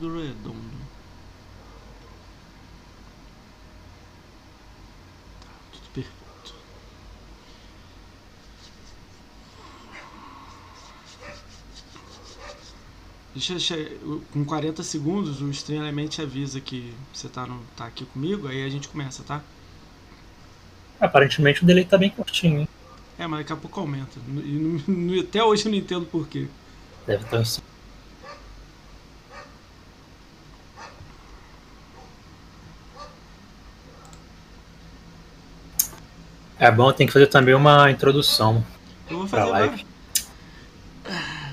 tudo redondo. Tudo perfeito. Deixa, deixa, com 40 segundos o Stream Element avisa que você tá, no, tá aqui comigo, aí a gente começa, tá? Aparentemente o delay tá bem curtinho, hein? É, mas daqui a pouco aumenta. E até hoje eu não entendo porquê. Deve estar É bom, tem que fazer também uma introdução. Eu vou fazer live.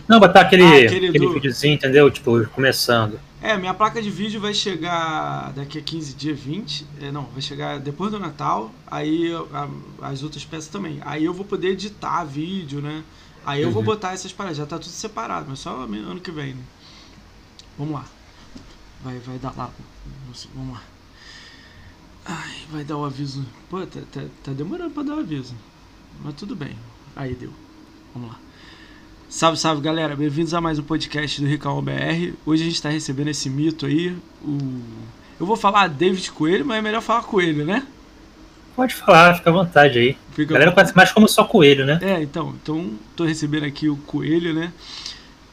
Não, botar aquele, ah, aquele, aquele do... videozinho, entendeu? Tipo, começando. É, minha placa de vídeo vai chegar daqui a 15 dias, 20. É, não, vai chegar depois do Natal. Aí a, as outras peças também. Aí eu vou poder editar vídeo, né? Aí eu uhum. vou botar essas paradas. Já tá tudo separado, mas só ano que vem, né? Vamos lá. Vai, vai dar lá. Vamos lá. Ai, vai dar o aviso. Pô, tá, tá, tá demorando pra dar o aviso. Mas tudo bem. Aí deu. Vamos lá. Salve, salve galera, bem-vindos a mais um podcast do Ricão BR. Hoje a gente está recebendo esse mito aí. O... Eu vou falar David Coelho, mas é melhor falar Coelho, né? Pode falar, fica à vontade aí. Fica... A galera conhece mais como só Coelho, né? É, então, então tô recebendo aqui o Coelho, né?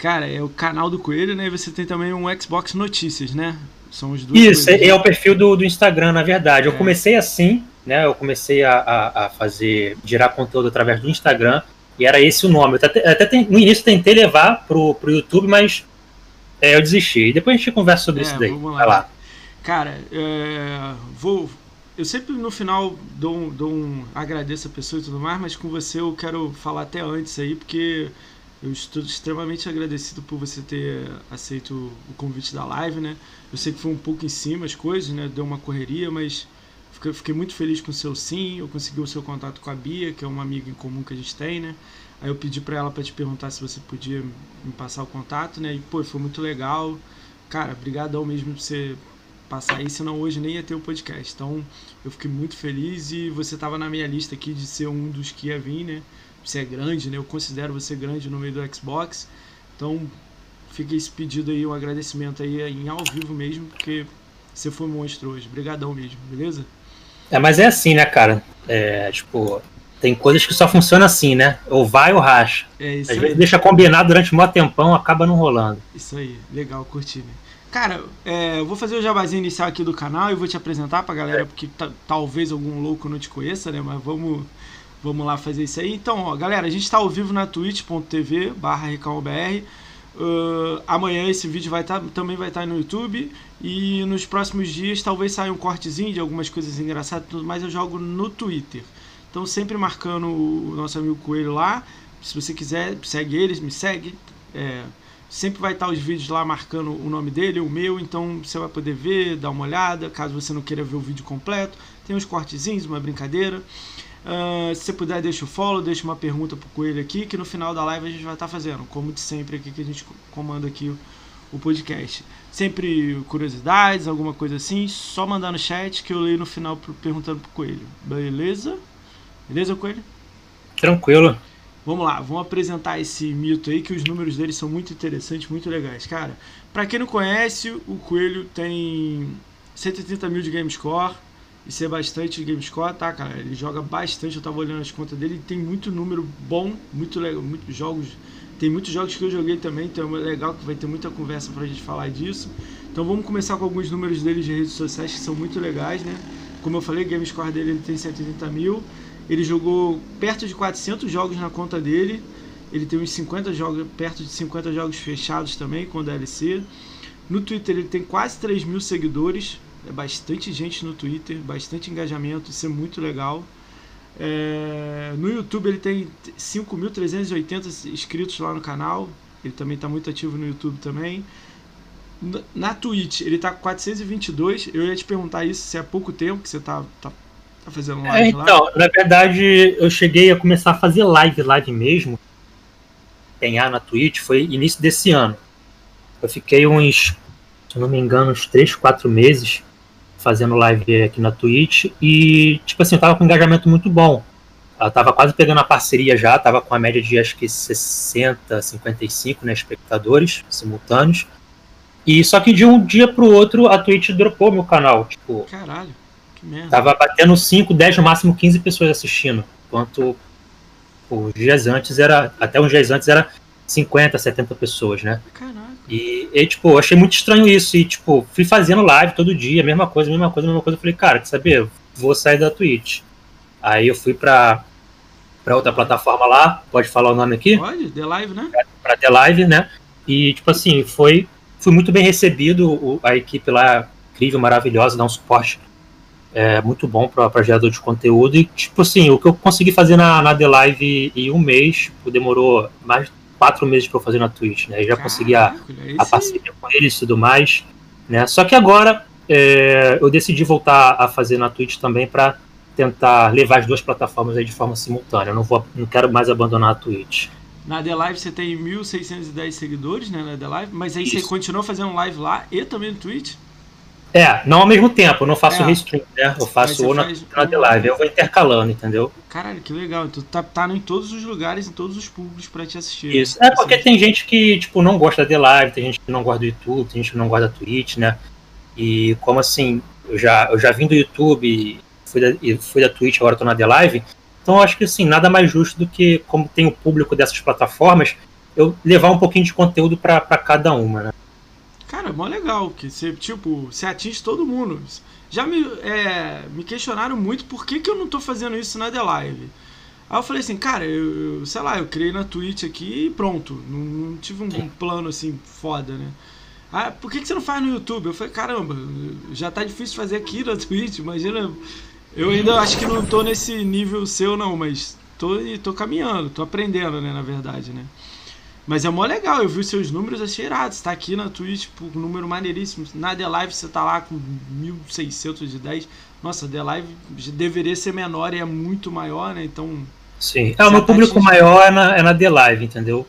Cara, é o canal do Coelho, né? E você tem também um Xbox Notícias, né? São os dois. Isso, é, é, o perfil do, do Instagram, na verdade. Eu é. comecei assim, né? Eu comecei a, a, a fazer, gerar conteúdo através do Instagram. E era esse o nome. Eu até, até no início tentei levar pro, pro YouTube, mas é, eu desisti. E depois a gente conversa sobre é, isso daí. Vamos lá. Vai lá. Cara, é, vou. Eu sempre no final dou, dou um. agradeço a pessoa e tudo mais, mas com você eu quero falar até antes aí, porque eu estou extremamente agradecido por você ter aceito o convite da live, né? Eu sei que foi um pouco em cima as coisas, né? Deu uma correria, mas Fiquei, muito feliz com o seu sim. Eu consegui o seu contato com a Bia, que é uma amiga em comum que a gente tem, né? Aí eu pedi para ela para te perguntar se você podia me passar o contato, né? E pô, foi muito legal. Cara, brigadão mesmo por você passar aí, senão hoje nem ia ter o podcast. Então, eu fiquei muito feliz e você estava na minha lista aqui de ser um dos que ia vir, né? Você é grande, né? Eu considero você grande no meio do Xbox. Então, fica esse pedido aí, um agradecimento aí em ao vivo mesmo, porque você foi monstro hoje. Brigadão mesmo, beleza? É, mas é assim, né, cara? É, tipo, tem coisas que só funcionam assim, né? Ou vai ou racha. É isso Às aí. vezes deixa combinado durante um maior tempão, acaba não rolando. Isso aí, legal, curti, né? Cara, é, eu vou fazer o jabazinho inicial aqui do canal e vou te apresentar pra galera, é. porque talvez algum louco não te conheça, né? Mas vamos, vamos lá fazer isso aí. Então, ó, galera, a gente tá ao vivo na twitch.tv barra Uh, amanhã esse vídeo vai tá, também vai estar tá no YouTube e nos próximos dias talvez saia um cortezinho de algumas coisas engraçadas tudo mais eu jogo no Twitter. Então sempre marcando o nosso amigo Coelho lá. Se você quiser, segue eles, me segue. É, sempre vai estar tá os vídeos lá marcando o nome dele, o meu, então você vai poder ver, dar uma olhada, caso você não queira ver o vídeo completo. Tem uns cortezinhos, uma brincadeira. Uh, se você puder, deixa o follow, deixa uma pergunta pro Coelho aqui, que no final da live a gente vai estar tá fazendo, como de sempre aqui que a gente comanda aqui o, o podcast. Sempre curiosidades, alguma coisa assim, só mandar no chat que eu leio no final perguntando pro Coelho. Beleza? Beleza, Coelho? Tranquilo. Vamos lá, vamos apresentar esse mito aí, que os números dele são muito interessantes, muito legais. Cara, para quem não conhece, o Coelho tem 130 mil de game score, isso é bastante game score, tá, cara? Ele joga bastante, eu tava olhando as contas dele, tem muito número bom, muito legal, muitos jogos. Tem muitos jogos que eu joguei também, então é legal que vai ter muita conversa pra gente falar disso. Então vamos começar com alguns números dele de redes sociais que são muito legais, né? Como eu falei, game score dele ele tem 130 mil. Ele jogou perto de 400 jogos na conta dele. Ele tem uns 50 jogos, perto de 50 jogos fechados também com DLC. No Twitter ele tem quase 3 mil seguidores, é bastante gente no Twitter, bastante engajamento, isso é muito legal. É, no YouTube ele tem 5.380 inscritos lá no canal, ele também está muito ativo no YouTube também. Na Twitch ele está com 422, eu ia te perguntar isso se é pouco tempo que você está tá, tá fazendo live é, então, lá. na verdade eu cheguei a começar a fazer live, live mesmo, ganhar na Twitch, foi início desse ano. Eu fiquei uns, se não me engano, uns 3, 4 meses fazendo live aqui na Twitch e, tipo assim, eu tava com um engajamento muito bom. Ela tava quase pegando a parceria já, tava com a média de acho que 60, 55 né, espectadores simultâneos. E só que de um dia pro outro a Twitch dropou meu canal. Tipo, Caralho, que merda. tava batendo 5, 10, no máximo 15 pessoas assistindo. Enquanto os dias antes era. Até uns dias antes era 50, 70 pessoas, né? Caraca. E, e, tipo, eu achei muito estranho isso. E, tipo, fui fazendo live todo dia, mesma coisa, mesma coisa, mesma coisa. Eu falei, cara, quer saber? Vou sair da Twitch. Aí eu fui pra, pra outra plataforma lá, pode falar o nome aqui? Pode, The Live, né? Pra The Live, né? E, tipo assim, foi, fui muito bem recebido. O, a equipe lá, incrível, maravilhosa, dá um suporte é, muito bom para gerador de conteúdo. E, tipo assim, o que eu consegui fazer na, na The Live em um mês, tipo, demorou mais de quatro meses para eu fazer na Twitch, né? Eu já consegui a, a parceria com eles e tudo mais, né? Só que agora é, eu decidi voltar a fazer na Twitch também para tentar levar as duas plataformas aí de forma simultânea. Eu não vou, não quero mais abandonar a Twitch. Na The Live você tem 1.610 seguidores, né, na The Live, mas aí Isso. você continua fazendo live lá e também no Twitch? É, não ao mesmo tempo, eu não faço é. restream, né? Eu faço ou na, na The Live, eu vou intercalando, entendeu? Caralho, que legal. Tu tá, tá em todos os lugares, em todos os públicos pra te assistir. Isso. Né? É porque tem gente que, tipo, não gosta da The Live, tem gente que não gosta do YouTube, tem gente que não gosta da Twitch, né? E como assim, eu já, eu já vim do YouTube fui da, fui da Twitch, agora tô na The Live. Então eu acho que assim, nada mais justo do que, como tem o público dessas plataformas, eu levar um pouquinho de conteúdo para cada uma, né? Cara, é mó legal, que você, tipo, você atinge todo mundo. Já me, é, me questionaram muito por que, que eu não tô fazendo isso na The Live. Aí eu falei assim, cara, eu, eu sei lá, eu criei na Twitch aqui e pronto. Não, não tive um, um, plano assim foda, né? Ah, por que, que você não faz no YouTube? Eu falei, caramba, já tá difícil fazer aqui na Twitch, imagina. Eu ainda acho que não tô nesse nível seu, não, mas tô, tô caminhando, tô aprendendo, né, na verdade, né? Mas é mó legal, eu vi os seus números, achei irado. Você tá aqui na Twitch, por um número maneiríssimo. Na The Live você tá lá com 1.610. Nossa, The Live deveria ser menor e é muito maior, né? Então. Sim, é, o meu tá público maior é na, é na The Live, entendeu?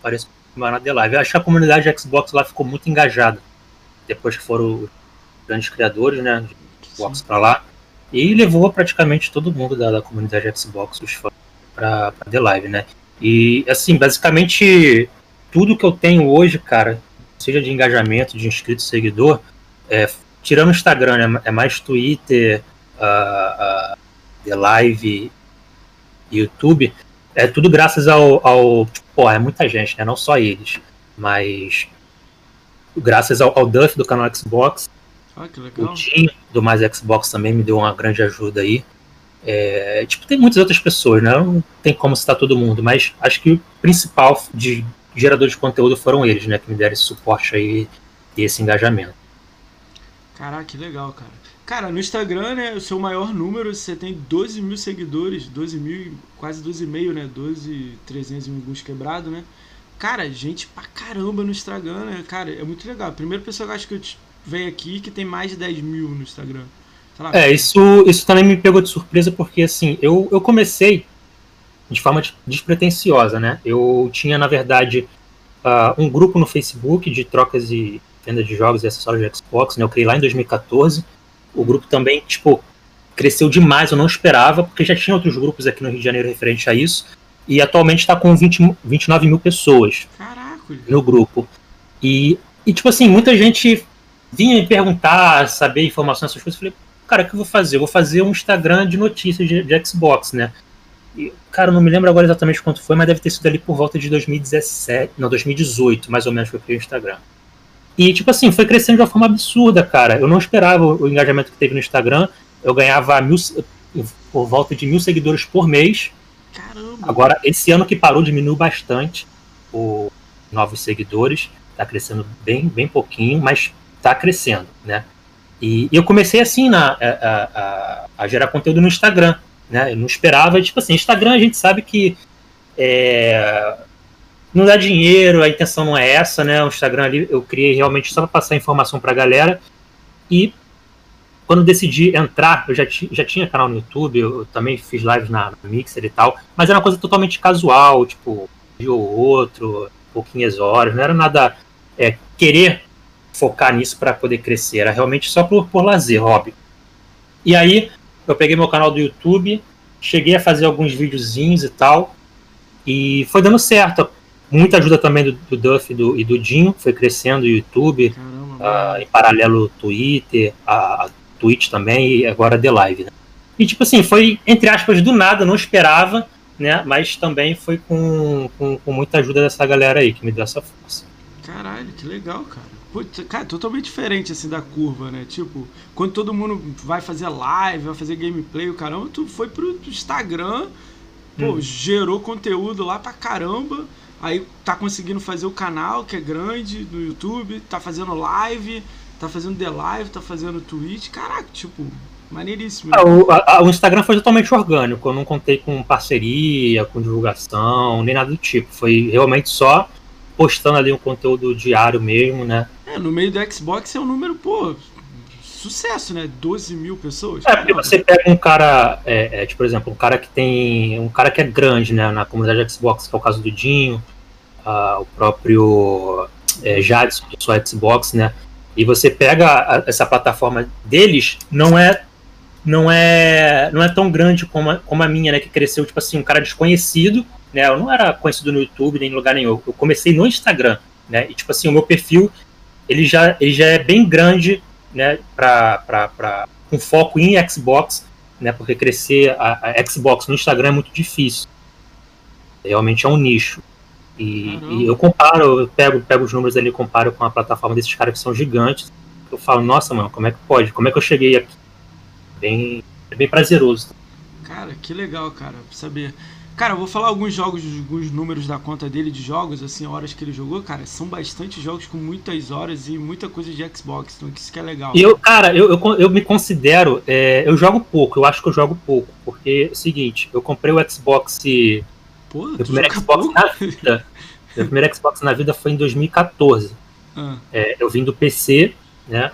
Parece maior na The Live. Eu acho que a comunidade de Xbox lá ficou muito engajada. Depois que foram os grandes criadores, né? De Xbox pra lá. E levou praticamente todo mundo da, da comunidade Xbox, os fãs, pra, pra The Live, né? E, assim, basicamente, tudo que eu tenho hoje, cara, seja de engajamento, de inscrito, seguidor, é, tirando o Instagram, né, é mais Twitter, uh, uh, The Live, YouTube, é tudo graças ao, ao pô, é muita gente, né, não só eles, mas graças ao, ao Duff do canal Xbox, ah, o Tim do Mais Xbox também me deu uma grande ajuda aí. É, tipo, tem muitas outras pessoas, né? Não tem como citar todo mundo, mas acho que o principal de gerador de conteúdo foram eles, né? Que me deram esse suporte aí e esse engajamento. Caraca, que legal, cara. Cara, no Instagram, né, o seu maior número, você tem 12 mil seguidores, 12 mil, quase 12,5, né? 12, 300 e alguns quebrados, né? Cara, gente pra caramba no Instagram, né? Cara, é muito legal. A primeira pessoa que eu acho que eu venho aqui que tem mais de 10 mil no Instagram. É, isso, isso também me pegou de surpresa porque, assim, eu, eu comecei de forma despretensiosa, né? Eu tinha, na verdade, uh, um grupo no Facebook de trocas e venda de jogos e acessórios de Xbox, né? Eu criei lá em 2014. O grupo também, tipo, cresceu demais, eu não esperava, porque já tinha outros grupos aqui no Rio de Janeiro referente a isso. E atualmente está com 20, 29 mil pessoas Caraca. no grupo. E, e, tipo assim, muita gente vinha me perguntar, saber informações, essas coisas. Eu falei, cara, o que eu vou fazer? Eu vou fazer um Instagram de notícias de, de Xbox, né? E, cara, não me lembro agora exatamente quanto foi, mas deve ter sido ali por volta de 2017, não, 2018, mais ou menos, que eu criei o Instagram. E, tipo assim, foi crescendo de uma forma absurda, cara. Eu não esperava o engajamento que teve no Instagram. Eu ganhava mil, por volta de mil seguidores por mês. Caramba! Agora, esse ano que parou, diminuiu bastante o novos seguidores. Tá crescendo bem, bem pouquinho, mas tá crescendo, né? E, e eu comecei assim na, a, a, a, gerar conteúdo no Instagram. Né? Eu não esperava, tipo assim, Instagram a gente sabe que é, não dá dinheiro, a intenção não é essa, né? O Instagram ali eu criei realmente só para passar informação para a galera. E quando decidi entrar, eu já, já tinha canal no YouTube, eu também fiz lives na, na Mixer e tal, mas era uma coisa totalmente casual, tipo, dia ou outro, pouquinhas horas, não era nada é, querer focar nisso para poder crescer. Era realmente só por, por lazer, hobby. E aí, eu peguei meu canal do YouTube, cheguei a fazer alguns videozinhos e tal, e foi dando certo. Muita ajuda também do, do Duff e do, e do Dinho, foi crescendo o YouTube, Caramba, uh, em paralelo o Twitter, a, a Twitch também e agora The Live, né? E tipo assim, foi, entre aspas, do nada, não esperava, né? Mas também foi com, com, com muita ajuda dessa galera aí que me deu essa força. Caralho, que legal, cara. Putz, cara, totalmente diferente assim da curva, né? Tipo, quando todo mundo vai fazer live, vai fazer gameplay, o caramba, tu foi pro Instagram, pô, hum. gerou conteúdo lá pra caramba, aí tá conseguindo fazer o canal, que é grande, no YouTube, tá fazendo live, tá fazendo The Live, tá fazendo Twitch, caraca, tipo, maneiríssimo. Ah, o, a, o, Instagram foi totalmente orgânico, eu não contei com parceria, com divulgação, nem nada do tipo, foi realmente só postando ali um conteúdo diário mesmo, né? É, no meio do Xbox é um número, pô, sucesso, né? 12 mil pessoas. É, porque você pega um cara, é, é, tipo, por exemplo, um cara que tem. Um cara que é grande, né, na comunidade Xbox, que é o caso do Dinho, uh, o próprio é, Jadson, do sua Xbox, né? E você pega a, essa plataforma deles, não é. Não é, não é tão grande como a, como a minha, né? Que cresceu, tipo assim, um cara desconhecido, né? Eu não era conhecido no YouTube nem em lugar nenhum. Eu comecei no Instagram, né? E tipo assim, o meu perfil ele já, ele já é bem grande, né? Para com foco em Xbox, né? Porque crescer a, a, Xbox no Instagram é muito difícil. Realmente é um nicho. E, e, eu comparo, eu pego, pego os números ali e comparo com a plataforma desses caras que são gigantes. Eu falo, nossa, mano, como é que pode? Como é que eu cheguei aqui? Bem, é bem prazeroso. Cara, que legal, cara, saber. Cara, eu vou falar alguns jogos, alguns números da conta dele de jogos, assim, horas que ele jogou, cara, são bastante jogos com muitas horas e muita coisa de Xbox, então isso que é legal. Eu, cara, eu, eu, eu me considero, é, eu jogo pouco, eu acho que eu jogo pouco, porque é o seguinte, eu comprei o Xbox, Pô, meu primeiro Xbox pouco? na vida, meu primeiro Xbox na vida foi em 2014. Ah. É, eu vim do PC, né,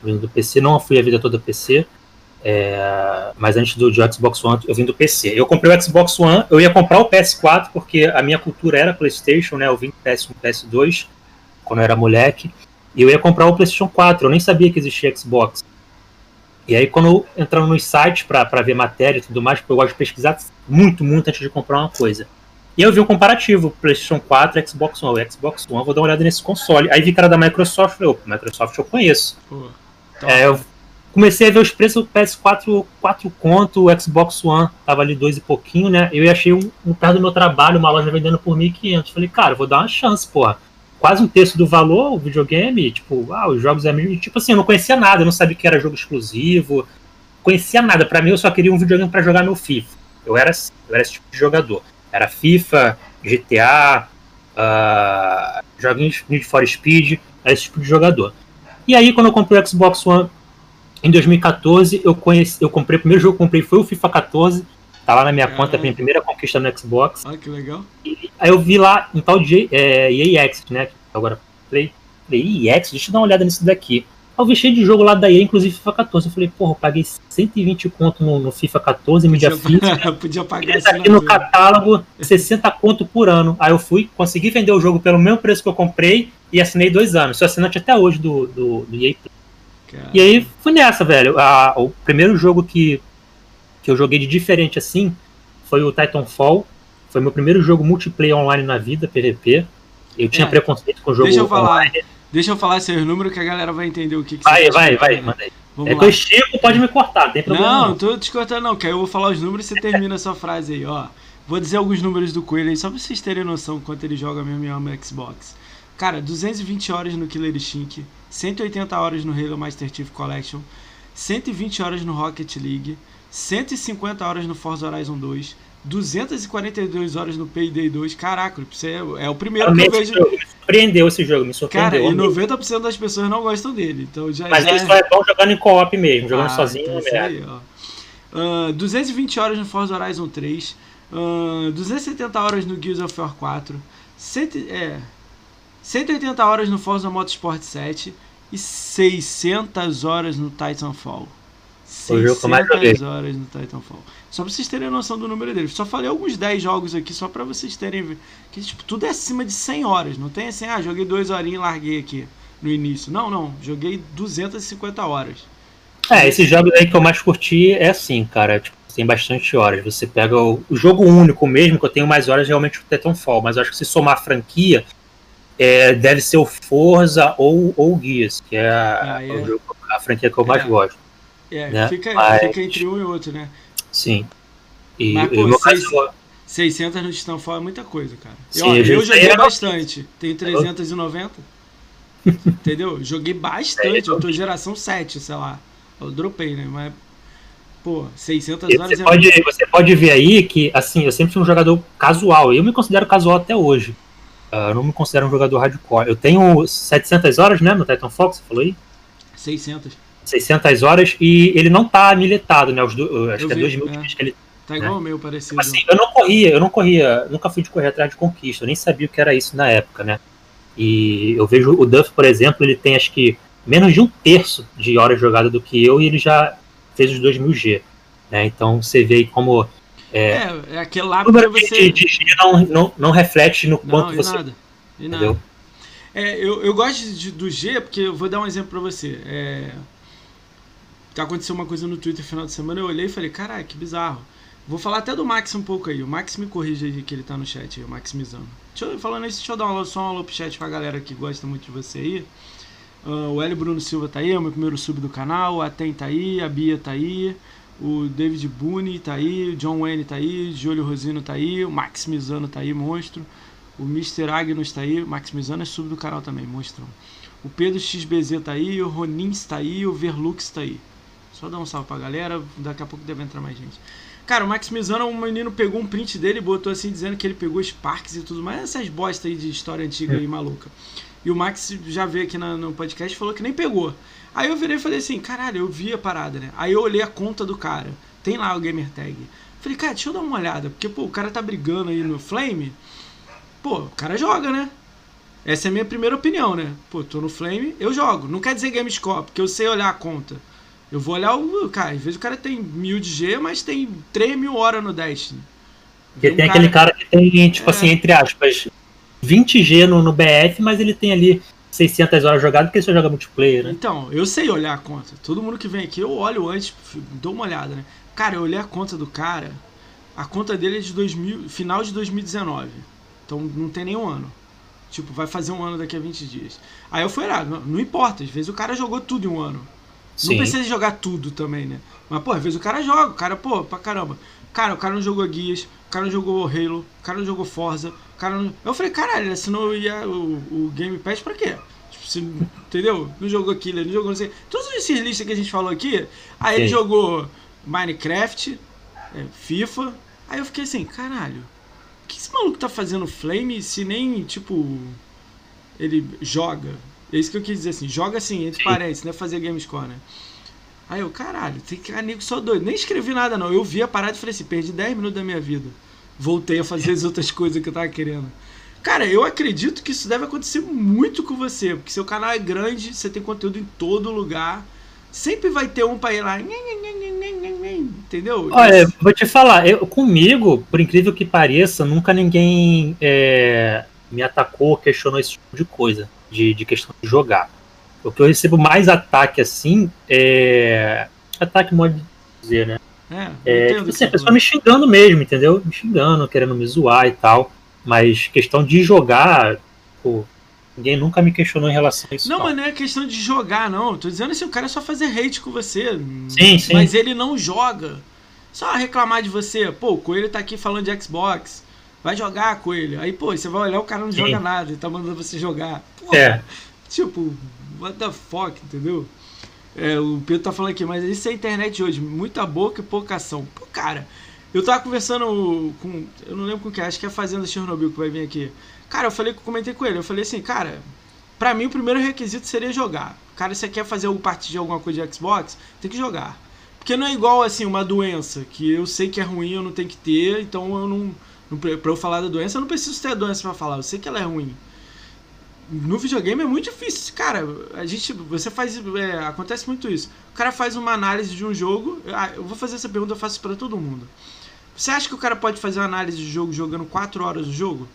vim do PC, não fui a vida toda PC, é, mas antes do, do, Xbox One, eu vim do PC. Eu comprei o Xbox One, eu ia comprar o PS4, porque a minha cultura era PlayStation, né? Eu vim do PS1, PS2, quando eu era moleque. E eu ia comprar o PlayStation 4, eu nem sabia que existia Xbox. E aí, quando eu entrava nos sites para ver matéria e tudo mais, porque eu gosto de pesquisar muito, muito antes de comprar uma coisa. E eu vi um comparativo, PlayStation 4 e Xbox One. O Xbox One, vou dar uma olhada nesse console. Aí vi era da Microsoft, eu, Microsoft eu conheço. Pô, então... é, eu comecei a ver os preços do PS4 4 conto, o Xbox One tava ali dois e pouquinho, né? Eu achei um, um perto do meu trabalho, uma loja vendendo por 1.500. Falei, cara, vou dar uma chance, porra. Quase um terço do valor, o videogame, tipo, ah, os jogos é. Tipo assim, eu não conhecia nada, eu não sabia que era jogo exclusivo, conhecia nada. Para mim, eu só queria um videogame para jogar meu FIFA. Eu era, eu era esse tipo de jogador. Era FIFA, GTA, uh, ah, joguinhos Need for Speed, era esse tipo de jogador. E aí, quando eu comprei o Xbox One em 2014, eu, conheci, eu comprei, o primeiro jogo que eu comprei foi o FIFA 14. Tá lá na minha Caralho. conta, minha primeira conquista no Xbox. Ah, que legal. E, aí eu vi lá um tal de é, EA Exit, né? Agora, Play. Play EA Exit, deixa eu dar uma olhada nisso daqui. Eu vi cheio de jogo lá da EA, inclusive FIFA 14. Eu falei, porra, eu paguei 120 conto no, no FIFA 14, mídia física. Podia pagar tá aqui no catálogo, 60 conto por ano. Aí eu fui, consegui vender o jogo pelo mesmo preço que eu comprei e assinei dois anos. Sou assinante até hoje do, do, do EA Play. E aí fui nessa, velho. A, o primeiro jogo que, que eu joguei de diferente assim foi o Titanfall. Foi meu primeiro jogo multiplayer online na vida, PVP. Eu tinha é. preconceito com o jogo deixa eu falar, online. Deixa eu falar seus números que a galera vai entender o que, que vai, você Vai, vai, vai, manda aí. Vamos é lá. que eu estico, pode me cortar, não tem problema. Não, não tô te cortando não, que aí eu vou falar os números e você termina a sua frase aí, ó. Vou dizer alguns números do Coelho aí, só pra vocês terem noção quanto ele joga mesmo e ama Xbox. Cara, 220 horas no Killer Instinct, 180 horas no Halo Master Chief Collection, 120 horas no Rocket League, 150 horas no Forza Horizon 2, 242 horas no Payday 2. Caraca, você é, é o primeiro que eu vejo. Me surpreendeu esse jogo, me surpreendeu. Cara, e 90% das pessoas não gostam dele. Então já, Mas já ele só é bom jogando em co-op mesmo, jogando ah, sozinho. Então é aí, ó. Uh, 220 horas no Forza Horizon 3, uh, 270 horas no Gears of War 4, 100, é, 180 horas no Forza Motorsport 7 e 600 horas no Titanfall. 600 horas no Titanfall. Só pra vocês terem noção do número dele. Só falei alguns 10 jogos aqui, só pra vocês terem. Que tipo, tudo é acima de 100 horas. Não tem assim, ah, joguei 2 horinhas e larguei aqui no início. Não, não. Joguei 250 horas. É, esses jogos aí que eu mais curti é assim, cara. Tipo, tem bastante horas. Você pega o, o, jogo único mesmo, que eu tenho mais horas, realmente o Titanfall, mas eu acho que se somar a franquia, é, deve ser o Forza ou, o Gears, que é a, ah, é. Jogo, a franquia que eu mais é. gosto. É, né? fica, mas, fica entre um e outro, né? Sim. E, mas, pô, meu seis, caso, 600 no Titanfall é muita coisa, cara. Sim, eu, eu joguei bastante. Tenho 390. Entendeu? Joguei bastante. Eu tô geração 7, sei lá. Eu dropei, né? Mas pô, 600 horas você é pode, muito... Você pode ver aí que, assim, eu sempre fui um jogador casual. Eu me considero casual até hoje. Uh, eu não me considero um jogador hardcore. Eu tenho 700 horas, né, no Titanfall, você falou aí? 600. 600 horas e ele não tá militado, né? Os do, acho eu que é 2 mil é. que ele Tá igual né? o meu, parecido. Assim, eu não corria, eu não corria, nunca fui de correr atrás de conquista, eu nem sabia o que era isso na época, né? E eu vejo o Duff, por exemplo, ele tem acho que menos de um terço de horas jogadas do que eu e ele já fez os 2000G. Né? Então você vê aí como. É, é, é aquele lá que você. De, de G não, não, não reflete no quanto não, você. Nada. E entendeu? Nada. É, eu, eu gosto de, do G porque eu vou dar um exemplo para você. É, aconteceu uma coisa no Twitter no final de semana, eu olhei e falei, caralho, que bizarro. Vou falar até do Max um pouco aí. O Max me corrige aí que ele tá no chat aí, o Max Mizano. Deixa eu, falando isso, deixa eu dar uma, só um alô pro chat pra galera que gosta muito de você aí. Uh, o L. Bruno Silva tá aí, é o meu primeiro sub do canal. A Tem tá aí, a Bia tá aí. O David Boone tá aí, o John Wayne tá aí, Júlio Rosino tá aí, o Max Mizano tá aí, monstro. O Mr. Agnus tá aí, o Max Mizano é sub do canal também, monstrão. O Pedro XBZ tá aí, o Ronins tá aí, o Verlux tá aí. Só dar um salve pra galera, daqui a pouco deve entrar mais gente. Cara, o Max Mizano, um menino pegou um print dele e botou assim, dizendo que ele pegou Sparks e tudo mais. Essas bosta aí de história antiga aí, maluca. E o Max já veio aqui na, no podcast e falou que nem pegou. Aí eu virei e falei assim, caralho, eu vi a parada, né? Aí eu olhei a conta do cara. Tem lá o gamer tag. Falei, cara, deixa eu dar uma olhada. Porque, pô, o cara tá brigando aí no Flame. Pô, o cara joga, né? Essa é a minha primeira opinião, né? Pô, tô no Flame, eu jogo. Não quer dizer Gamescom, porque eu sei olhar a conta. Eu vou olhar o. Cara, às vezes o cara tem mil de G, mas tem 3 mil horas no Destiny. Porque tem, tem um aquele cara... que tem, tipo é. assim, entre aspas, 20 G no, no BF, mas ele tem ali 600 horas jogadas porque só joga multiplayer, né? Então, eu sei olhar a conta. Todo mundo que vem aqui, eu olho antes, dou uma olhada, né? Cara, eu olhei a conta do cara. A conta dele é de 2000, final de 2019. Então não tem nenhum ano. Tipo, vai fazer um ano daqui a 20 dias. Aí eu fui não, não importa, às vezes o cara jogou tudo em um ano. Sim. Não precisa jogar tudo também, né? Mas, pô, às vezes o cara joga, o cara, pô, pra caramba. Cara, o cara não jogou Guias, o cara não jogou Halo, o cara não jogou Forza, o cara não... Eu falei, caralho, assinou ia, o, o Game Pass pra quê? Tipo, entendeu? Não jogou Killer, não jogou não sei. Todos esses listas que a gente falou aqui, aí Sim. ele jogou Minecraft, é, FIFA. Aí eu fiquei assim, caralho, o que esse maluco tá fazendo Flame se nem, tipo, ele joga? É isso que eu quis dizer assim, joga assim, entre Sim. parênteses, não é fazer game score, né? Aí eu, caralho, tem que amigo só doido. Nem escrevi nada, não. Eu vi a parada e falei assim, perdi 10 minutos da minha vida. Voltei a fazer as outras coisas que eu tava querendo. Cara, eu acredito que isso deve acontecer muito com você, porque seu canal é grande, você tem conteúdo em todo lugar. Sempre vai ter um pra ir lá. Entendeu? Olha, vou te falar, eu, comigo, por incrível que pareça, nunca ninguém é, me atacou, questionou esse tipo de coisa de, de questão de jogar. O que eu recebo mais ataque assim é. Ataque pode dizer, né? É, é tipo assim, a pessoa me xingando mesmo, entendeu? Me xingando, querendo me zoar e tal. Mas questão de jogar, pô, ninguém nunca me questionou em relação a isso. Não, não. mas não é questão de jogar, não. Tô dizendo assim, o cara é só fazer hate com você. Sim, sim. Mas ele não joga. Só reclamar de você. Pô, o Coelho tá aqui falando de Xbox. Vai jogar, Coelho. Aí, pô, você vai olhar, o cara não sim. joga nada. Ele tá mandando você jogar. é. Tipo, what the fuck, entendeu? É, o Pedro tá falando aqui, mas isso é internet hoje, muita boca e pouca ação. Pô, cara, eu tava conversando com. Eu não lembro com quem, acho que é a Fazenda Chernobyl que vai vir aqui. Cara, eu falei comentei com ele, eu falei assim, cara, pra mim o primeiro requisito seria jogar. Cara, se você quer fazer algum partido de alguma coisa de Xbox, tem que jogar. Porque não é igual assim uma doença, que eu sei que é ruim, eu não tenho que ter, então eu não. não pra eu falar da doença, eu não preciso ter a doença pra falar, eu sei que ela é ruim no videogame é muito difícil. Cara, a gente. Você faz. É, acontece muito isso. O cara faz uma análise de um jogo. Ah, eu vou fazer essa pergunta, eu faço para todo mundo. Você acha que o cara pode fazer uma análise de jogo jogando 4 horas do jogo?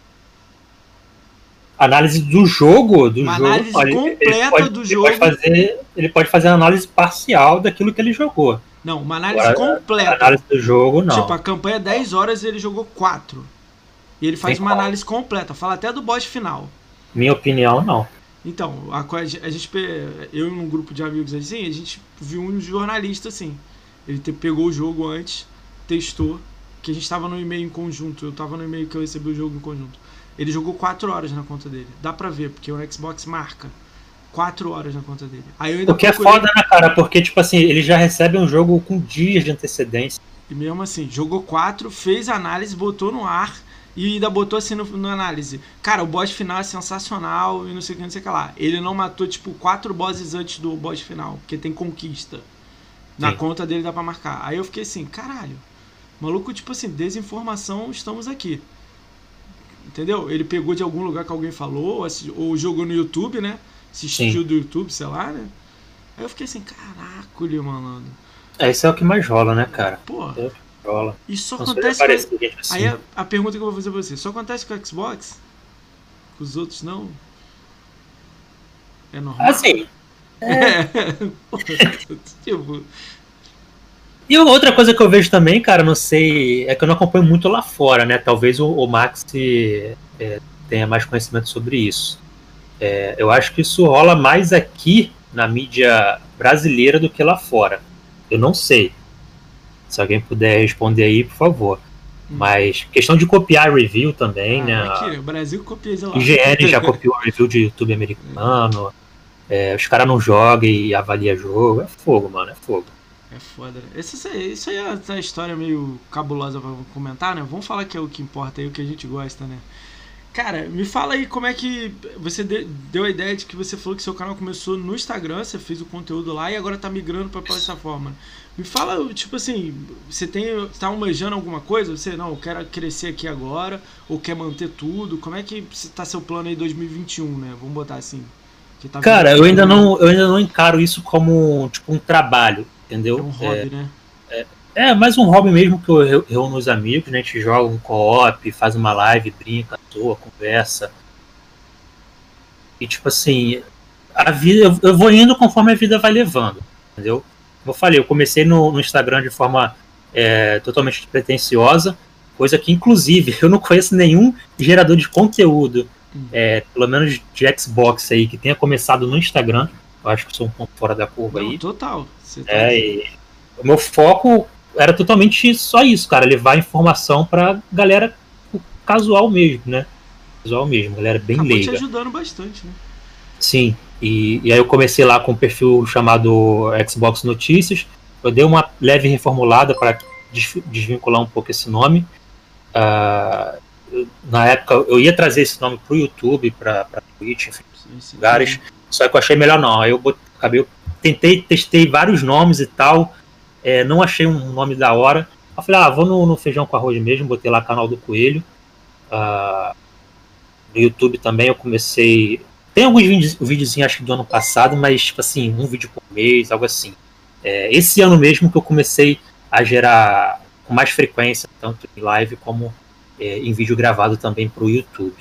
Análise do jogo? Do uma jogo, análise completa pode, do ele jogo. Pode fazer, ele pode fazer análise parcial daquilo que ele jogou. Não, uma análise Agora, completa. Análise do jogo, não. Tipo, a campanha 10 horas ele jogou 4. E ele faz Tem uma qual? análise completa, fala até do boss final. Minha opinião, não. Então, a, a gente, eu e um grupo de amigos assim, a gente viu um jornalista assim. Ele te, pegou o jogo antes, testou, que a gente estava no e-mail em conjunto. Eu estava no e-mail que eu recebi o jogo em conjunto. Ele jogou 4 horas na conta dele. Dá pra ver, porque o Xbox marca 4 horas na conta dele. Aí eu ainda o que procurei... é foda, né, cara? Porque, tipo assim, ele já recebe um jogo com dias de antecedência. E mesmo assim, jogou 4, fez análise, botou no ar e ainda botou assim no, no, análise. Cara, o boss final é sensacional e não sei o que, não sei o que lá. Ele não matou, tipo, quatro bosses antes do boss final, porque tem conquista. Na Sim. conta dele dá pra marcar. Aí eu fiquei assim, caralho. Maluco, tipo assim, desinformação, estamos aqui. Entendeu? Ele pegou de algum lugar que alguém falou, ou jogou no YouTube, né? Assistiu Sim. do YouTube, sei lá, né? Aí eu fiquei assim, caraca, malandro. É, isso é o que mais rola, né, cara? Pô. É rola. Isso só acontece com... assim. Aí a, a, pergunta que eu vou fazer pra você, só acontece com o Xbox? Com os outros não? É normal? Assim. É. tipo. E outra coisa que eu vejo também, cara, não sei, é que eu não acompanho muito lá fora, né? Talvez o, o Max é, tenha mais conhecimento sobre isso. É, eu acho que isso rola mais aqui na mídia brasileira do que lá fora. Eu não sei. Se alguém puder responder aí, por favor. Hum. Mas questão de copiar review também, ah, né? Aqui, o Brasil copia lá. IGN já copiou review de YouTube americano. É, os caras não jogam e avaliam jogo. É fogo, mano, é fogo. É foda. Né? Isso, isso aí é uma história meio cabulosa pra comentar, né? Vamos falar que é o que importa aí, o que a gente gosta, né? Cara, me fala aí como é que você deu a ideia de que você falou que seu canal começou no Instagram, você fez o conteúdo lá e agora tá migrando para plataforma. Me fala, tipo assim, você tem tá almejando alguma coisa? Você não, eu quero crescer aqui agora ou quer manter tudo? Como é que tá seu plano aí 2021, né? Vamos botar assim. Tá Cara, eu ainda não eu ainda não encaro isso como tipo um trabalho, entendeu? É um hobby, é, né? É, é, mais um hobby mesmo que eu reúno os amigos, né? A gente joga um co-op, faz uma live, brinca, toa, conversa. E tipo assim, a vida, eu vou indo conforme a vida vai levando, entendeu? Eu falei, eu comecei no, no Instagram de forma é, totalmente pretensiosa, coisa que inclusive eu não conheço nenhum gerador de conteúdo, hum. é, pelo menos de Xbox aí, que tenha começado no Instagram. Eu acho que sou um ponto fora da curva não, aí. Total. Tá é, o meu foco era totalmente só isso, cara, levar informação pra galera casual mesmo, né? Casual mesmo, galera bem Acabou leiga. te ajudando bastante, né? Sim, e, e aí eu comecei lá com um perfil chamado Xbox Notícias. Eu dei uma leve reformulada para desvincular um pouco esse nome. Uh, na época eu ia trazer esse nome pro YouTube, pra, pra Twitch, enfim, sim, sim, lugares. Sim. Só que eu achei melhor não. Aí eu acabei, eu tentei, testei vários nomes e tal é, não achei um nome da hora. Eu falei, ah, vou no, no, feijão com arroz mesmo, botei lá canal do Coelho. Uh, no YouTube também eu comecei. Tem alguns vídeos, videozinhos acho que do ano passado, mas tipo assim, um vídeo por mês, algo assim. É, esse ano mesmo que eu comecei a gerar com mais frequência, tanto em live como é, em vídeo gravado também para o YouTube.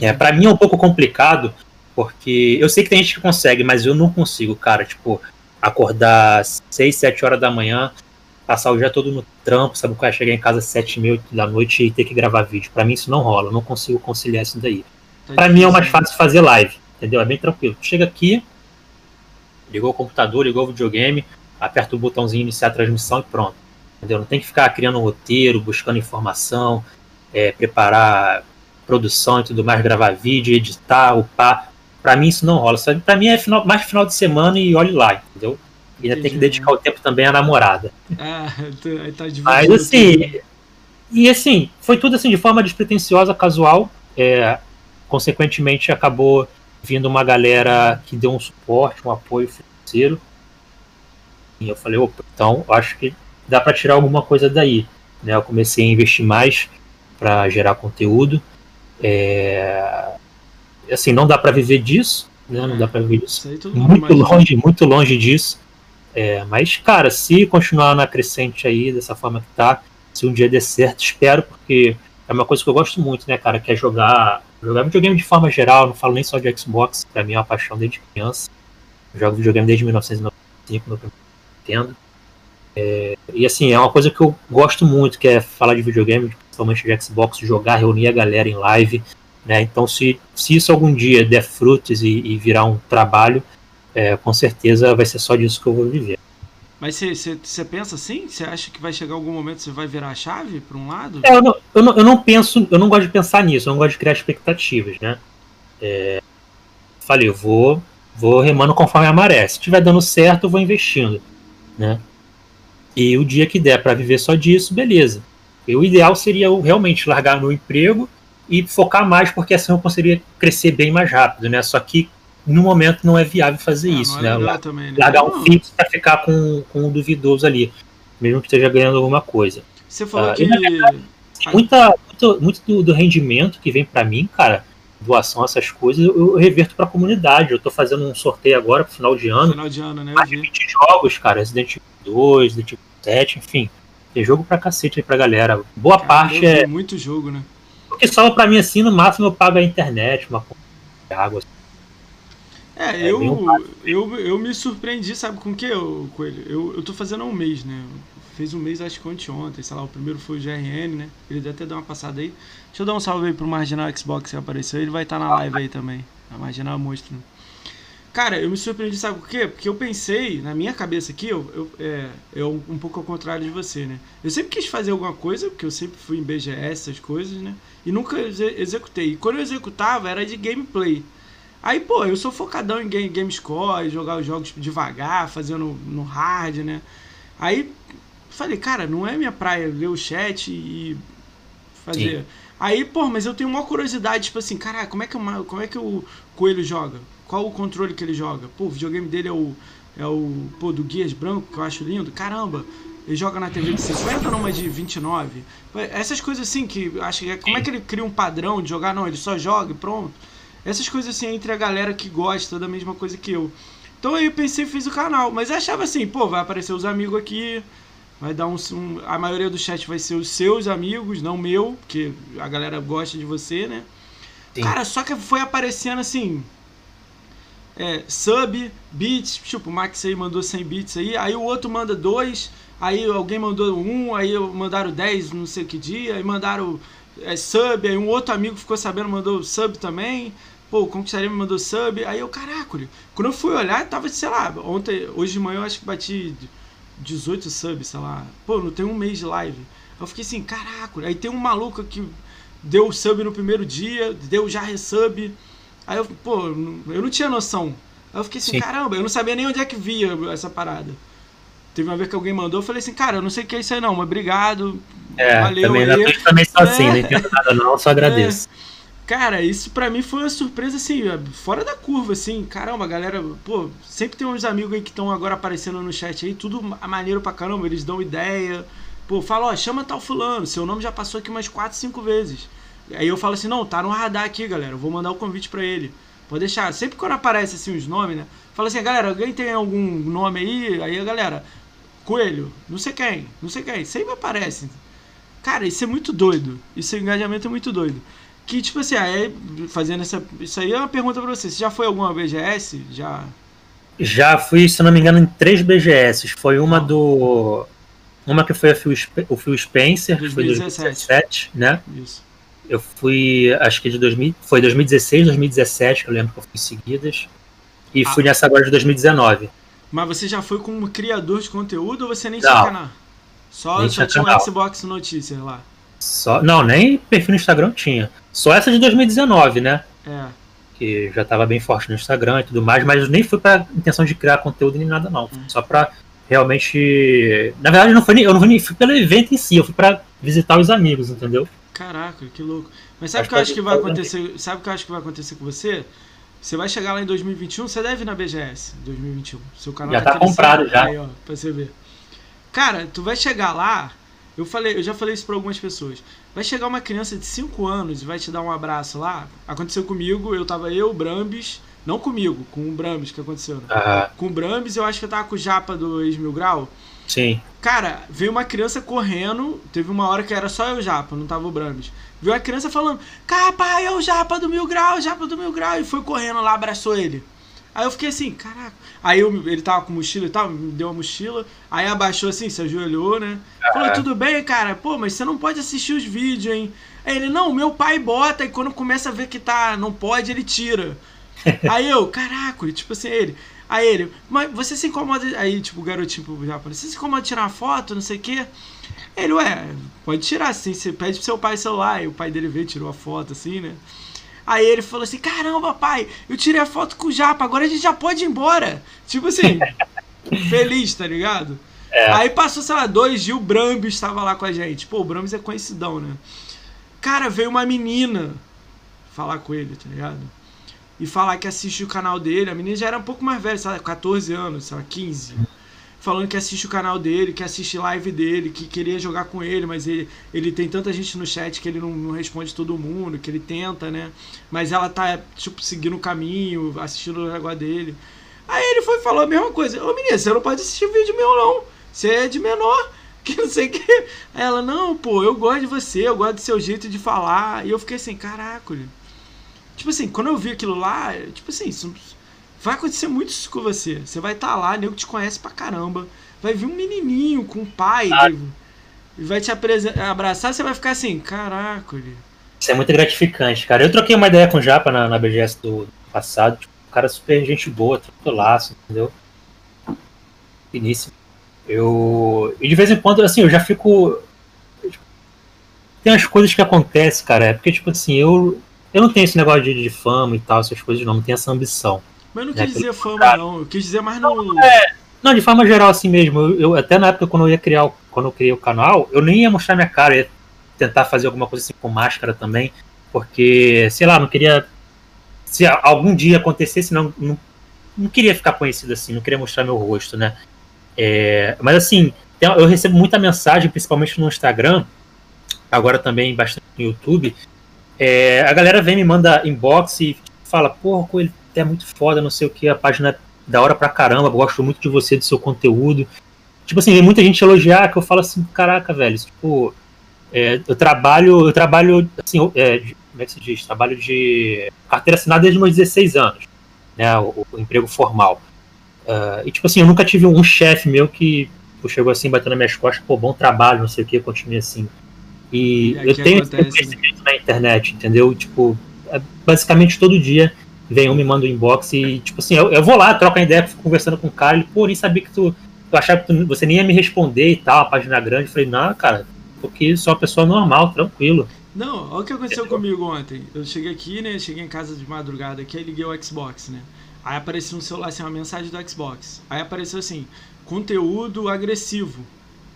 É, para mim é um pouco complicado, porque eu sei que tem gente que consegue, mas eu não consigo, cara. Tipo, acordar 6, 7 horas da manhã, passar o dia todo no trampo, sabe? O cara chegar em casa 7 e meia da noite e ter que gravar vídeo. Para mim isso não rola, eu não consigo conciliar isso daí. Tá para mim é mais fácil fazer live, entendeu? É bem tranquilo. Chega aqui, ligou o computador, ligou o videogame, aperta o botãozinho iniciar a transmissão e pronto. Entendeu? Não tem que ficar criando um roteiro, buscando informação, é, preparar produção e tudo mais, gravar vídeo, editar, upar. Pra mim isso não rola. Pra mim é final, mais final de semana e olhe lá, entendeu? E ainda tem que dedicar o tempo também à namorada. Aí tá Mas assim. E assim, foi tudo assim de forma despretensiosa, casual. É, consequentemente, acabou vindo uma galera que deu um suporte, um apoio financeiro. E eu falei, opa, então acho que dá para tirar alguma coisa daí. Né? Eu comecei a investir mais para gerar conteúdo. É, assim, não dá para viver disso, né? Não dá para viver disso. Muito longe, muito longe disso. É, mas, cara, se continuar na crescente aí, dessa forma que tá, se um dia der certo, espero, porque é uma coisa que eu gosto muito, né, cara, que é jogar, jogar videogame de forma geral, não falo nem só de Xbox, pra mim é uma paixão desde criança. Jogo videogame desde 1995, no Nintendo. É, e assim, é uma coisa que eu gosto muito, que é falar de videogame, principalmente de Xbox, jogar, reunir a galera em live. Né? Então, se, se isso algum dia der frutos e, e virar um trabalho, é, com certeza vai ser só disso que eu vou viver. Mas você pensa assim? Você acha que vai chegar algum momento que você vai virar a chave para um lado? É, eu, não, eu, não, eu, não, penso, eu não gosto de pensar nisso, eu não gosto de criar expectativas, né? É, falei, eu vou, vou remando conforme a maré. Se estiver dando certo, eu vou investindo, né? E o dia que der para viver só disso, beleza. E o ideal seria eu realmente largar meu emprego e focar mais, porque assim eu conseguiria crescer bem mais rápido, né? Só que no momento não é viável fazer ah, isso, é né? Também, né? Largar um fixo para ficar com, com um duvidoso ali, mesmo que esteja ganhando alguma coisa. Você falou uh, que. Verdade, muita, muito, muito do, do, rendimento que vem para mim, cara, doação, essas coisas, eu, eu reverto para a comunidade. Eu tô fazendo um sorteio agora pro final de ano. Final de ano, né? Mais de 20 jogos, cara. Resident Evil 2, Resident Evil 7, enfim. Tem jogo pra cacete aí pra galera. Boa cara, parte é. muito jogo, né? O que salva pra mim assim, no máximo eu pago a internet, uma água. Assim. É, é eu, eu, eu me surpreendi, sabe com o que, Coelho? Eu, eu tô fazendo há um mês, né? Fez um mês, acho que ontem, sei lá, o primeiro foi o GRN, né? Ele deve até dar uma passada aí. Deixa eu dar um salve aí pro Marginal Xbox que apareceu, ele vai estar tá na live aí também. A Marginal Monstro. Né? Cara, eu me surpreendi, sabe por quê? Porque eu pensei, na minha cabeça aqui, eu, eu, é, eu um pouco ao contrário de você, né? Eu sempre quis fazer alguma coisa, porque eu sempre fui em BGS, essas coisas, né? E nunca exe executei. E quando eu executava, era de gameplay. Aí, pô, eu sou focadão em game, game score, jogar os jogos devagar, fazendo no hard, né? Aí falei, cara, não é minha praia ler o chat e fazer. Sim. Aí, pô, mas eu tenho uma curiosidade, tipo assim, cara, como é que, eu, como é que o Coelho joga? Qual o controle que ele joga? Pô, o videogame dele é o. É o. Pô, do Guias Branco, que eu acho lindo. Caramba, ele joga na TV de 50 numa de 29. Essas coisas assim que acho que. É, como é que ele cria um padrão de jogar? Não, ele só joga e pronto. Essas coisas assim entre a galera que gosta da mesma coisa que eu. Então aí eu pensei fiz o canal. Mas eu achava assim, pô, vai aparecer os amigos aqui. Vai dar um, um, A maioria do chat vai ser os seus amigos, não meu, porque a galera gosta de você, né? Sim. Cara, só que foi aparecendo assim. É, sub, bits, tipo, o Max aí mandou 100 bits aí, aí o outro manda dois, aí alguém mandou um, aí mandaram 10 não sei que dia, aí mandaram é, sub, aí um outro amigo ficou sabendo, mandou sub também. Pô, o Conquistaria me mandou sub. Aí eu, caraca, quando eu fui olhar, tava, sei lá, ontem, hoje de manhã eu acho que bati 18 subs, sei lá. Pô, não tem um mês de live. Eu fiquei assim, caraca, aí tem um maluco que deu sub no primeiro dia, deu já resub. Aí eu, pô, eu não tinha noção. Aí eu fiquei assim, Sim. caramba, eu não sabia nem onde é que via essa parada. Teve uma vez que alguém mandou, eu falei assim, cara, eu não sei o que é isso aí não, mas obrigado. É, valeu também na Twitch também sou assim, é, não entendo nada não, só agradeço. É. Cara, isso pra mim foi uma surpresa, assim, fora da curva, assim. Caramba, galera, pô, sempre tem uns amigos aí que estão agora aparecendo no chat aí, tudo maneiro pra caramba, eles dão ideia. Pô, fala, ó, chama tal fulano, seu nome já passou aqui umas 4, 5 vezes. Aí eu falo assim, não, tá no radar aqui, galera, eu vou mandar o convite pra ele. Pode deixar. Sempre quando aparece assim os nomes, né? Fala assim, galera, alguém tem algum nome aí? Aí a galera, Coelho, não sei quem, não sei quem, sempre aparece. Cara, isso é muito doido. Isso engajamento é muito doido. Que, tipo assim, aí, fazendo essa. Isso aí é uma pergunta pra você. Você já foi alguma BGS? Já. Já fui, se não me engano, em três BGS. Foi uma do. Uma que foi Phil, o Phil Spencer, 2017. que foi 2017, né? Isso. Eu fui, acho que de 2000, foi 2016, 2017, que eu lembro que eu fui seguidas. E ah. fui nessa agora de 2019. Mas você já foi como criador de conteúdo ou você nem tinha canal? Só, só tinha um Xbox Notícias lá. Só, não, nem perfil no Instagram tinha. Só essa de 2019, né? É. Que já tava bem forte no Instagram e tudo mais, mas nem foi pra intenção de criar conteúdo nem nada, não. Hum. Só pra realmente. Na verdade, não foi nem, eu não fui, nem, fui pelo evento em si, eu fui pra visitar os amigos, entendeu? Caraca, que louco. Mas sabe o que eu acho que vai acontecer? Sabe o que eu acho que vai acontecer com você? Você vai chegar lá em 2021, você deve ir na BGS 2021. Seu canal já tá, tá comprado já. Aí, ó, pra você ver. Cara, tu vai chegar lá, eu falei, eu já falei isso para algumas pessoas. Vai chegar uma criança de 5 anos e vai te dar um abraço lá. Aconteceu comigo, eu tava eu, Brambis, não comigo, com o Brambis que aconteceu. Né? Uhum. Com o Brambis, eu acho que eu tava com o Japa do ex Mil Grau. Sim. Cara, veio uma criança correndo, teve uma hora que era só eu o Japa, não tava o Brambis. Viu a criança falando, capa, é o Japa do Mil Grau, Japa do Mil Grau, e foi correndo lá, abraçou ele. Aí eu fiquei assim, caraca. Aí eu, ele tava com mochila e tal, me deu uma mochila. Aí abaixou assim, se ajoelhou, né? Falou, tudo bem, cara? Pô, mas você não pode assistir os vídeos, hein? Aí ele, não, meu pai bota e quando começa a ver que tá, não pode, ele tira. Aí eu, caraca, tipo assim, ele. Aí ele, mas você se incomoda. Aí, tipo, o garotinho pro japonês, você se incomoda de tirar foto, não sei o quê? Ele, ué, pode tirar assim, você pede pro seu pai celular. E o pai dele veio, tirou a foto assim, né? Aí ele falou assim: caramba, pai, eu tirei a foto com o Japa, agora a gente já pode ir embora. Tipo assim, feliz, tá ligado? É. Aí passou, sei lá, dois dias, o Brambis estava lá com a gente. Pô, o Brambis é conhecidão, né? Cara, veio uma menina falar com ele, tá ligado? E falar que assiste o canal dele. A menina já era um pouco mais velha, sabe? 14 anos, sei lá, 15. Falando que assiste o canal dele, que assiste live dele, que queria jogar com ele, mas ele, ele tem tanta gente no chat que ele não, não responde todo mundo, que ele tenta, né? Mas ela tá, tipo, seguindo o caminho, assistindo o negócio dele. Aí ele foi falou a mesma coisa. Ô menina, você não pode assistir vídeo meu, não. Você é de menor que não sei o que. Aí ela, não, pô, eu gosto de você, eu gosto do seu jeito de falar. E eu fiquei assim, caraca. Tipo assim, quando eu vi aquilo lá, tipo assim, isso, vai acontecer muito isso com você. Você vai estar tá lá, nego te conhece pra caramba. Vai vir um menininho com o pai ah. e vai te abraçar, você vai ficar assim, caraca. Isso é muito gratificante, cara. Eu troquei uma ideia com o Japa na, na BGS do passado. Tipo, o cara super gente boa, tranquilaço, entendeu? Finíssimo. Eu. E de vez em quando, assim, eu já fico. Tem umas coisas que acontecem, cara. É porque, tipo assim, eu. Eu não tenho esse negócio de, de fama e tal, essas coisas, não. Não tenho essa ambição. Mas eu não quis dizer fama, cara. não. Eu quis dizer mais no. Não, é, não, de forma geral, assim mesmo. Eu, eu, até na época, quando eu ia criar o, quando eu criei o canal, eu nem ia mostrar minha cara, ia tentar fazer alguma coisa assim com máscara também. Porque, sei lá, não queria. Se algum dia acontecesse, não, não, não queria ficar conhecido assim, não queria mostrar meu rosto, né? É, mas assim, eu recebo muita mensagem, principalmente no Instagram, agora também bastante no YouTube. É, a galera vem me manda inbox e fala, porra, ele é muito foda, não sei o que, a página é da hora pra caramba, gosto muito de você, do seu conteúdo. Tipo assim, vem muita gente elogiar que eu falo assim, caraca, velho, tipo, é, eu trabalho, eu trabalho, assim, é, como é que se diz? Trabalho de carteira assinada desde meus 16 anos, né, o, o emprego formal. Uh, e tipo assim, eu nunca tive um chefe meu que pô, chegou assim, batendo nas minhas costas, pô, bom trabalho, não sei o que, continue assim. E, e eu tenho esse conhecimento na internet, entendeu? Tipo, é, basicamente todo dia vem um, me manda um inbox e, tipo assim, eu, eu vou lá, troco a ideia, fico conversando com o cara, ele, pô, nem sabia que tu. Eu achava que tu, você nem ia me responder e tal, a página grande. Eu falei, não, cara, porque sou uma pessoa normal, tranquilo. Não, olha o que aconteceu Entendeu? comigo ontem. Eu cheguei aqui, né? Cheguei em casa de madrugada aqui, aí liguei o Xbox, né? Aí apareceu no celular assim, uma mensagem do Xbox. Aí apareceu assim, conteúdo agressivo.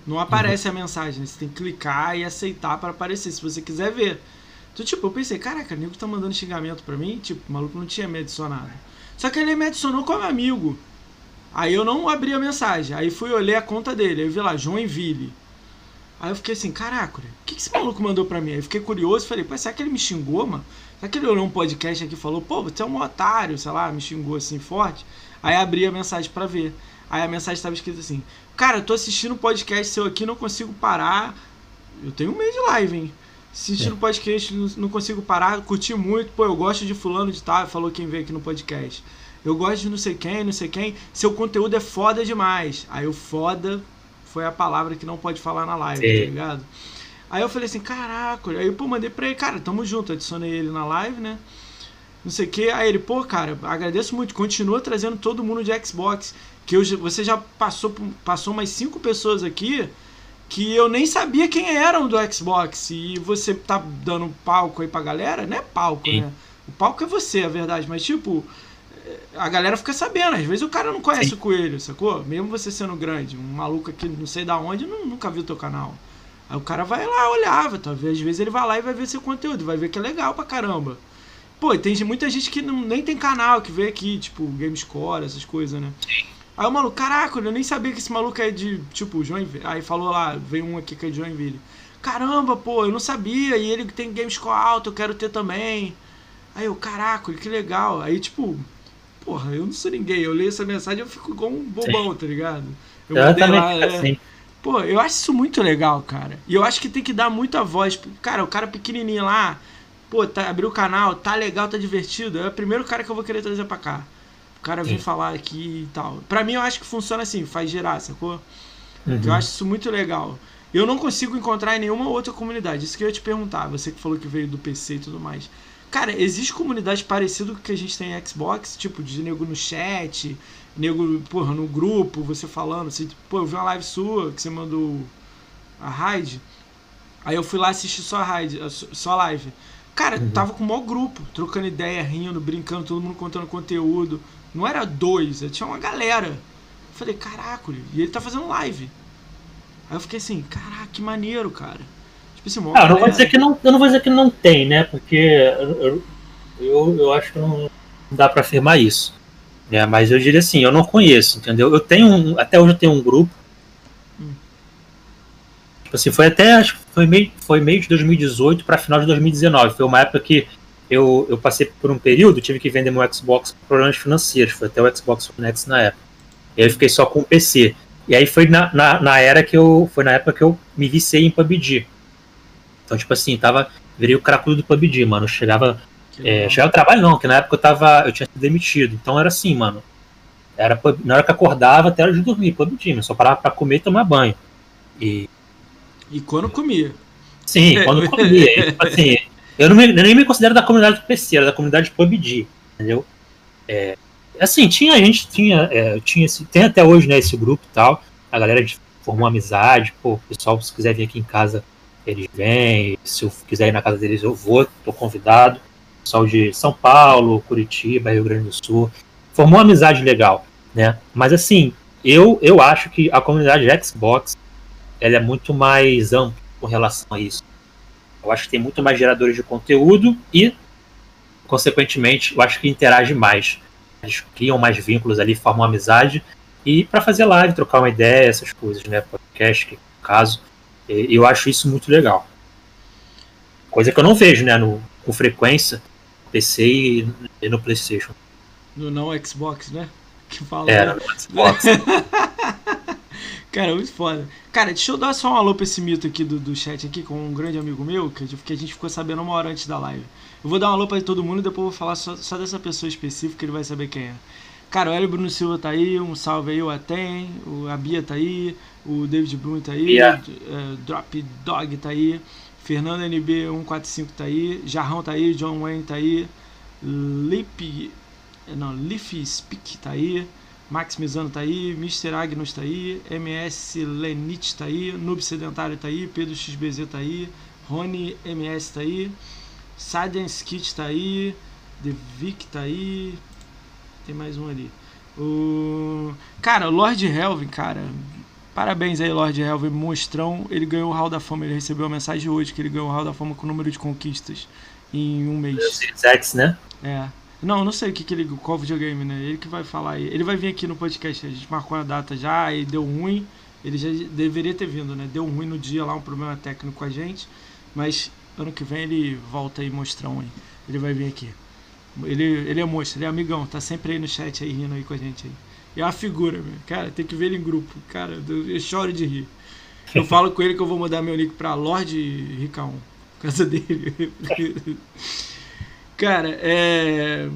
Não aparece uhum. a mensagem, você tem que clicar e aceitar para aparecer, se você quiser ver. Então, tipo, eu pensei, caraca, o nego tá mandando xingamento pra mim? Tipo, o maluco não tinha me adicionado. Só que ele me adicionou como amigo. Aí eu não abri a mensagem. Aí fui olhar a conta dele. Aí eu vi lá, Joinville. Aí eu fiquei assim, caraca, o que, que esse maluco mandou pra mim? Aí eu fiquei curioso falei, pô, será que ele me xingou, mano? Será que ele olhou um podcast aqui e falou, pô, você é um otário, sei lá, me xingou assim forte? Aí abri a mensagem para ver. Aí a mensagem estava escrita assim: Cara, tô assistindo um podcast seu aqui, não consigo parar. Eu tenho um de live, hein? Assistindo é. podcast, não, consigo parar, curti muito. Pô, eu gosto de Fulano de Tal, falou quem veio aqui no podcast. Eu gosto de não sei quem, não sei quem. Seu conteúdo é foda demais. Aí o foda foi a palavra que não pode falar na live, Sim. tá ligado? Aí eu falei assim, caraca, aí eu pô, mandei pra ele, cara, tamo junto, adicionei ele na live, né? Não sei o que. Aí ele, pô, cara, agradeço muito, continua trazendo todo mundo de Xbox. Que eu, você já passou, passou umas cinco pessoas aqui que eu nem sabia quem eram do Xbox. E você tá dando palco aí pra galera, não é palco, Sim. né? O palco é você, é verdade, mas tipo, a galera fica sabendo. Às vezes o cara não conhece Sim. o coelho, sacou? Mesmo você sendo grande, um maluco aqui não sei da onde nunca viu teu canal. Aí o cara vai lá, olhava, talvez às vezes ele vai lá e vai ver seu conteúdo, vai ver que é legal pra caramba. Pô, tem muita gente que não, nem tem canal, que vê aqui, tipo, GameScore, essas coisas, né? Aí o maluco, caraca, eu nem sabia que esse maluco é de, tipo, Joinville. Aí falou lá, veio um aqui que é de Joinville. Caramba, pô, eu não sabia, e ele tem GameScore alto, eu quero ter também. Aí eu, caraca, que legal. Aí, tipo, porra, eu não sou ninguém. Eu leio essa mensagem e eu fico igual um bobão, Sim. tá ligado? Eu, eu também lá, é, assim. Pô, eu acho isso muito legal, cara. E eu acho que tem que dar muita voz. Cara, o cara pequenininho lá, pô, tá, abriu o canal, tá legal, tá divertido. É o primeiro cara que eu vou querer trazer pra cá. Cara vir falar aqui e tal. Pra mim, eu acho que funciona assim, faz gerar, sacou? Uhum. Eu acho isso muito legal. Eu não consigo encontrar em nenhuma outra comunidade. Isso que eu ia te perguntar, você que falou que veio do PC e tudo mais. Cara, existe comunidade parecida com que a gente tem em Xbox, tipo, de nego no chat, nego, porra, no grupo, você falando, assim, pô, eu vi uma live sua que você mandou a raid. Aí eu fui lá assistir só a raid, só a live. Cara, uhum. tava com o maior grupo, trocando ideia, rindo, brincando, todo mundo contando conteúdo. Não era dois, tinha uma galera. Eu falei, caraca, e ele tá fazendo live. Aí eu fiquei assim, caraca, que maneiro, cara. Tipo assim, ah, eu não vou dizer que não, eu não vou dizer que não tem, né? Porque eu, eu, eu acho que não dá para afirmar isso. Né? Mas eu diria assim, eu não conheço, entendeu? Eu tenho um, até hoje eu tenho um grupo. Hum. Tipo assim, foi até acho que foi meio, foi meio de 2018 para final de 2019. Foi uma época que eu, eu passei por um período, tive que vender meu Xbox por problemas financeiros. Foi até o Xbox One X na época. E aí eu fiquei só com o PC. E aí foi na, na, na, era que eu. Foi na época que eu me viciei em PUBG. Então, tipo assim, tava. Virei o cracudo do PUBG, mano. Eu chegava. É, chegava ao trabalho não, que na época eu tava. Eu tinha sido demitido. Então era assim, mano. Era, na hora que acordava até hora de dormir, PUBG, mas só parava pra comer e tomar banho. E. E quando comia. Sim, quando comia. e, tipo assim, eu, não me, eu nem me considero da comunidade do PC, era da comunidade PUBG, entendeu? É, assim, tinha a gente, tinha, é, tinha esse, tem até hoje, né, esse grupo e tal. A galera formou amizade, pô, o pessoal, se quiser vir aqui em casa, eles vêm. Se eu quiser ir na casa deles, eu vou, tô convidado. Pessoal de São Paulo, Curitiba, Rio Grande do Sul. Formou uma amizade legal, né? Mas assim, eu, eu acho que a comunidade Xbox ela é muito mais ampla com relação a isso. Eu acho que tem muito mais geradores de conteúdo e, consequentemente, eu acho que interage mais eles criam mais vínculos ali, formam amizade. E para fazer live, trocar uma ideia, essas coisas, né? Podcast, que, no caso. Eu acho isso muito legal. Coisa que eu não vejo, né? No, com frequência, no PC e, e no PlayStation. No não Xbox, né? Que fala. É, no Xbox. Cara, muito foda. Cara, deixa eu dar só um alô pra esse mito aqui do, do chat aqui com um grande amigo meu, que, que a gente ficou sabendo uma hora antes da live. Eu vou dar um alô pra todo mundo e depois vou falar só, só dessa pessoa específica, ele vai saber quem é. Cara, o Hélio Bruno Silva tá aí, um salve aí, o Aten, o, a Bia tá aí, o David Bruno tá aí, yeah. o, uh, Drop Dog tá aí, Fernando NB145 tá aí, Jarrão tá aí, John Wayne tá aí, Lip, não, Leaf Speak tá aí, Max Mizano tá aí, Mr. Agnus tá aí, MS Lenit tá aí, Noob Sedentário tá aí, Pedro XBZ tá aí, Rony MS tá aí, Silence Kit tá aí, The Vic tá aí, tem mais um ali. O... Cara, o Lord Helvin, cara, parabéns aí, Lord Helvin, monstrão, ele ganhou o Hall da Fama, ele recebeu a mensagem hoje que ele ganhou o Hall da Fama com o número de conquistas em um mês. Series X, né? É. Não, não sei o que, que ele. Qual videogame, né? Ele que vai falar aí. Ele vai vir aqui no podcast. A gente marcou a data já e deu ruim. Ele já deveria ter vindo, né? Deu ruim no dia lá, um problema técnico com a gente. Mas ano que vem ele volta aí mostrão aí. Ele vai vir aqui. Ele, ele é monstro, ele é amigão, tá sempre aí no chat aí rindo aí com a gente aí. E é uma figura, meu. Cara, tem que ver ele em grupo. Cara, eu choro de rir. Eu falo com ele que eu vou mudar meu nick pra Lorde Ricaon. Por causa dele. Cara, é.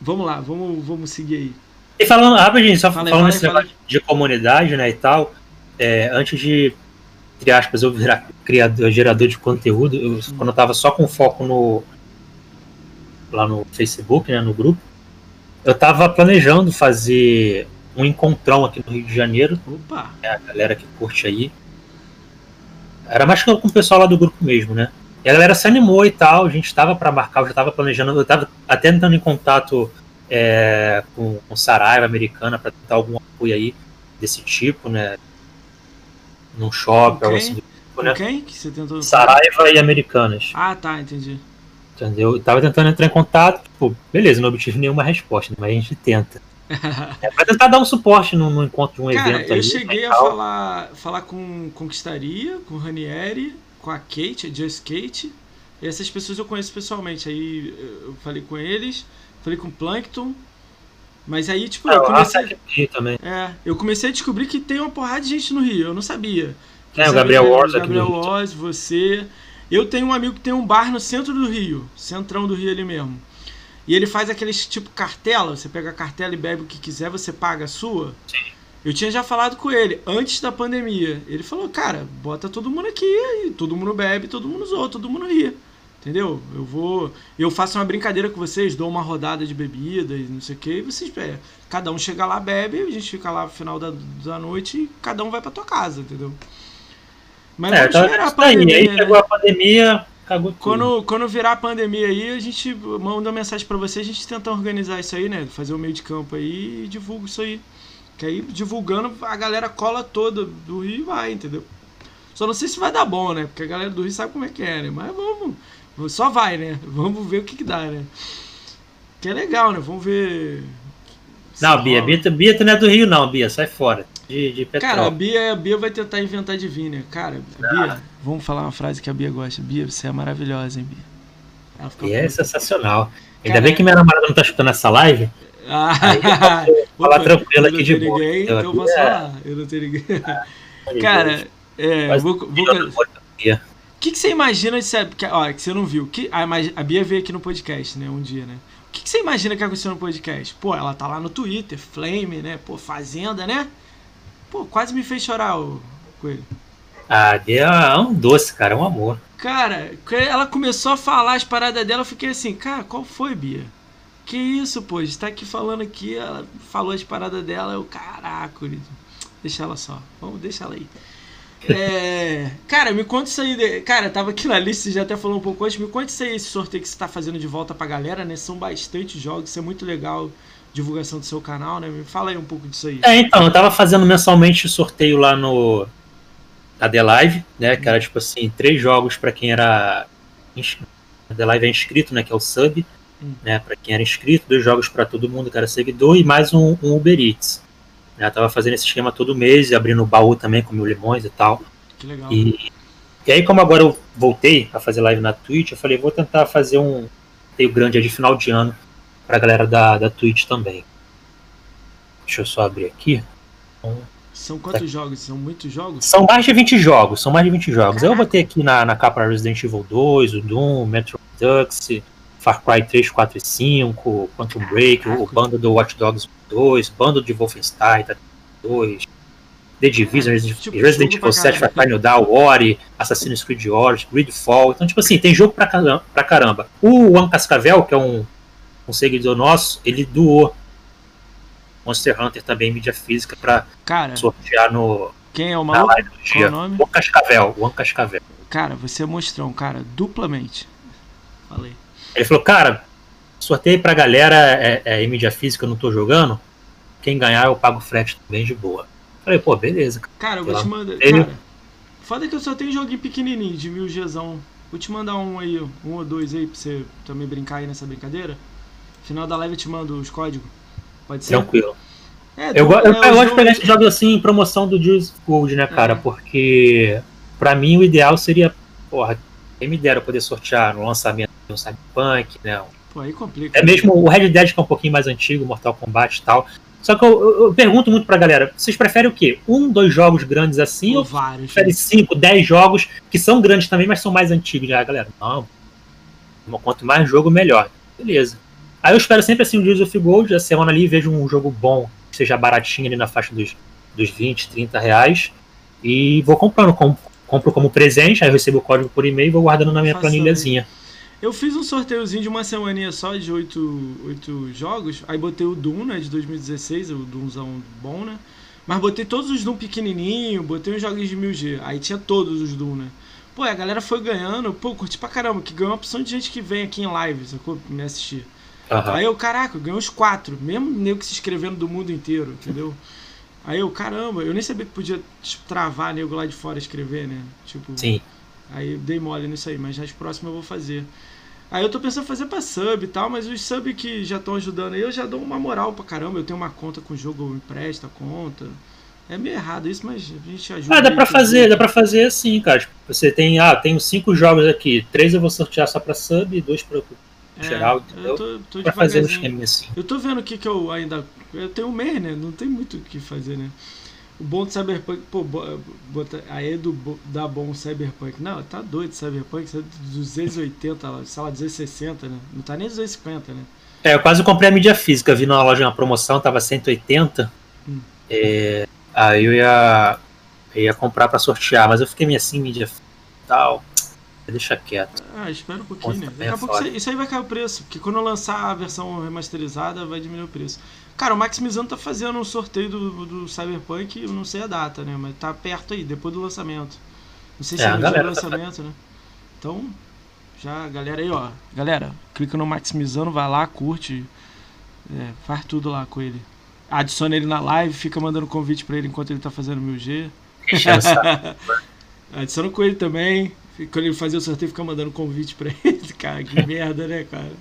Vamos lá, vamos, vamos seguir aí. E falando, rapidinho, só fala falando nesse negócio de comunidade, né, e tal, é, antes de, entre aspas, eu virar criador, gerador de conteúdo, eu, hum. quando eu tava só com foco no lá no Facebook, né, no grupo, eu tava planejando fazer um encontrão aqui no Rio de Janeiro. Opa! É, a galera que curte aí. Era mais com o pessoal lá do grupo mesmo, né? E a galera se animou e tal, a gente estava para marcar, eu já estava planejando, eu estava até entrando em contato é, com, com Saraiva americana para tentar algum apoio aí desse tipo, né? Num shopping, algo assim. Tipo, né? quem que você tentou? Saraiva e Americanas. Ah, tá, entendi. Entendeu? Eu tava tentando entrar em contato, tipo, beleza, não obtive nenhuma resposta, mas a gente tenta. é pra tentar dar um suporte no, no encontro de um Cara, evento. Eu ali, cheguei a falar, falar com Conquistaria, com Ranieri, com a Kate, a Just Kate. E essas pessoas eu conheço pessoalmente. Aí eu falei com eles, falei com o Plankton. Mas aí, tipo, eu comecei. Também. É, eu comecei a descobrir que tem uma porrada de gente no Rio. Eu não sabia. É, o Gabriel Wars aqui Gabriel Wars, você. Eu tenho um amigo que tem um bar no centro do Rio, centrão do Rio ali mesmo. E ele faz aqueles tipo cartela, você pega a cartela e bebe o que quiser, você paga a sua. Sim. Eu tinha já falado com ele antes da pandemia. Ele falou, cara, bota todo mundo aqui, e todo mundo bebe, todo mundo zoa, todo mundo ri. Entendeu? Eu vou. Eu faço uma brincadeira com vocês, dou uma rodada de bebida e não sei o que, e vocês é, Cada um chega lá, bebe, a gente fica lá no final da, da noite e cada um vai pra tua casa, entendeu? Mas É, vamos esperar a isso aí. pandemia. Aí né? chegou a pandemia, cagou tudo. Quando, quando virar a pandemia aí, a gente manda uma mensagem pra você, a gente tenta organizar isso aí, né? Fazer o meio de campo aí e divulga isso aí. Que aí, divulgando, a galera cola toda do Rio e vai, entendeu? Só não sei se vai dar bom, né? Porque a galera do Rio sabe como é que é, né? Mas vamos. Só vai, né? Vamos ver o que, que dá, né? Que é legal, né? Vamos ver. Não, Bia. Bia, Bia, tu não é do Rio, não, Bia, sai fora. De, de Cara, a. Bia, a Bia vai tentar inventar de vir, né? Cara, a Bia, vamos falar uma frase que a Bia gosta. Bia, você é maravilhosa, hein, Bia? Bia é sensacional. Ainda Cara, bem que minha namorada não tá escutando essa live. Ah, falar Opa, tranquilo aqui não de boa. Ninguém, então eu posso é. falar. Eu não tenho ninguém. Cara, é, vou, o que, que você imagina de ser, que, ó, que você não viu? Que, a, a Bia veio aqui no podcast, né, um dia, né? O que, que você imagina que aconteceu no podcast? Pô, ela tá lá no Twitter, Flame, né? Pô, Fazenda, né? Pô, quase me fez chorar o coelho. A Bia é um doce, cara, é um amor. Cara, ela começou a falar as paradas dela, eu fiquei assim, cara, qual foi, Bia? Que isso, pô? A gente tá aqui falando aqui, ela falou as paradas dela, eu, caraca, deixa ela só. Vamos, deixa ela aí. É, cara, me conta isso aí. Cara, tava aqui na lista, você já até falou um pouco antes. Me conta isso aí, esse sorteio que você tá fazendo de volta pra galera, né? São bastante jogos, isso é muito legal. Divulgação do seu canal, né? Me fala aí um pouco disso aí. É, então, eu tava fazendo mensalmente sorteio lá no na The Live, né? Que era tipo assim, três jogos pra quem era. A The Live é inscrito, né? Que é o sub. Né? Pra quem era inscrito, dois jogos pra todo mundo que era seguidor e mais um, um Uber Eats. Né, eu tava fazendo esse esquema todo mês, e abrindo o baú também com mil limões e tal. Que legal. E, e aí, como agora eu voltei a fazer live na Twitch, eu falei, vou tentar fazer um sorteio grande de final de ano pra galera da, da Twitch também. Deixa eu só abrir aqui. São quantos jogos? São muitos jogos? São mais de 20 jogos, são mais de 20 jogos. Eu botei aqui na, na capa Resident Evil 2, o Doom, Metro Redux, Far Cry 3, 4 e 5, Quantum Break, o bando do Watch Dogs 2, bando de Wolfenstein 2, The Division, Resident, Tipo, Resident Evil 7, Far. Cry New Dawn, Ori, Assassin's Creed Origins, Gridfall. Então, tipo assim, tem jogo pra caramba. Pra caramba. O One Cascavel, que é um, um seguidor nosso, ele doou Monster Hunter também mídia física pra Cara, sortear no, quem é o maluco? live do Qual dia. o nome? One Cascavel, One Cascavel. Cara, você é monstrão, cara, duplamente. Falei. Ele falou, cara, sorteio pra galera é, é em mídia física, eu não tô jogando. Quem ganhar eu pago frete também de boa. Falei, pô, beleza. cara. Cara, eu vou Sei te lá. mandar. Ele- Cara, foda que eu só tenho joguinho pequenininho de mil Gzão. Vou te mandar um aí, um ou dois aí pra você também brincar aí nessa brincadeira. Final da live eu te mando os códigos. Pode ser? Tranquilo. É, Eu, go- é, eu, eu gosto de jogo- pegar esses jogos assim em promoção do Juice Gold, né, cara? É. Porque pra mim o ideal seria, porra, quem me dera poder sortear no lançamento um Cyberpunk, né? Pô, aí complica. É mesmo o Red Dead que é um pouquinho mais antigo, Mortal Kombat e tal. Só que eu, eu- eu pergunto muito pra galera, vocês preferem o quê? Um, dois jogos grandes assim Ou ou vários. prefere 5, 10 jogos que são grandes também, mas são mais antigos. Já, galera, não. Quanto mais jogo, melhor. Beleza. Aí eu espero sempre assim o Gears of Gold, a semana ali vejo um jogo bom, que seja baratinho ali na faixa dos, dos 20, 30 reais. E vou comprando. Com, compro como presente, aí eu recebo o código por e-mail e vou guardando na minha planilhazinha. Eu fiz um sorteiozinho de uma semaninha só de oito, oito jogos. Aí botei o Doom, né, de 2016, o Doomzão bom, né? Mas botei todos os Doom pequenininho, botei uns jogos de 1000G. Aí tinha todos os Doom, né? Pô, a galera foi ganhando. Pô, curti pra caramba, que ganhou uma opção de gente que vem aqui em live, sacou? Me assistir. Aham. Aí eu, caraca, eu ganhei uns quatro. Mesmo nego que se inscrevendo do mundo inteiro, entendeu? Aí eu, caramba, eu nem sabia que podia tipo, travar nego lá de fora escrever, né? Tipo, Sim. Aí dei mole nisso aí, mas nas próximas eu vou fazer. Aí eu tô pensando em fazer pra sub e tal, mas os sub que já estão ajudando aí, eu já dou uma moral pra caramba. Eu tenho uma conta com o jogo, eu empresto a conta. É meio errado isso, mas a gente ajuda. Ah, dá pra fazer, dá pra fazer assim, cara. Tipo, você tem, ah, tenho cinco jogos aqui, três eu vou sortear só pra sub e dois pra É, geral, entendeu? Eu tô, tô pra fazer um esquema assim. Eu tô vendo o que que eu ainda. Eu tenho um mês, né? Não tem muito o que fazer, né? O bom do Cyberpunk, pô, bo- bota, aí é do da bom Cyberpunk. Não, tá doido Cyberpunk, isso é 280, lá, sei lá, 260, né? Não tá nem 250, né? É, eu quase comprei a mídia física, vi na loja uma promoção, tava 180. Hum. É, aí eu ia, eu ia comprar para sortear, mas eu fiquei meio assim, mídia e tal. Deixa quieto. Ah, espera um pouquinho, né? Daqui a pouco isso aí vai cair o preço, porque quando eu lançar a versão remasterizada vai diminuir o preço. Cara, o Maximizando tá fazendo um sorteio do, do Cyberpunk, eu não sei a data, né? Mas tá perto aí, depois do lançamento. Não sei se é, é dia do tá lançamento, tá... né? Então, já, galera aí, ó. Galera, clica no Maximizando, vai lá, curte. É, faz tudo lá com ele. Adiciona ele na live, fica mandando convite para ele enquanto ele tá fazendo mil G. Adiciona com ele também. Quando ele fazia o sorteio, fica mandando convite pra ele. Cara, que merda, né, cara?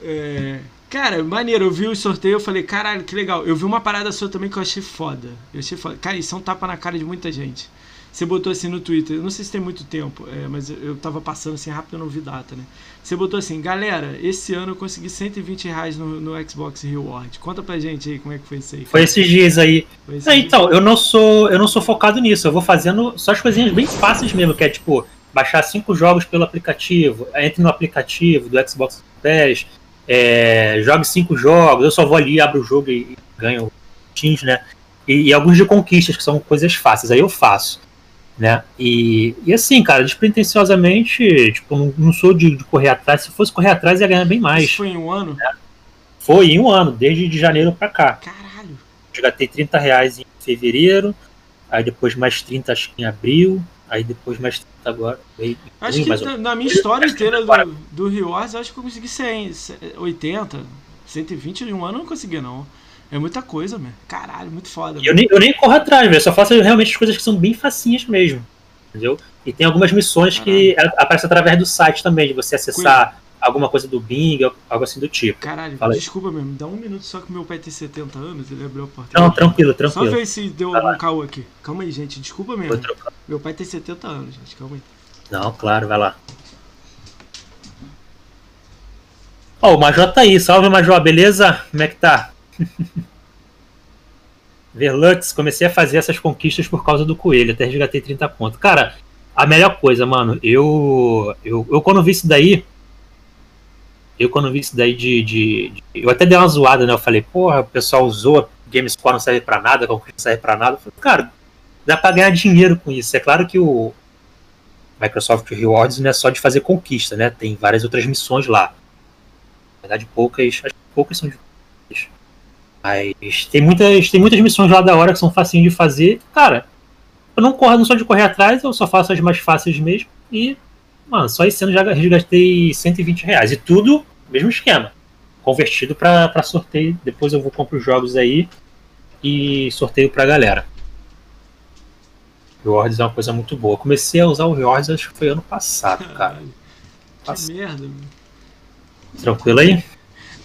É, cara, maneiro, eu vi o sorteio eu falei, caralho, que legal. Eu vi uma parada sua também que eu achei foda. Eu achei foda. Cara, isso é um tapa na cara de muita gente. Você botou assim no Twitter, eu não sei se tem muito tempo, é, mas eu tava passando assim rápido, eu não vi data, né? Você botou assim, galera, esse ano eu consegui 120 reais no, no Xbox Reward. Conta pra gente aí como é que foi isso aí. Foi esses dias aí. É, então, eu não sou eu não sou focado nisso, eu vou fazendo só as coisinhas bem fáceis mesmo, que é tipo, baixar cinco jogos pelo aplicativo, entre no aplicativo do Xbox Pass, é, jogue cinco jogos, eu só vou ali, abro o jogo e, e ganho teams, né? E, e alguns de conquistas, que são coisas fáceis, aí eu faço né? E, e assim, cara, despretensiosamente, tipo, não, não sou de, de, correr atrás. Se fosse correr atrás, ia ganhar bem mais. Isso foi em um ano? Né? Foi em um ano, desde de janeiro pra cá. Caralho. Eu gastei 30 reais em fevereiro, aí depois mais 30 acho que em abril, aí depois mais 30 agora. acho que na, na, minha história inteira do, do Rio Ars, acho que eu consegui 100, 80, 120 em um ano eu não consegui não. É muita coisa, meu. Caralho, muito foda. Eu nem, eu nem corro atrás, velho. Só faço realmente as coisas que são bem facinhas mesmo. Entendeu? E tem algumas missões Caralho. que aparecem através do site também, de você acessar Coisa. Alguma coisa do Bing, algo assim do tipo. Caralho, Fala desculpa aí. mesmo. Dá um minuto só que meu pai tem 70 anos, ele abriu a porta. Não, tranquilo, tranquilo. Só ver se deu algum caô aqui. Calma aí, gente. Desculpa mesmo. Meu pai tem 70 anos, gente. Calma aí. Não, claro, vai lá. Ó, oh, o Major tá aí. Salve, Major. Beleza? Como é que tá? Verlux, comecei a fazer essas conquistas por causa do coelho, até resgatei 30 pontos. Cara, a melhor coisa, mano, eu, eu, eu quando vi isso daí, eu quando vi isso daí de, de, de, Eu até dei uma zoada, né? Eu falei, porra, o pessoal usou, GameScore não serve pra nada, conquista não serve pra nada. Eu falei, cara, dá pra ganhar dinheiro com isso. É claro que o Microsoft Rewards não é só de fazer conquista, né? Tem várias outras missões lá. Na verdade, poucas, poucas são de mas tem muitas, tem muitas missões lá da hora que são facinhas de fazer. Cara, eu não corro não só de correr atrás, eu só faço as mais fáceis mesmo. E, mano, só esse ano já resgatei 120 reais. E tudo, mesmo esquema. Convertido para sorteio. Depois eu vou comprar os jogos aí e sorteio pra galera. Rewards é uma coisa muito boa. Comecei a usar o Rewards acho que foi ano passado, cara. Que merda, mano. Tranquilo aí?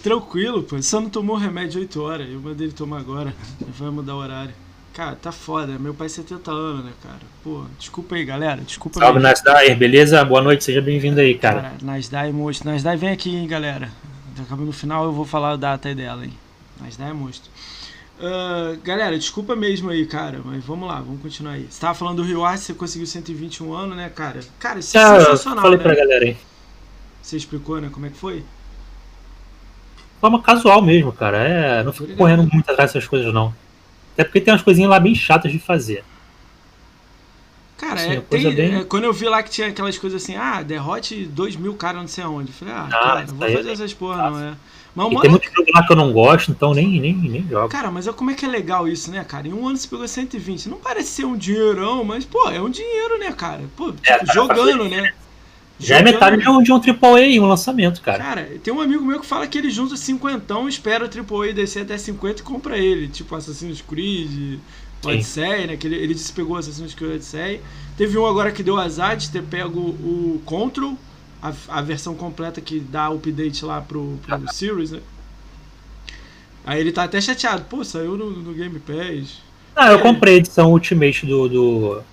Tranquilo, pô. Só não tomou remédio 8 horas. Eu mandei ele tomar agora. Vai mudar o horário. Cara, tá foda. Meu pai é 70 anos, né, cara? Pô, desculpa aí, galera. Desculpa Salve, Nasdai. Beleza? Boa noite. Seja bem-vindo aí, cara. Cara, Nasdai é monstro. Nasdai vem aqui, hein, galera. Acabando no final eu vou falar a data aí dela, hein. Nasdai é monstro. Uh, galera, desculpa mesmo aí, cara, mas vamos lá, vamos continuar aí. Você tava falando do Rio Arte, você conseguiu 121 anos, né, cara? Cara, isso é ah, sensacional, falei né? pra galera aí. Você explicou, né, como é que foi? forma casual mesmo, cara. É, não fico correndo muito atrás dessas coisas, não. Até porque tem umas coisinhas lá bem chatas de fazer. Cara, assim, é, tem, bem... é, quando eu vi lá que tinha aquelas coisas assim, ah, derrote 2 mil caras não sei aonde. Eu falei, ah, ah cara, não vou fazer é essas porra, não, é. Mas modo... Tem muito jogo lá que eu não gosto, então nem, nem, nem jogo. Cara, mas como é que é legal isso, né, cara? Em um ano você pegou 120. Não parece ser um dinheirão, mas, pô, é um dinheiro, né, cara? Pô, é, tipo, jogando, né? Já é metade de um, de um AAA em um lançamento, cara. Cara, tem um amigo meu que fala que ele junta 50, espera o AAA descer até 50 e compra ele. Tipo Assassin's Creed, Odyssey, né? Que ele, ele disse que pegou Assassin's Creed Odyssey. Teve um agora que deu azar de ter pego o Control, a, a versão completa que dá update lá pro, pro ah. Series, né? Aí ele tá até chateado. Pô, saiu no, no Game Pass. Ah, eu comprei a edição Ultimate do, do,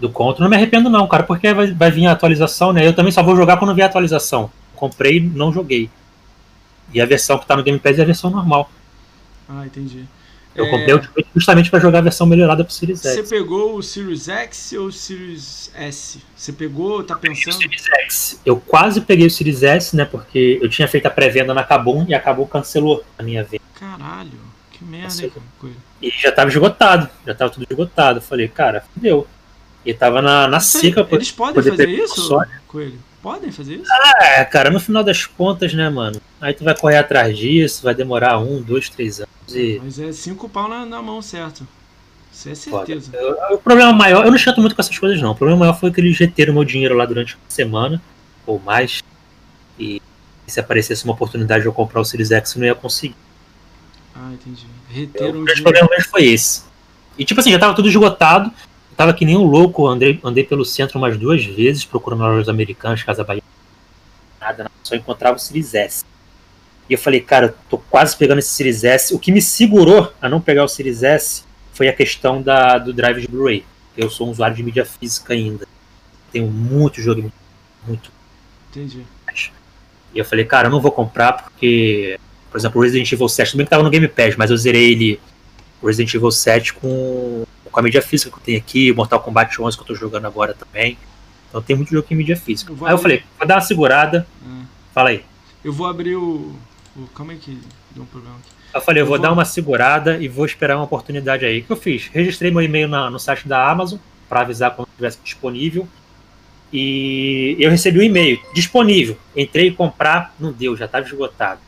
do Contra. Não me arrependo não, cara, porque vai, vai vir a atualização, né? Eu também só vou jogar quando vier a atualização. Comprei, não joguei. E a versão que tá no Game Pass é a versão normal. Ah, entendi. Eu é... comprei justamente para jogar a versão melhorada pro Series X. Você pegou o Series X ou o Series S? Você pegou, tá pensando? O Series X. Eu quase peguei o Series S, né? Porque eu tinha feito a pré-venda na Kabum e a Kabum cancelou a minha venda. Caralho, que merda, E já tava esgotado, já tava tudo esgotado. Eu falei, cara, fudeu. E tava na, na seca. Eles podem fazer isso, Coelho? Podem fazer isso? Ah, cara, no final das contas, né, mano? Aí tu vai correr atrás disso, vai demorar um, dois, três anos. E... Mas é cinco pau na, na mão, certo? Isso é certeza. o problema maior, eu não chato muito com essas coisas, não. O problema maior foi que eles reteram meu dinheiro lá durante uma semana, ou mais. E se aparecesse uma oportunidade de eu comprar o Series X, eu não ia conseguir. Ah, entendi. Reteram o grande problema foi esse. E tipo assim, já tava tudo esgotado tava que nem um louco, andei, andei pelo centro umas duas vezes procurando lojas americanas, Casa Bahia. Nada, só encontrava o Series S. E eu falei, cara, tô quase pegando esse Series S. O que me segurou a não pegar o Series S foi a questão da, do drive de Blu-ray. Eu sou um usuário de mídia física ainda. Tenho muito jogo, muito. Entendi. E eu falei, cara, eu não vou comprar porque, por exemplo, o Resident Evil 7, também que tava no Game Pass, mas eu zerei ele, o Resident Evil 7 com com a mídia física que eu tenho aqui, Mortal Kombat 11 que eu tô jogando agora também. Então tem muito jogo em mídia física. Eu aí eu falei, vou dar uma segurada. Hum. Fala aí. Eu vou abrir o. o calma aí que deu um problema aqui. Eu falei, eu, eu vou, vou, dar uma segurada e vou esperar uma oportunidade aí. O que eu fiz? Registrei meu e-mail na, no site da Amazon para avisar quando estivesse disponível. E eu recebi o um e-mail disponível. Entrei comprar, não deu, já estava esgotado.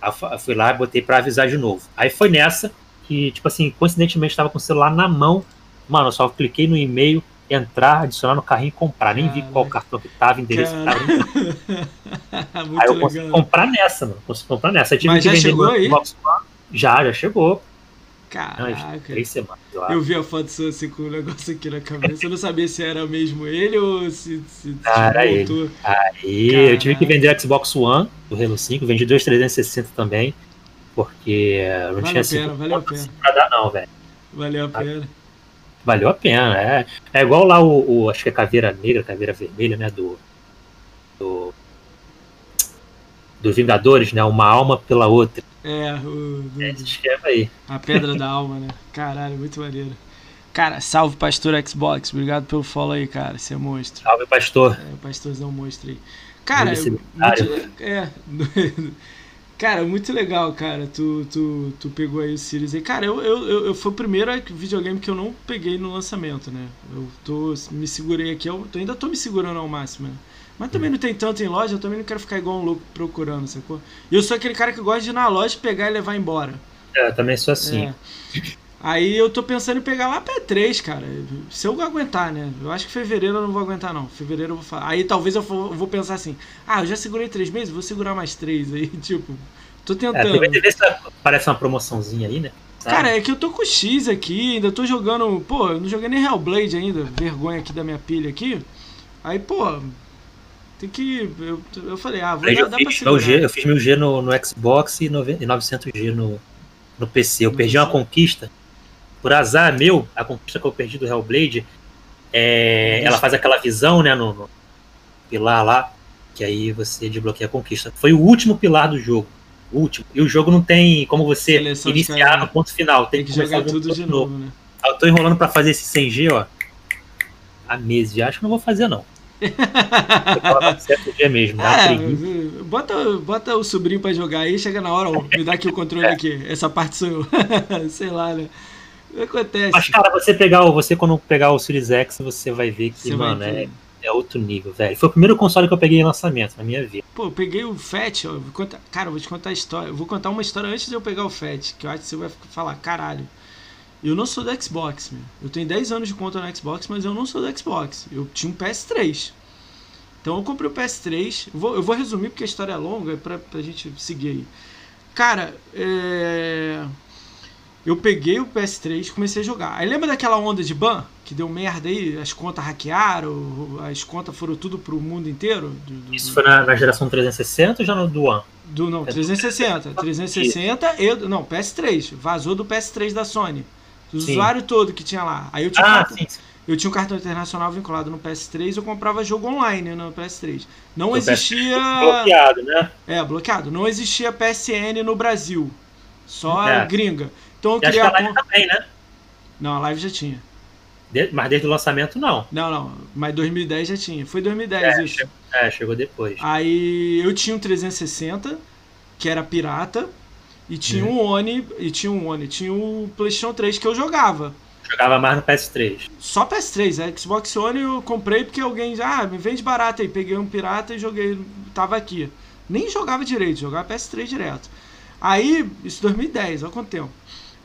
Aí fui lá e botei para avisar de novo. Aí foi nessa que, tipo assim, coincidentemente estava com o celular na mão. Mano, eu só cliquei no e-mail, entrar, adicionar no carrinho e comprar. Nem vi qual cartão que tava, endereço que tava. aí eu consegui comprar nessa, mano. Consegui comprar nessa. Aí Mas já chegou aí? Já, já chegou. Caraca. Três semanas, eu vi a foto sua assim com o um negócio aqui na cabeça. Eu não sabia se era mesmo ele ou se, se. Ele. Aí, Caraca. eu tive que vender o Xbox One do Halo 5, vendi dois 360 também. Porque não tinha valeu a pena. pra dar, não, velho. Valeu a pena. Valeu a pena, é. É igual lá o, o acho que é Caveira Negra, Caveira Vermelha, né? Do. Do. Do Vingadores, né? Uma alma pela outra. É, o. Do, é, aí. A pedra da alma, né? Caralho, muito maneiro. Cara, salve Pastor Xbox. Obrigado pelo follow aí, cara. Você é monstro. Salve, Pastor. É, Pastorzão monstro aí. Cara, é. Cara, muito legal, cara. Tu, tu, tu pegou aí o Sirius aí. Cara, eu, eu, eu, eu, foi o primeiro videogame que eu não peguei no lançamento, né? Eu tô, me segurei aqui, eu tô, ainda tô me segurando ao máximo, né? Mas também não tem tanto em loja, eu também não quero ficar igual um louco procurando, sacou? E eu sou aquele cara que gosta de ir na loja, pegar e levar embora. É, eu também sou assim. É. Aí eu tô pensando em pegar lá pra 3 cara. Se eu aguentar, né? Eu acho que fevereiro eu não vou aguentar, não. Fevereiro eu vou falar. Aí talvez eu vou pensar assim: ah, eu já segurei 3 meses, vou segurar mais 3. Aí, tipo, tô tentando. É, ver se parece uma promoçãozinha aí, né? Sabe? Cara, é que eu tô com X aqui, ainda tô jogando. Pô, eu não joguei nem Hellblade ainda. Vergonha aqui da minha pilha aqui. Aí, pô. Tem que. Eu, eu falei, ah, vou dar, eu, fiz meu G, eu fiz meu G no, no Xbox e 900G no, no PC. Eu perdi uma conquista por azar meu, a conquista que eu perdi do Hellblade, é, ela faz aquela visão, né, no, no, pilar lá, que aí você desbloqueia a conquista. Foi o último pilar do jogo. O último. E o jogo não tem como você Seleção iniciar no ponto final. Tem, tem que, jogar tudo de novo, novo. né? Eu tô enrolando para fazer esse 100G, ó. Há meses já. Acho que não vou fazer, não. certo dia mesmo. É, bota, bota o sobrinho para jogar aí, chega na hora, ó, me dá aqui o controle aqui. Essa parte sou eu. Sei lá, né? Acontece. Mas, cara, você pegar você quando pegar o Series X, você vai ver que, você mano, é, é outro nível, velho. Foi o primeiro console que eu peguei em lançamento na minha vida. Pô, eu peguei o Fat, ó, contar, cara, eu vou te contar a história. Eu vou contar uma história antes de eu pegar o Fat, que eu acho que você vai falar, caralho. Eu não sou do Xbox, meu. Eu tenho 10 anos de conta no Xbox, mas eu não sou do Xbox. Eu tinha um PS3. Então eu comprei o PS3. Eu vou, eu vou resumir porque a história é longa pra, pra gente seguir aí. Cara, é eu peguei o PS3 e comecei a jogar. Aí lembra daquela onda de ban que deu merda aí? As contas hackearam, as contas foram tudo pro mundo inteiro? Do, do, Isso foi na, na, geração 360 ou já no do One? Do, não, 360. 360 e. Não, PS3. Vazou do PS3 da Sony. O usuário todo que tinha lá. Aí eu tinha, ah, sim, sim. eu tinha um cartão internacional vinculado no PS3 eu comprava jogo online no PS3. Não existia. Bloqueado, né? É, bloqueado. Não existia PSN no Brasil. Só é. gringa. Então eu E acho que a live também, né? Não, a live já tinha. De- Mas desde o lançamento, não. Não, não, mas 2010 já tinha. Foi 2010 É, isso. chegou, é, chegou depois. Aí eu tinha um 360, que era pirata, e tinha um One, e tinha um One, tinha o PlayStation 3 que eu jogava. Jogava mais no PS3. Só PS3, a Xbox One eu comprei porque alguém já, ah, me vende barato aí, peguei um pirata e joguei, tava aqui. Nem jogava direito, jogava PS3 direto. Aí, isso 2010, olha quanto tempo.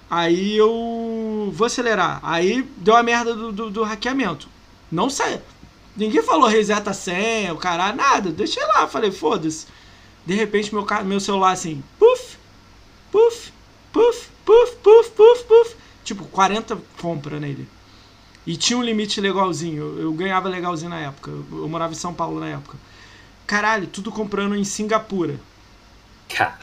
Aí eu vou acelerar. Aí deu a merda do, do, do hackeamento. Não sei. Ninguém falou reseta a senha, o caralho, nada. Deixei lá, falei, foda-se. De repente meu, meu celular assim, puf, puf, puf, puf, puf, puf, puf. Tipo, 40 compra nele. E tinha um limite legalzinho. Eu, eu ganhava legalzinho na época. Eu, eu morava em São Paulo na época. Caralho, tudo comprando em Singapura. Cara,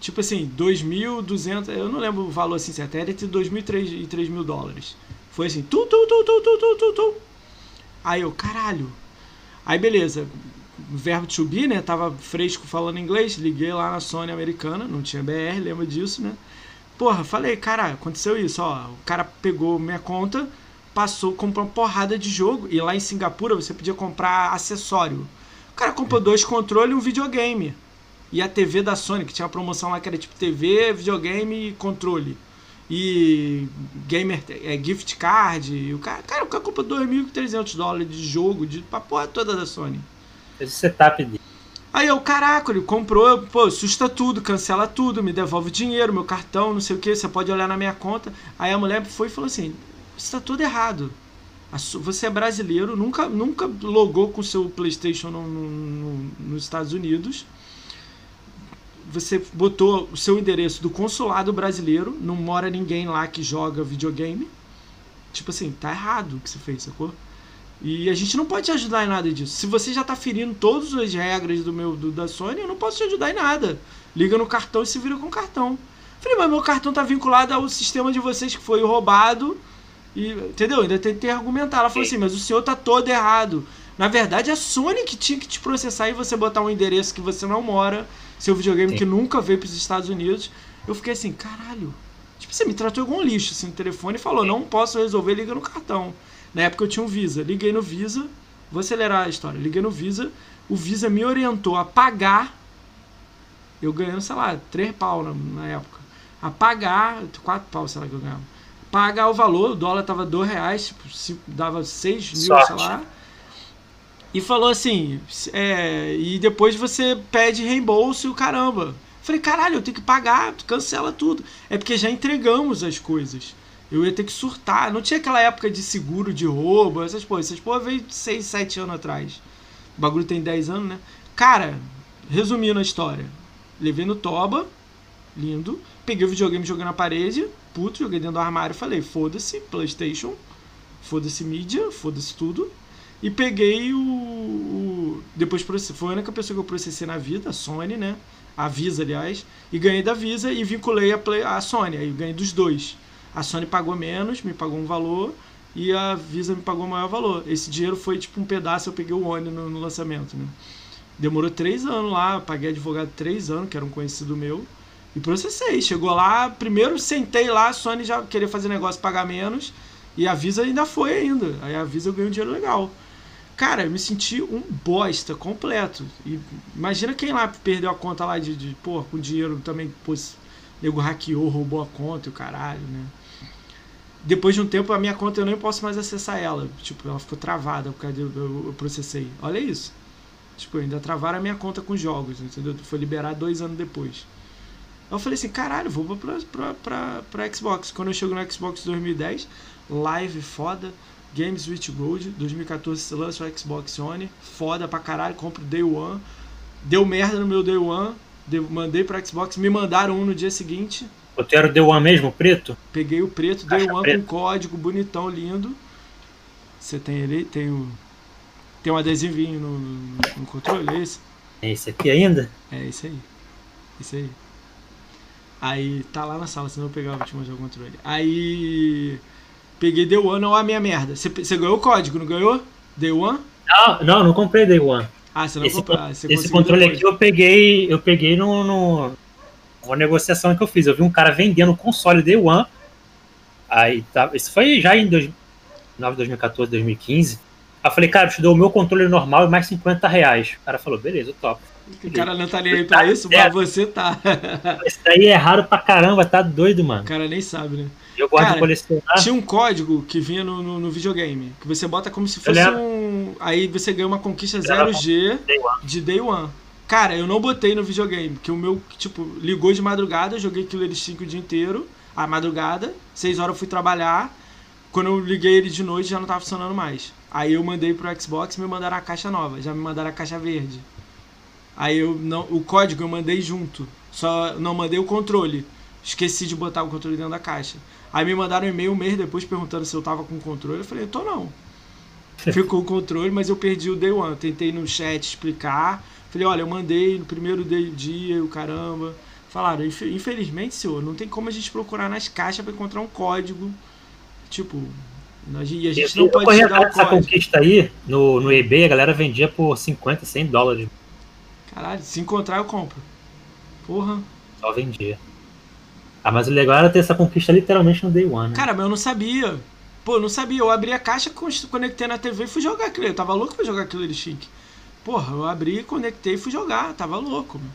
Tipo assim, 2.200, eu não lembro o valor assim certo, era entre 2.000 e 3 e 3 mil dólares. Foi assim, tu, tu, tu, tu, tu, tu, tu. Aí eu, caralho. Aí beleza, o verbo to be, né, tava fresco falando inglês, liguei lá na Sony americana, não tinha BR, lembra disso, né. Porra, falei, cara, aconteceu isso, ó, o cara pegou minha conta, passou, comprou uma porrada de jogo, e lá em Singapura você podia comprar acessório. O cara comprou dois controles e um videogame. E a TV da Sony, que tinha uma promoção lá que era tipo TV, videogame e controle. E gamer, é, gift card. E o cara, cara, o cara comprou 2.300 dólares de jogo, de, pra porra toda da Sony. esse setup dele. Aí eu, caraca, ele comprou, pô, assusta tudo, cancela tudo, me devolve o dinheiro, meu cartão, não sei o que, você pode olhar na minha conta. Aí a mulher foi e falou assim: Isso tá tudo errado. Você é brasileiro, nunca, nunca logou com seu PlayStation no- no- no- nos Estados Unidos. Você botou o seu endereço do consulado brasileiro, não mora ninguém lá que joga videogame. Tipo assim, tá errado o que você fez, sacou? E a gente não pode te ajudar em nada disso. Se você já tá ferindo todas as regras do meu do, da Sony, eu não posso te ajudar em nada. Liga no cartão e se vira com o cartão. Falei, mas meu cartão tá vinculado ao sistema de vocês que foi roubado. E, entendeu? Ainda tentei argumentar. Ela falou Sim. assim, mas o senhor tá todo errado. Na verdade, é a Sony que tinha que te processar e você botar um endereço que você não mora, seu videogame Sim. que nunca veio pros Estados Unidos. Eu fiquei assim, caralho. Tipo, você me tratou igual um lixo assim no telefone e falou, não posso resolver, liga no cartão. Na época eu tinha um Visa. Liguei no Visa. Vou acelerar a história. Liguei no Visa. O Visa me orientou a pagar. Eu ganhando, sei lá, 3 pau na, na época. A pagar. 4 pau, sei lá que eu ganhava. Pagar o valor. O dólar tava 2 reais. Tipo, dava 6 mil, Sorte. sei lá. E falou assim. é, e depois você pede reembolso e o caramba. Falei, caralho, eu tenho que pagar, cancela tudo. É porque já entregamos as coisas. Eu ia ter que surtar. Não tinha aquela época de seguro de roubo, essas coisas. Essas porra veio 6, 7 anos atrás. O bagulho tem 10 anos, né? Cara, resumindo a história. Levei no Toba, lindo. Peguei o videogame joguei na parede, puto, joguei dentro do armário e falei, foda-se, Playstation, foda-se mídia, foda-se tudo. E peguei o, o- Depois foi a única pessoa que eu processei na vida, a Sony, né? A Visa, aliás. E ganhei da Visa e vinculei a, Play, a Sony. Aí ganhei dos dois. A Sony pagou menos, me pagou um valor. E a Visa me pagou o maior valor. Esse dinheiro foi tipo um pedaço, eu peguei o One no, no lançamento, né? Demorou três anos lá, paguei advogado três anos, que era um conhecido meu. E processei. Chegou lá, primeiro sentei lá, a Sony já queria fazer negócio pagar menos. E a Visa ainda foi ainda. Aí a Visa eu ganhei um dinheiro legal. Cara, eu me senti um bosta completo. E imagina quem lá perdeu a conta lá de, de com dinheiro também, pô, nego hackeou, roubou a conta e o caralho, né? Depois de um tempo, a minha conta eu nem posso mais acessar ela. Tipo, ela ficou travada por causa de eu, eu processei. Olha isso. Tipo, ainda travaram a minha conta com jogos, entendeu? Foi liberado dois anos depois. Eu falei assim, caralho, vou pra, pra, pra, pra Xbox. Quando eu chego no Xbox 2010, live foda, Games with Gold, 2014 se lança o Xbox One, foda pra caralho, compro Day One. Deu merda no meu Day One, mandei pra Xbox, me mandaram um no dia seguinte. O teu era o The One mesmo, preto? Peguei o preto, Day One preta. com código bonitão, lindo. Você tem ele, tem o. Tem um adesivinho no, no, no controle, é esse? É esse aqui ainda? É esse aí. Esse aí. Aí tá lá na sala, senão eu pegava te mostrar o controle. Aí. Peguei Day One, olha a minha merda. Você, ganhou o código, não ganhou? Day One? Não, não, não comprei Day One. Ah, você não Esse, comprou. Ah, você esse controle depois. aqui eu peguei, eu peguei no, no- uma negociação que eu fiz. Eu vi um cara vendendo o console Day One. Aí tá, isso foi já em 2009, 2014, 2015. Aí eu falei, cara, eu te dou o meu controle normal e mais 50 reais. O cara falou, beleza, top. O cara não tá nem aí pra isso, mas você tá. Isso daí é raro pra caramba, tá doido, mano. O cara nem sabe, né? Eu gosto Cara, de colecionar. Tinha um código que vinha no, no, no videogame, que você bota como se fosse um. Aí você ganha uma conquista Era 0G Day One. de Day One. Cara, eu não botei no videogame, porque o meu, tipo, ligou de madrugada, eu joguei Killer Instinct o dia inteiro, a madrugada, 6 horas eu fui trabalhar. Quando eu liguei ele de noite já não tava funcionando mais. Aí eu mandei pro Xbox e me mandaram a caixa nova, já me mandaram a caixa verde. Aí eu não, o código eu mandei junto, só não mandei o controle. Esqueci de botar o controle dentro da caixa. Aí me mandaram um e-mail um mês depois perguntando se eu tava com o controle. Eu falei, eu tô não. Ficou o controle, mas eu perdi o day one. Eu tentei no chat explicar. Falei, olha, eu mandei no primeiro day, dia, o caramba. Falaram, "Infe- infelizmente, senhor, não tem como a gente procurar nas caixas pra encontrar um código. Tipo, a gente, e a gente não pode te dar o código. conquista aí, no, no eBay a galera vendia por 50, 100 dólares. Caralho, se encontrar eu compro. Porra. Só vendia. Ah, mas o legal era ter essa conquista literalmente no Day One, né? Cara, mas eu não sabia. Pô, eu não sabia. Eu abri a caixa, con- conectei na TV e fui jogar aquilo. Eu tava louco pra jogar aquilo de chique. Porra, eu abri, conectei e fui jogar. Tava louco, meu.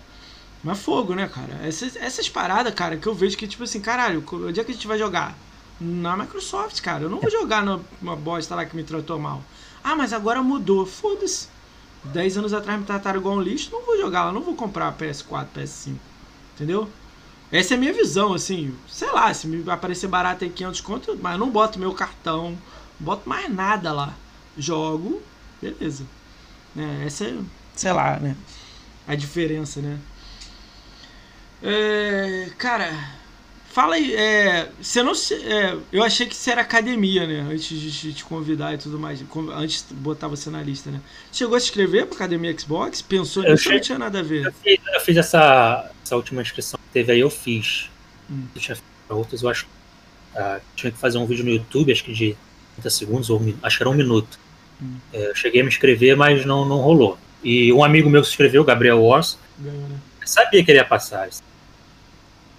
Mas fogo, né, cara? Essas, essas paradas, cara, que eu vejo que, tipo assim, caralho, onde é que a gente vai jogar? Na Microsoft, cara. Eu não vou jogar numa bosta lá que me tratou mal. Ah, mas agora mudou. Foda-se. 10 anos atrás me trataram igual um lixo. Não vou jogar lá. Não vou comprar PS4, PS5. Entendeu? Essa é a minha visão, assim. Sei lá, se me aparecer barato aí 500 conto, mas eu não boto meu cartão, não boto mais nada lá. Jogo, beleza. É, essa é, sei lá, né? A diferença, né? É, cara, fala aí. É, você não se, é, eu achei que você era academia, né? Antes de te- convidar e tudo mais. Antes de botar você na lista, né? Chegou a se inscrever pra Academia Xbox? Pensou nisso ou não tinha nada a ver? Eu fiz, eu fiz essa, essa última inscrição que teve aí, eu fiz. Hum. Eu tinha outras, eu acho. ah, tinha que fazer um vídeo no YouTube, acho que de 30 segundos, ou acho que era um minuto. Hum. É, eu cheguei a me inscrever, mas não, não rolou. E um amigo meu que se inscreveu, Gabriel Wars, Ganhou, né? sabia que ele ia passar.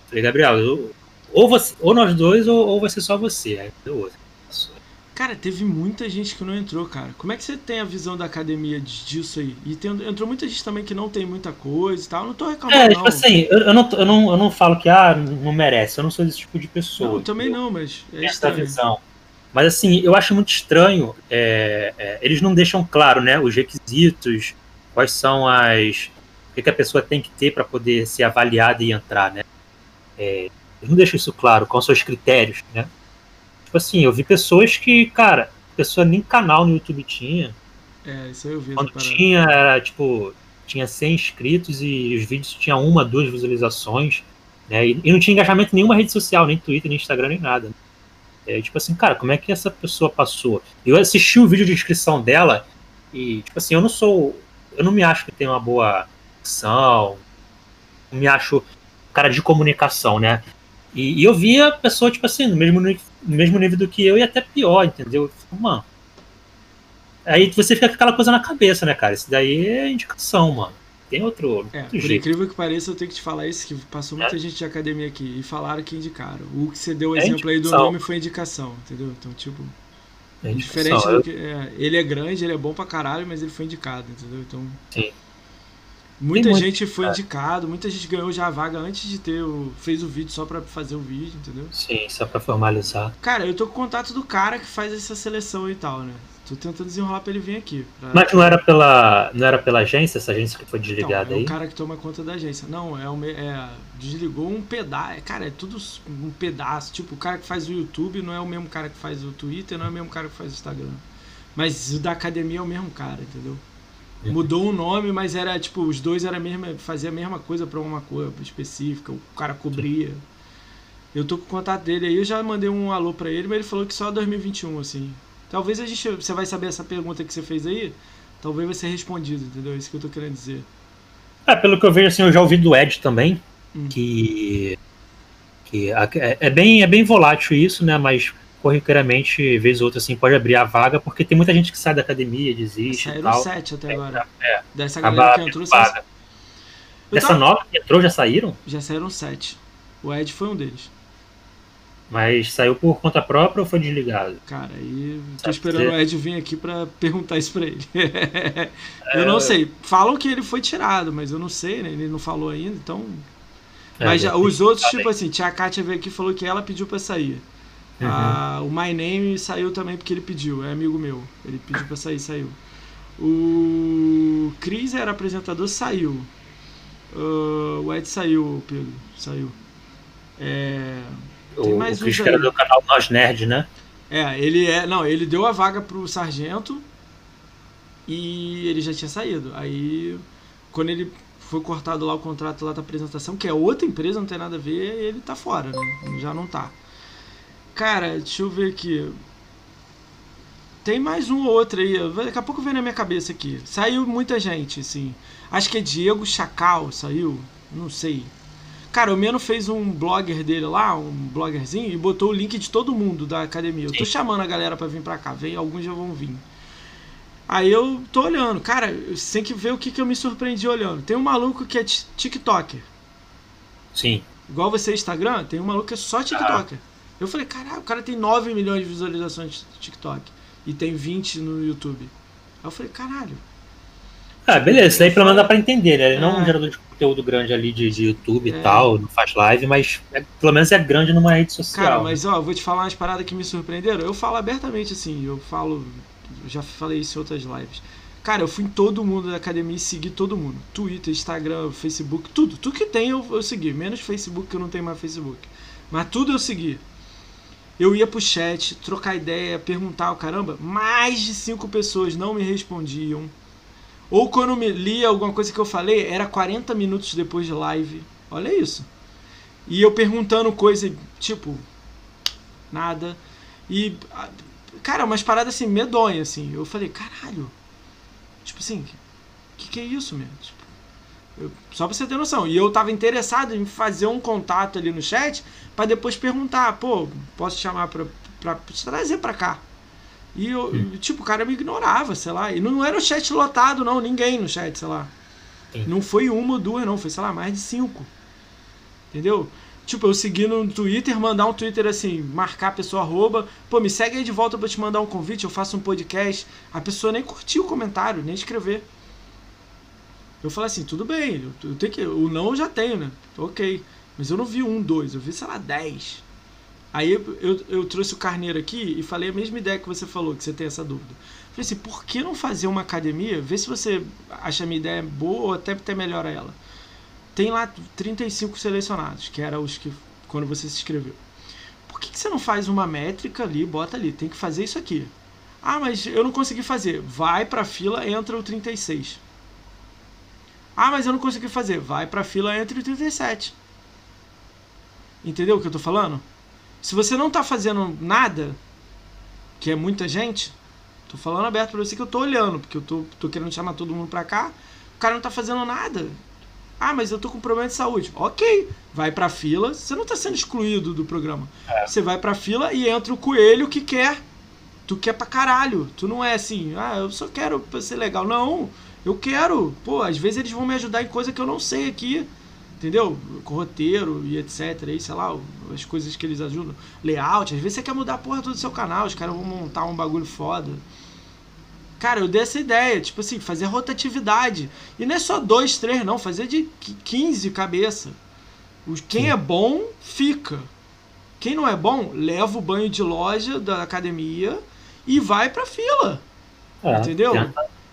Falei, Gabriel, eu- ou, você, ou nós dois, ou, ou vai ser só você. Aí deu outro. Passou. Cara, teve muita gente que não entrou, cara. Como é que você tem a visão da academia de- disso aí? E tem- entrou muita gente também que não tem muita coisa e tal. Eu Não tô reclamando, É, não. tipo assim, eu, eu não, eu, não, eu não falo que ah, não merece, eu não sou desse tipo de pessoa. Não, eu também não, mas é essa estranho. visão. Mas assim, eu acho muito estranho. é, é, eles não deixam claro, né, os requisitos, quais são as, o que, que a pessoa tem que ter para poder ser avaliada e entrar, né? É, eles não deixam isso claro, quais são os critérios, né? Tipo assim, eu vi pessoas que, cara, pessoa nem canal no YouTube tinha. É, isso aí eu vi. Quando tinha, era tipo, tinha 100 inscritos e os vídeos tinham uma, duas visualizações, né? E, e não tinha engajamento em nenhuma rede social, nem Twitter, nem Instagram, nem nada. É, tipo assim, cara, como é que essa pessoa passou? Eu assisti o vídeo de inscrição dela e, tipo assim, eu não sou. Eu não me acho que tem uma boa ação, não me acho cara de comunicação, né? E, e eu via a pessoa, tipo assim, no mesmo, no mesmo nível do que eu e até pior, entendeu? Eu fico, mano. Aí você fica com aquela coisa na cabeça, né, cara? Isso daí é indicação, mano. Tem outro, É, outro por jeito. incrível que pareça, eu tenho que te falar isso, que passou muita gente de academia aqui e falaram que indicaram. O que você deu o É exemplo aí do indicação. nome foi indicação, entendeu? Então, tipo, É indicação. diferente do que. é, ele é grande, ele é bom pra caralho, mas ele foi indicado, entendeu? Então. Sim. Muita muito, gente foi cara. indicado, muita gente ganhou já a vaga antes de ter o. fez o vídeo só pra fazer o vídeo, entendeu? Sim, só pra formalizar. Cara, eu tô com contato do cara que faz essa seleção e tal, né? Tô tentando desenrolar pra ele vir aqui. pra- Mas não era pela, não era pela agência, essa agência que foi Então, desligada é aí? o cara que toma conta da agência. Não, é, é desligou um pedaço. Cara, é tudo um pedaço. Tipo, o cara que faz o YouTube não é o mesmo cara que faz o Twitter, não é o mesmo cara que faz o Instagram. Mas o da academia é o mesmo cara, entendeu? Mudou o nome, mas era tipo, os dois era a mesma, fazia a mesma coisa pra uma coisa específica, o cara cobria. Eu tô com o contato dele aí, eu já mandei um alô pra ele, mas ele falou que só 2021, assim. Talvez a gente. Você vai saber essa pergunta que você fez aí? Talvez vai ser respondido, entendeu? É isso que eu tô querendo dizer. É, pelo que eu vejo, assim, eu já ouvi do Ed também, Hum. que, que é, é bem, é bem volátil isso, né? Mas corriqueiramente, vez ou outra, assim, pode abrir a vaga, porque tem muita gente que sai da academia, desiste Saíram tal. sete até agora. É, Dessa acaba galera que entrou, vaga. Dessa tava... nova que entrou, já saíram? Já saíram sete. O Ed foi um deles. Mas saiu por conta própria ou foi desligado? Cara, aí tô esperando o Ed vir aqui para perguntar isso pra ele. eu não é. sei. Falam que ele foi tirado, mas eu não sei, né? Ele não falou ainda, então. É, mas já, os outros, tipo assim, tia Kátia veio aqui e falou que ela pediu pra sair. Uhum. Ah, o My Name saiu também porque ele pediu, é amigo meu. Ele pediu pra sair, saiu. O Chris era apresentador, saiu. Uh, o Ed saiu, Pedro, saiu. É. Tem o, mais o Chris era do canal Nós Nerd, né? É, ele é. Não, ele deu a vaga pro sargento e ele já tinha saído. Aí, quando ele foi cortado lá o contrato lá da apresentação, que é outra empresa, não tem nada a ver, ele tá fora, né? Já não tá. Cara, deixa eu ver aqui. Tem mais um ou outro aí. Daqui a pouco vem na minha cabeça aqui. Saiu muita gente, assim. Acho que é Diego Chacal, saiu. Não sei. Cara, o Meno fez um blogger dele lá, um bloggerzinho, e botou o link de todo mundo da academia. Eu tô chamando a galera para vir pra cá, vem, alguns já vão vir. Aí eu tô olhando, cara, você tem que ver o que, que eu me surpreendi olhando. Tem um maluco que é TikToker. Sim. Igual você Instagram, tem um maluco que é só TikToker. Ah. Eu falei, caralho, o cara tem 9 milhões de visualizações no TikTok e tem 20 no YouTube. Aí eu falei, caralho. Ah, beleza, isso aí pelo menos dá pra entender, né? Ele é. não é um gerador de conteúdo grande ali de, de YouTube é. e tal, não faz live, mas é, pelo menos é grande numa rede social. Cara, mas ó, vou te falar umas paradas que me surpreenderam. Eu falo abertamente assim, eu falo, já falei isso em outras lives. Cara, eu fui em todo mundo da academia e segui todo mundo. Twitter, Instagram, Facebook, tudo. Tudo que tem eu, eu segui. Menos Facebook, que eu não tenho mais Facebook. Mas tudo eu segui. Eu ia pro chat, trocar ideia, perguntar o caramba. Mais de cinco pessoas não me respondiam. Ou quando me lia alguma coisa que eu falei, era 40 minutos depois de live. Olha isso. E eu perguntando coisa, tipo, nada. E, cara, umas paradas assim, medonhas, assim. Eu falei, caralho. Tipo assim, que que é isso, mesmo? Tipo, eu, só pra você ter noção. E eu tava interessado em fazer um contato ali no chat para depois perguntar, pô, posso chamar pra, pra, pra te trazer pra cá. E eu, hum. tipo, o cara me ignorava, sei lá. E não era o chat lotado, não, ninguém no chat, sei lá. Sim. Não foi uma ou duas, não, foi, sei lá, mais de cinco. Entendeu? Tipo, eu segui no Twitter, mandar um Twitter assim, marcar a pessoa arroba, pô, me segue aí de volta pra te mandar um convite, eu faço um podcast. A pessoa nem curtiu o comentário, nem escrever. Eu falei assim, tudo bem, eu, eu tenho que. O não eu já tenho, né? Ok. Mas eu não vi um, dois, eu vi, sei lá, dez. Aí eu, eu, eu, trouxe o Carneiro aqui e falei a mesma ideia que você falou, que você tem essa dúvida. Falei assim, por que não fazer uma academia? Vê se você acha a minha ideia boa ou até, até melhora ela. Tem lá 35 selecionados, que eram os que quando você se inscreveu. Por que, que você não faz uma métrica ali, bota ali, tem que fazer isso aqui. Ah, mas eu não consegui fazer. Vai para a fila, entra o 36. Ah, mas eu não consegui fazer. Vai para a fila, entra o 37. Entendeu o que eu tô falando? Se você não tá fazendo nada, que é muita gente, tô falando aberto para você que eu tô olhando, porque eu tô, tô querendo chamar todo mundo pra cá, o cara não tá fazendo nada. Ah, mas eu tô com problema de saúde. Ok, vai pra fila, você não tá sendo excluído do programa. É. Você vai pra fila e entra o coelho que quer. Tu quer pra caralho. Tu não é assim, ah, eu só quero ser legal. Não, eu quero. Pô, às vezes eles vão me ajudar em coisa que eu não sei aqui entendeu? Com roteiro e etc. Aí, sei lá, as coisas que eles ajudam. Layout, às vezes você quer mudar a porra toda do seu canal, os caras vão montar um bagulho foda. Cara, eu dei essa ideia, tipo assim, fazer rotatividade. E não é só dois, três, não, fazer de 15 cabeça. Quem é bom, fica. Quem não é bom, leva o banho de loja da academia e vai pra fila. É, entendeu?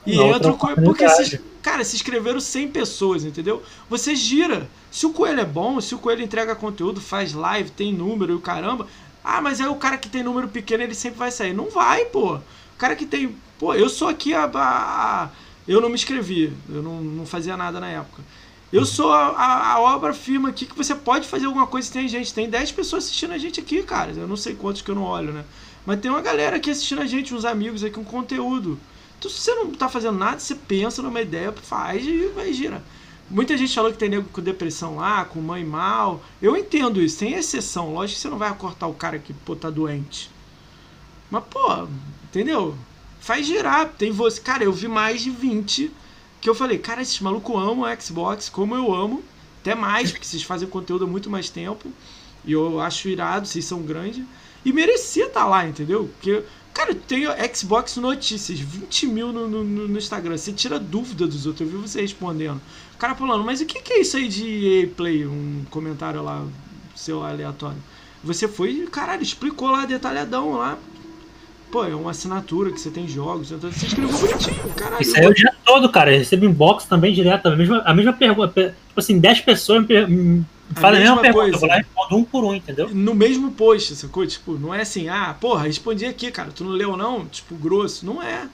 E entra o. Porque se, cara, se inscreveram 100 pessoas, entendeu? Você gira. Se o coelho é bom, se o coelho entrega conteúdo, faz live, tem número e o caramba. Ah, mas aí o cara que tem número pequeno, ele sempre vai sair. Não vai, pô. O cara que tem. Pô, eu sou aqui a. a eu não me inscrevi. Eu não, não fazia nada na época. Eu sou a, a, a obra firma aqui que você pode fazer alguma coisa se tem gente. Tem 10 pessoas assistindo a gente aqui, cara. Eu não sei quantos que eu não olho, né? Mas tem uma galera aqui assistindo a gente, uns amigos aqui, um conteúdo. Se você não tá fazendo nada, você pensa numa ideia, faz e vai gira. Muita gente falou que tem nego com depressão lá, com mãe mal. Eu entendo isso, tem exceção. Lógico que você não vai cortar o cara que, pô, tá doente. Mas, pô, entendeu? Faz girar. Tem você. Cara, eu vi mais de 20 que eu falei, cara, esses malucos amam Xbox como eu amo, até mais, porque vocês fazem conteúdo há muito mais tempo. E eu acho irado, vocês são grandes. E merecia estar tá lá, entendeu? Porque, cara, tem Xbox Notícias, 20 mil no, no, no, Instagram. Você tira dúvida dos outros, eu vi você respondendo. O cara falando, mas o que, que é isso aí de EA Play? Um comentário lá, seu aleatório. Você foi, caralho, explicou lá detalhadão lá. Pô, é uma assinatura que você tem jogos, então você escreveu bonitinho, caralho. Isso aí é o dia todo, cara. Eu recebo inbox também direto. A mesma, a mesma pergunta. Tipo assim, 10 pessoas me, Faz a, mesma, pergunta, coisa. eu vou lá e respondo um por um, entendeu? No mesmo post, sacou? Tipo, não é assim, ah, porra, respondi aqui, cara, tu não leu não? Tipo, grosso. Não é.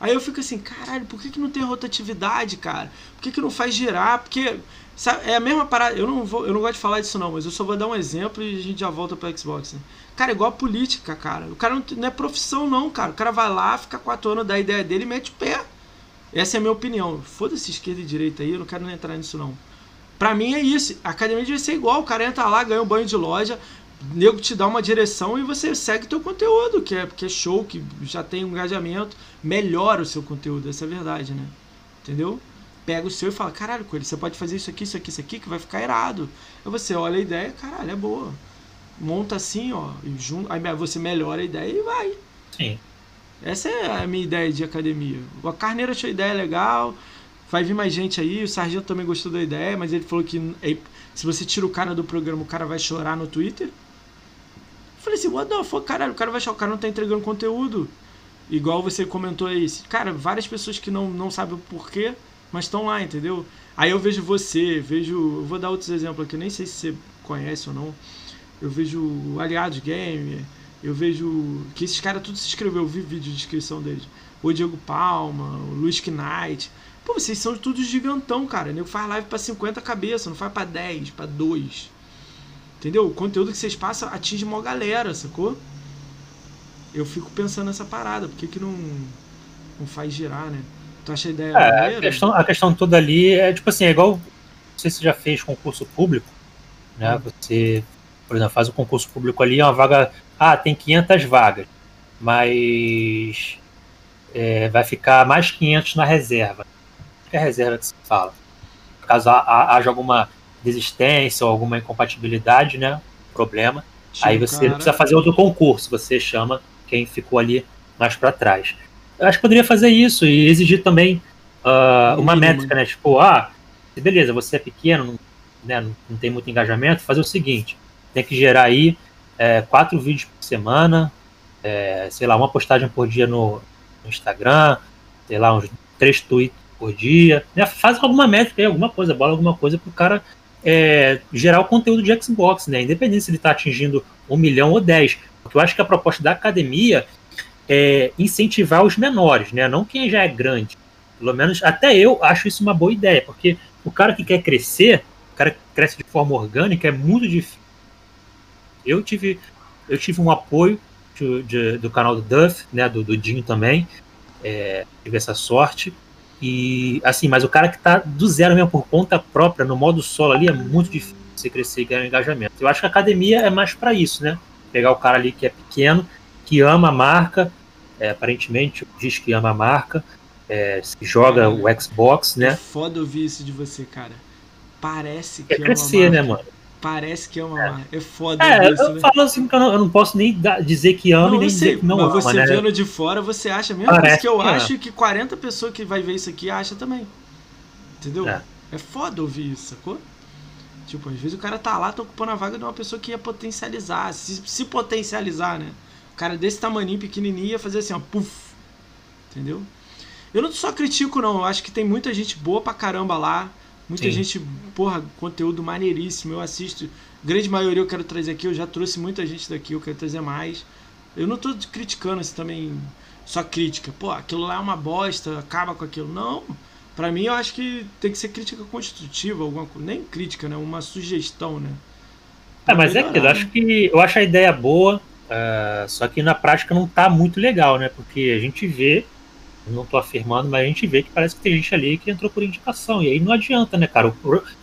Aí eu fico assim, caralho, por que, que não tem rotatividade, cara? Por que, que não faz girar? Porque sabe, é a mesma parada. Eu não, vou, eu não gosto de falar disso, não, mas eu só vou dar um exemplo e a gente já volta pro Xbox. Né? Cara, é igual a política, cara. O cara não, não, é profissão, não, cara. O cara vai lá, fica quatro anos da ideia dele e mete o pé. Essa é a minha opinião. Foda-se esquerda e direita aí, eu não quero nem entrar nisso, não. Pra mim é isso. A academia deve ser igual. O cara entra lá, ganha um banho de loja, nego te dá uma direção e você segue teu conteúdo, que é, que é show, que já tem um engajamento, melhora o seu conteúdo, essa é a verdade, né? Entendeu? Pega o seu e fala, caralho, Coelho, você pode fazer isso aqui, isso aqui, isso aqui, que vai ficar irado. Aí você olha a ideia, caralho, é boa. Monta assim, ó, e junto, aí você melhora a ideia e vai. Sim. Essa é a minha ideia de academia. O Carneiro achou a ideia legal, vai vir mais gente aí. O Sargento também gostou da ideia, mas ele falou que se você tira o cara do programa, o cara vai chorar no Twitter. Eu falei assim, what the fuck, caralho, o cara vai chorar, o cara não tá entregando conteúdo. Igual você comentou aí. Cara, várias pessoas que não, não sabem o porquê, mas estão lá, entendeu? Aí eu vejo você, vejo. Eu vou dar outros exemplos aqui, nem sei se você conhece ou não. Eu vejo Aliados Game, eu vejo. Que esses caras tudo se inscreveu, eu vi vídeo de inscrição deles. O Diego Palma, o Luiz Knight. Pô, vocês são todos gigantão, cara. O nego faz live pra 50 cabeças, não faz pra 10, pra 2. Entendeu? O conteúdo que vocês passam atinge uma galera, sacou? Eu fico pensando nessa parada. Por que, que não, não faz girar, né? Tu acha a ideia é, a questão, a questão toda ali é tipo assim, é igual. Não sei se você já fez concurso público, né? Hum. Você, por exemplo, faz o concurso público ali, é uma vaga. Ah, tem 500 vagas, mas é, vai ficar mais 500 na reserva que é a reserva que se fala. Caso haja alguma desistência ou alguma incompatibilidade, né? Problema. aí você cara. precisa fazer outro concurso. Você chama quem ficou ali mais para trás. Eu acho que poderia fazer isso e exigir também uh, uma métrica, né? Tipo, ah, beleza, você é pequeno, não, né, não tem muito engajamento, fazer o seguinte: tem que gerar aí é, quatro vídeos por semana, é, sei lá, uma postagem por dia no, no Instagram, sei lá, uns três tweets por dia. Né? Faz alguma métrica aí, alguma coisa, bola alguma coisa para o cara é, gerar o conteúdo de Xbox, né? Independente se ele está atingindo um milhão ou dez. Porque eu acho que a proposta da academia é incentivar os menores, né? Não quem já é grande. Pelo menos até eu acho isso uma boa ideia, porque o cara que quer crescer, o cara que cresce de forma orgânica, é muito difícil. Eu tive, eu tive um apoio de, de, do canal do Duff, né? Do, do Dinho também. É, tive essa sorte. E assim, mas o cara que tá do zero mesmo por conta própria, no modo solo ali, é muito difícil você crescer e ganhar engajamento. Eu acho que a academia é mais para isso, né? Pegar o cara ali que é pequeno, que ama a marca, é, aparentemente diz que ama a marca, é, joga o Xbox, né? É foda ouvir isso de você, cara. Parece que é crescer, né, mano? Parece que é uma. É, é foda é, isso, eu né? falo assim que eu não, eu não posso nem dizer que amo não, e nem sei, dizer que não mas ama. Mas você né? vendo de fora, você acha mesmo Parece que eu que acho que 40 pessoas que vai ver isso aqui acha também. Entendeu? É. é foda ouvir isso, sacou? Tipo, às vezes o cara tá lá, tá ocupando a vaga de uma pessoa que ia potencializar, se, se potencializar, né? Cara desse tamaninho, pequenininho, ia fazer assim, ó, puf. Entendeu? Eu não só critico, não. Eu acho que tem muita gente boa pra caramba lá Muita Sim. gente, porra, conteúdo maneiríssimo. Eu assisto. Grande maioria eu quero trazer aqui. Eu já trouxe muita gente daqui, eu quero trazer mais. Eu não tô criticando isso também, só crítica. Pô, aquilo lá é uma bosta, acaba com aquilo. Não. Para mim, eu acho que tem que ser crítica construtiva, alguma. Nem crítica, né? Uma sugestão, né? É, mas melhorar, é aquilo. Eu acho que eu acho a ideia boa, uh, só que na prática não tá muito legal, né? Porque a gente vê não estou afirmando, mas a gente vê que parece que tem gente ali que entrou por indicação. E aí não adianta, né, cara?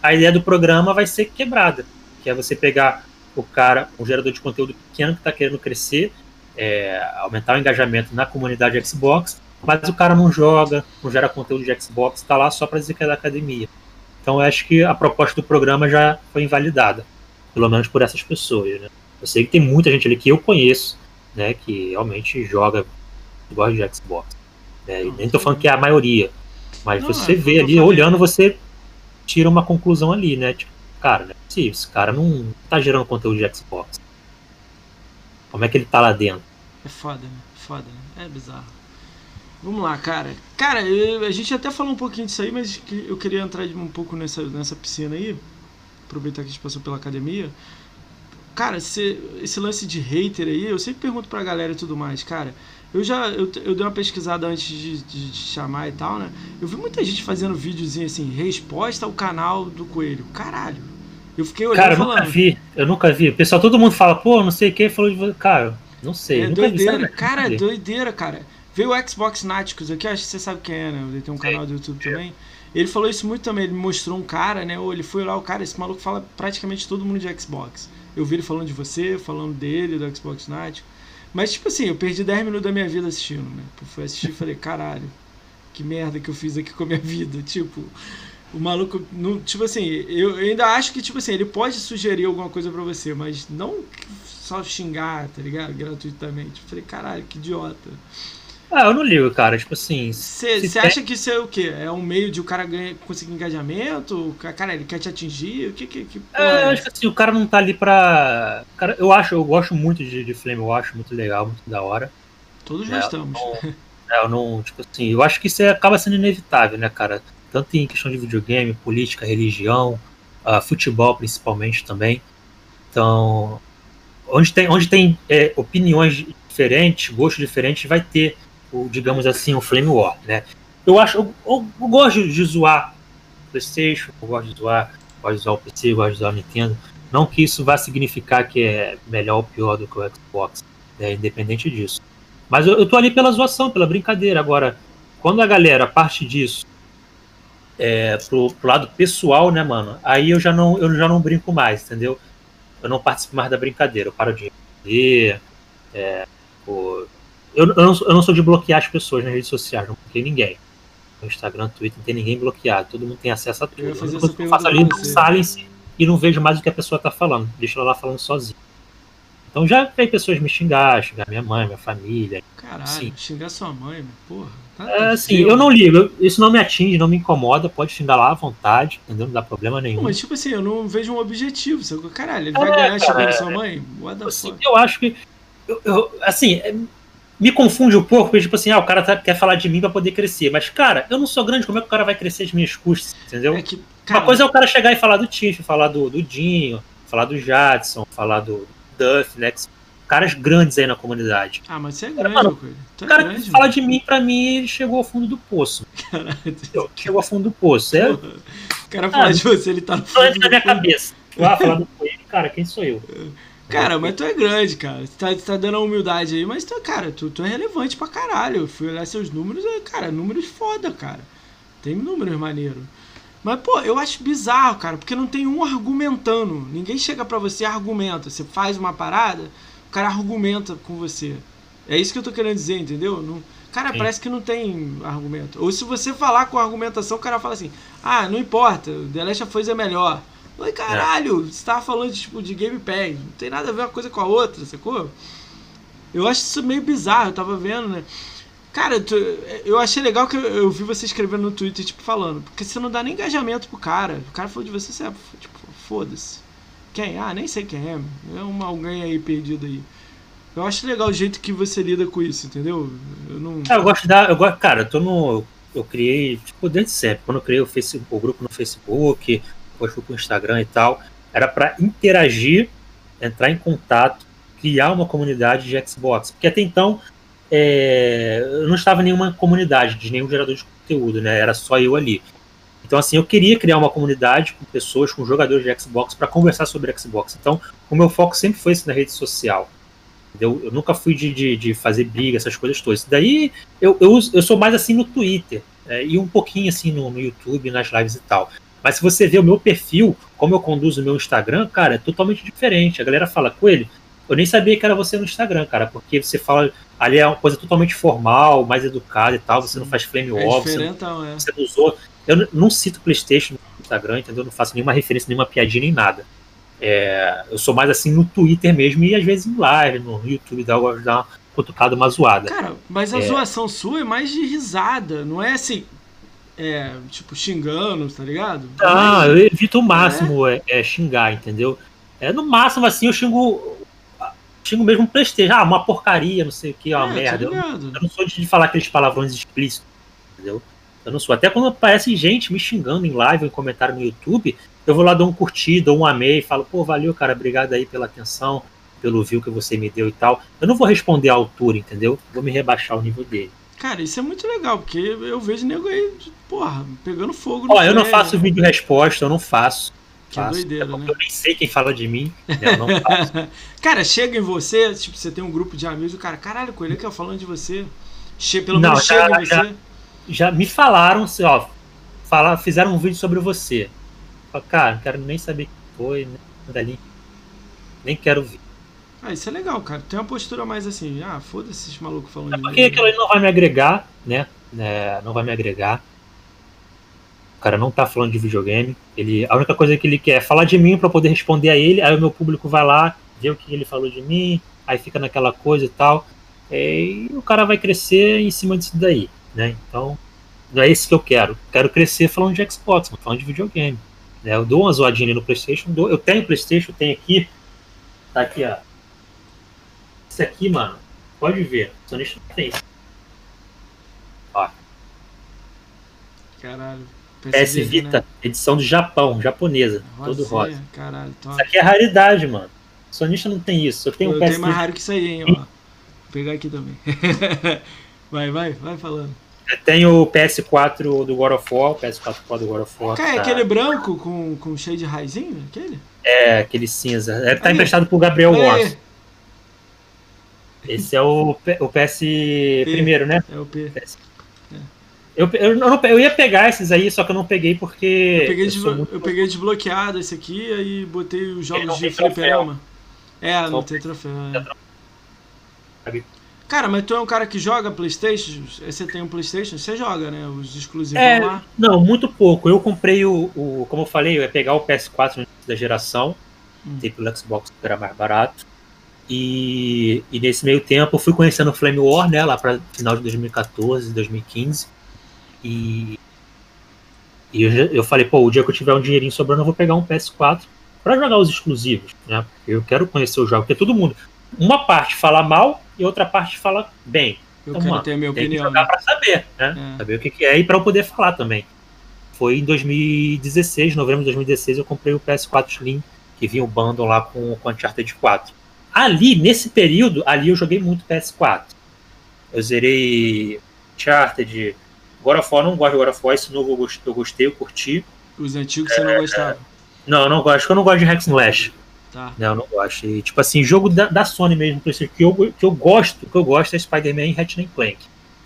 A ideia do programa vai ser quebrada. Que é você pegar o cara, um gerador de conteúdo pequeno que está querendo crescer, é, aumentar o engajamento na comunidade Xbox, mas o cara não joga, não gera conteúdo de Xbox, está lá só para dizer que é da academia. Então eu acho que a proposta do programa já foi invalidada, pelo menos por essas pessoas. Né? Eu sei que tem muita gente ali que eu conheço, né, que realmente joga, gosta de Xbox. Né? Nem tô falando que é a maioria, mas não, você é vê ali, olhando, você tira uma conclusão ali, né? Tipo, cara, né? Se esse cara não tá gerando conteúdo de Xbox. Como é que ele tá lá dentro? É foda, né? Foda, né? É bizarro. Vamos lá, cara. Cara, eu, a gente até falou um pouquinho disso aí, mas eu queria entrar um pouco nessa, nessa piscina aí. Aproveitar que a gente passou pela academia. Cara, esse, esse lance de hater aí, eu sempre pergunto pra galera e tudo mais, cara. Eu já eu, eu dei uma pesquisada antes de, de, de, chamar e tal, né? Eu vi muita gente fazendo videozinho assim, resposta ao canal do Coelho. Caralho. Eu fiquei olhando Cara, eu falando. nunca vi, eu nunca vi. O pessoal, todo mundo fala, pô, não sei quem falou de você. Cara, não sei. É doideira, vi, cara, é doideira, cara. Veio o Xbox Náticos aqui, acho que você sabe quem é, né? Ele tem um canal do YouTube também. Ele falou isso muito também, ele mostrou um cara, né? Ou ele foi lá, o cara, esse maluco fala praticamente todo mundo de Xbox. Eu vi ele falando de você, falando dele, do Xbox Nático. Mas, tipo assim, eu perdi 10 minutos da minha vida assistindo, né? Eu fui assistir e falei, caralho, que merda que eu fiz aqui com a minha vida. Tipo, o maluco. Não, tipo assim, eu, ainda acho que, tipo assim, ele pode sugerir alguma coisa para você, mas não só xingar, tá ligado? Gratuitamente. Eu falei, caralho, que idiota. Ah, eu não ligo, cara. Tipo assim. Você tem... acha que isso é o quê? É um meio de o cara ganhar, conseguir engajamento? Cara, ele quer te atingir? O que que. que é, eu acho que assim, o cara não tá ali pra. Cara, eu acho, eu gosto muito de, de Flame, eu acho muito legal, muito da hora. Todos é, gostamos. Não, é, eu não, tipo assim, eu acho que isso acaba sendo inevitável, né, cara? Tanto em questão de videogame, política, religião, uh, futebol principalmente também. Então, onde tem, onde tem é, opiniões diferentes, gostos diferentes, vai ter o, digamos assim, o Flame War, né? Eu acho, eu, eu, eu gosto de zoar PlayStation, eu gosto de zoar, gosto de zoar o PC, gosto de zoar o Nintendo. Não que isso vá significar que é melhor ou pior do que o Xbox, né? independente disso. Mas eu, eu tô ali pela zoação, pela brincadeira. Agora, quando a galera parte disso é, pro, pro, lado pessoal, né, mano? Aí eu já não, eu já não brinco mais, entendeu? Eu não participo mais da brincadeira. Eu paro de responder. É, eu, eu, não, eu não sou de bloquear as pessoas nas redes sociais, não bloqueei ninguém. No Instagram, Twitter, não tem ninguém bloqueado, todo mundo tem acesso a tudo. Eu, eu, eu faço ali no silence e não vejo mais o que a pessoa tá falando, deixa ela lá falando sozinha. Então já veio pessoas me xingar, xingar minha mãe, minha família. Caralho, assim. xingar sua mãe, porra. Tá é, assim, eu não ligo, isso não me atinge, não me incomoda, pode xingar lá à vontade, entendeu? Não dá problema nenhum. Não, mas tipo assim, eu não vejo um objetivo. Caralho, ele vai é, ganhar xingando sua mãe? What the assim, fuck? Eu acho que. Eu, eu, assim, é, me confunde um pouco, porque, tipo assim, ah, o cara tá, quer falar de mim pra poder crescer. Mas, cara, eu não sou grande, como é que o cara vai crescer às minhas custas, entendeu? É que, cara... Uma coisa é o cara chegar e falar do Tiff, falar do, do Dinho, falar do Jadson, falar do Duff, né? Caras grandes aí na comunidade. Ah, mas você é grande, mano, O cara grande, que fala mano. de mim, pra mim, ele chegou ao fundo do poço. Caralho. Chegou ao fundo do poço. É... O cara fala ah, de você, ele tá no fundo da minha cabeça. Ah, falando com ele, cara, quem sou eu? Cara, mas tu é grande, cara. Tu tá, tu tá dando a humildade aí, mas tu, cara, tu, tu é relevante pra caralho. Eu fui olhar seus números, é, cara, números foda, cara. Tem números maneiro. Mas, pô, eu acho bizarro, cara, porque não tem um argumentando. Ninguém chega pra você e argumenta. Você faz uma parada, o cara argumenta com você. É isso que eu tô querendo dizer, entendeu? Não, cara, Sim. parece que não tem argumento. Ou se você falar com argumentação, o cara fala assim: ah, não importa, The Last of Us é melhor. Falei, caralho, é. você tava falando tipo, de gamepad, não tem nada a ver uma coisa com a outra, sacou? Eu acho isso meio bizarro, eu tava vendo, né? Cara, tu, eu achei legal que eu, eu, vi você escrevendo no Twitter, tipo, falando, porque você não dá nem engajamento pro cara. O cara falou de você, você é, tipo, foda-se. Quem? Ah, nem sei quem é, é um alguém aí perdido aí. Eu acho legal o jeito que você lida com isso, entendeu? Eu não. É, eu gosto da. Eu gosto, cara, eu tô no. Eu criei, tipo, desde sempre. Quando eu criei o, Facebook, o grupo no Facebook, depois fui pro Instagram e tal, era para interagir, entrar em contato, criar uma comunidade de Xbox. Porque até então é, eu não estava em nenhuma comunidade de nenhum gerador de conteúdo, né? Era só eu ali. Então, assim, eu queria criar uma comunidade com pessoas, com jogadores de Xbox, para conversar sobre Xbox. Então, o meu foco sempre foi esse na rede social. Eu, eu nunca fui de, de, de, fazer briga, essas coisas todas. Daí, eu, eu, eu sou mais assim no Twitter, é, e um pouquinho assim no, no YouTube, nas lives e tal. Mas se você vê o meu perfil, como eu conduzo o meu Instagram, cara, é totalmente diferente. A galera fala, Coelho, Eu nem sabia que era você no Instagram, cara, porque você fala. Ali é uma coisa totalmente formal, mais educada e tal. Você não faz flame É off, você, não- é. você não usou. Eu não- não cito PlayStation no Instagram, entendeu? Eu não faço nenhuma referência, nenhuma piadinha, nem nada. É, eu sou mais assim no Twitter mesmo e às vezes em live, no YouTube, dá uma, dá uma cutucada, uma zoada. Cara, mas a É. zoação sua é mais de risada, não é assim. É, tipo, xingando, tá ligado? Ah, eu evito o máximo é, é xingar, entendeu? É, no máximo, assim, eu xingo. Xingo mesmo Playstation. Ah, uma porcaria, não sei o que, uma É, merda. tá Eu, ligado? eu não sou de falar aqueles palavrões explícitos, entendeu? Eu não sou. Até quando aparece gente me xingando em live ou em comentário no YouTube, eu vou lá dar um curtir, dou um amei, falo, pô, valeu, cara, obrigado aí pela atenção, pelo view que você me deu e tal. Eu não vou responder à altura, entendeu? Vou me rebaixar o nível dele. Cara, isso é muito legal, porque eu vejo nego aí, porra, pegando fogo Ó, eu não faço né? vídeo resposta, eu não faço. Que faço. doideira, É né? Eu nem sei quem fala de mim, né? eu não faço. Cara, chega em você, tipo, você tem um grupo de amigos, o cara, caralho, Coelho que eu falando de você. Che pelo Não, menos já- chega em já- você. já me falaram, ó, fala, fizeram um vídeo sobre você. Falei, cara, não quero nem saber quem foi, nem nada ali. Nem quero ver. Ah, isso é legal, cara. Tem uma postura mais assim, ah, foda-se esses malucos falando de Porque mim. aquilo ali não vai me agregar, né? É, não vai me agregar. O cara não tá falando de videogame. Ele, a única coisa que ele quer é falar de mim pra poder responder a ele. Aí o meu público vai lá, vê o que ele falou de mim, aí fica naquela coisa e tal. E o cara vai crescer em cima disso daí, né? Então, não é isso que eu quero. Quero crescer falando de Xbox, falando de videogame. né? Eu dou uma zoadinha ali no PlayStation. dou- eu tenho PlayStation, tenho aqui. Tá aqui, ó. Isso aqui, mano, pode ver. Sonista não tem. Caralho. PS PSV, Vita, né? edição do Japão, japonesa, todo Rosinha, rosa. Caralho, top. Isso aqui é raridade, mano. Sonista não tem isso. Eu tenho um PS mais raro que isso aí, hein, ó. Vou pegar aqui também. vai, vai, vai falando. tenho o PS4 do God of War, o PS4 Pro do God of War. Cara, é tá- aquele branco com, com cheio de raizinho? Aquele? É, aquele cinza. É, tá Aí. emprestado pro Gabriel Aí. Esse é o, P- o PS primeiro, né? É o P. Eu, eu, não- eu ia pegar esses aí, só que eu não peguei porque. Eu peguei, eu sou muito- eu peguei desbloqueado esse aqui, aí botei os jogos de fliperama. É, não tem troféu. É. Cara, mas tu é um cara que joga Playstation? Você tem um Playstation? Você joga, né? Os exclusivos É, lá. Não, muito pouco. Eu comprei o, o- Como eu falei, eu ia pegar o PS4 no início da geração. Hum. Tem pelo Xbox era mais barato. E, e nesse meio tempo eu fui conhecendo o Flame War, né? Lá para final de 2014, 2015. E. E eu, eu falei, pô, o dia que eu tiver um dinheirinho sobrando, eu vou pegar um PS4 para jogar os exclusivos, né? Eu quero conhecer o jogo, porque todo mundo. Uma parte fala mal e outra parte fala bem. Eu Então, quero mano, ter a minha Tem que opinião. jogar né? pra saber, né? É. Saber o que, que é e para eu poder falar também. Foi em 2016, novembro de 2016, eu comprei o PS4 Slim, que vinha o bundle lá com o Uncharted 4. Ali, nesse período, ali eu joguei muito PS4. Eu zerei Uncharted, God of War, não gosto de God of War, esse novo eu gostei, eu, gostei, eu curti. Os antigos você É, não gostava. Não, eu não gosto, eu não gosto de Hack and Slash. Tá. Não, eu não gosto. E, tipo assim, jogo da, da Sony mesmo, que eu, que eu gosto, que eu gosto é Spider-Man e Ratchet Clank.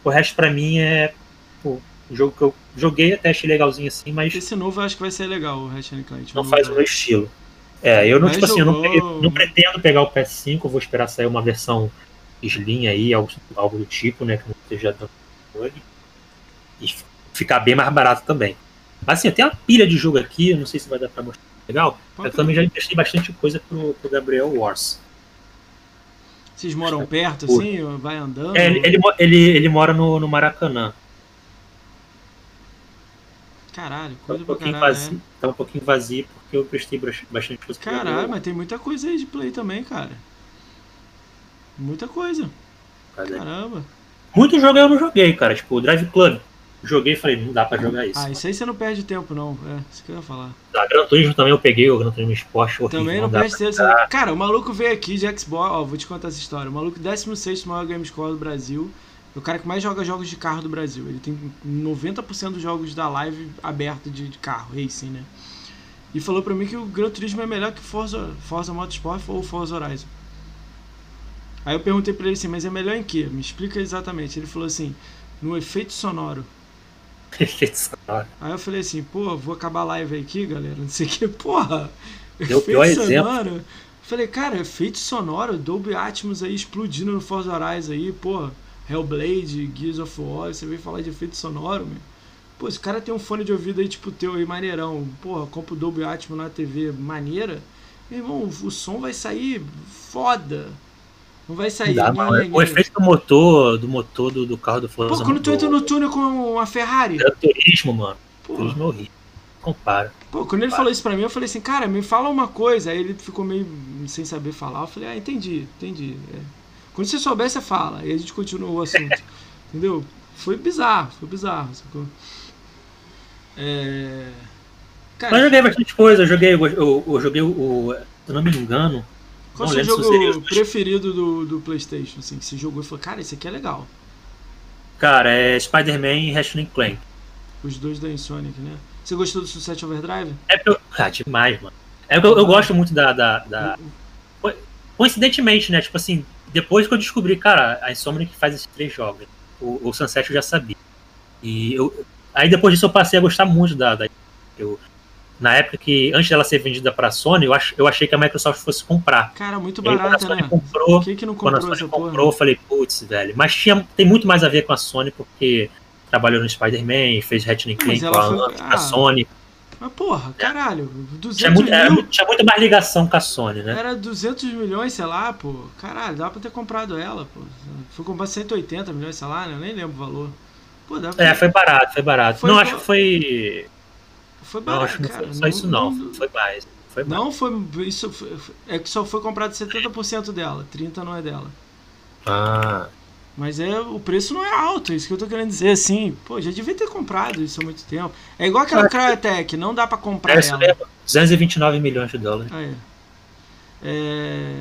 O resto pra mim é pô, um jogo que eu joguei até achei legalzinho assim, mas Esse novo eu acho que vai ser legal, o Ratchet Clank. não faz o meu estilo. É, eu não, Mas tipo assim, eu não, não pretendo pegar o PS5, eu vou esperar sair uma versão Slim aí, algo, algo do tipo, né, que não esteja dando controle. E ficar bem mais barato também. Mas assim, tenho uma pilha de jogo aqui, não sei se vai dar pra mostrar legal. Pode Eu também já emprestei bastante coisa pro, pro Gabriel Wars. Vocês moram perto, Pô. assim? Vai andando? É, ele, ele, ele, ele mora no, no Maracanã. Caralho, Tá um coisa pra pouquinho caralho. vazio, né? tá um pouquinho vazio porque eu prestei bas- bastante coisa Caralho, mas tem muita coisa aí de play também, cara. Muita coisa. Wars. Caramba. Muito jogo eu não joguei, cara. Tipo, o Drive Club. Joguei e falei, não dá pra jogar isso. Ah, isso aí você não perde tempo, não. É, isso que eu ia falar. A Gran Turismo também eu peguei, o Gran Turismo Sport horrível. Também não dá perde tempo. Cara, o maluco veio aqui de Xbox. Ó, vou te contar essa história. O maluco 16 maior Game Score do Brasil. É o cara que mais joga jogos de carro do Brasil. Ele tem 90% dos jogos da live aberto de, de carro, racing, né? E falou pra mim que o Gran Turismo é melhor que Forza, Forza Motorsport ou Forza Horizon. Aí eu perguntei pra ele assim, mas é melhor em quê? Me explica exatamente. Ele falou assim, no efeito sonoro. Aí eu falei assim, pô, vou acabar a live aqui, galera. Não sei o que, porra. Deu o pior efeito exemplo. sonoro. Falei, cara, efeito sonoro, Dolby Atmos aí explodindo no Forza Horizon aí, porra. Hellblade, Gears of War, você veio falar de efeito sonoro, meu. Pô, esse cara tem um fone de ouvido aí tipo teu aí, maneirão. Porra, compra o Dolby Atmos na TV maneira. Meu irmão, o som vai sair foda. Não vai sair. Dá, ninguém- o efeito do motor, do motor do, do carro do Forza. Pô, quando tu entra no túnel com uma Ferrari. É turismo, mano. Pô, Turismo é horrível. Compara. pô, quando ele falou isso pra mim, eu falei assim, cara, me fala uma coisa. Aí ele ficou meio sem saber falar. Eu falei, ah, entendi, entendi. É. Quando você souber, você fala. Aí a gente continua o assunto. Entendeu? Foi bizarro, foi bizarro. Sacou? É... Mas eu Cara, joguei bastante coisa. Eu joguei, eu, eu- eu joguei o. Se eu não me engano. qual o seu seria jogo os- preferido do, do PlayStation? Assim, que você jogou e falou, cara, esse aqui é legal. Cara, é Spider-Man e Ratchet Clank. Os dois da Insonic, né? Você gostou do Sunset Overdrive? É porque eu. Ah, demais, mano. É porque eu, eu gosto muito da, da, da- Coincidentemente, né? Tipo assim, depois que eu descobri, cara, a Insomniac faz esses três jogos. O, o Sunset eu já sabia. E eu. Aí depois disso eu passei a gostar muito da. da eu, na época que, antes dela ser vendida pra Sony, eu, ach, eu achei que a Microsoft fosse comprar. Cara, muito aí, quando a Sony né? comprou, que, que não quando a comprou Sony essa porra? comprou, eu falei, putz, velho. Mas tinha, tem muito mais a ver com a Sony, porque trabalhou no Spider-Man, fez Ratchet Clank com a, foi- a ah, Sony. Mas porra, caralho, 200 Tinha muito, era mil, muito- tinha muito mais ligação com a Sony, né? era 200 milhões, sei lá, pô. Caralho, dá pra ter comprado ela, pô. Foi comprar 180 milhões, sei lá, né? Eu nem lembro o valor. Pô, dá pra É, foi barato, foi barato. Foi não, acho que foi. Foi Não, barato, acho que não cara. foi só isso, não. não- Foi mais. Foi mais. Não foi. Isso foi- é que só foi comprado 70% dela, 30% não é dela. Ah. Mas é, o preço não é alto, é isso que eu tô querendo dizer, assim. Pô, já devia ter comprado isso há muito tempo. É igual aquela Ah, Cryotech, não dá pra comprar É ela. mesmo. 229 milhões de dólares. Ah, é. É,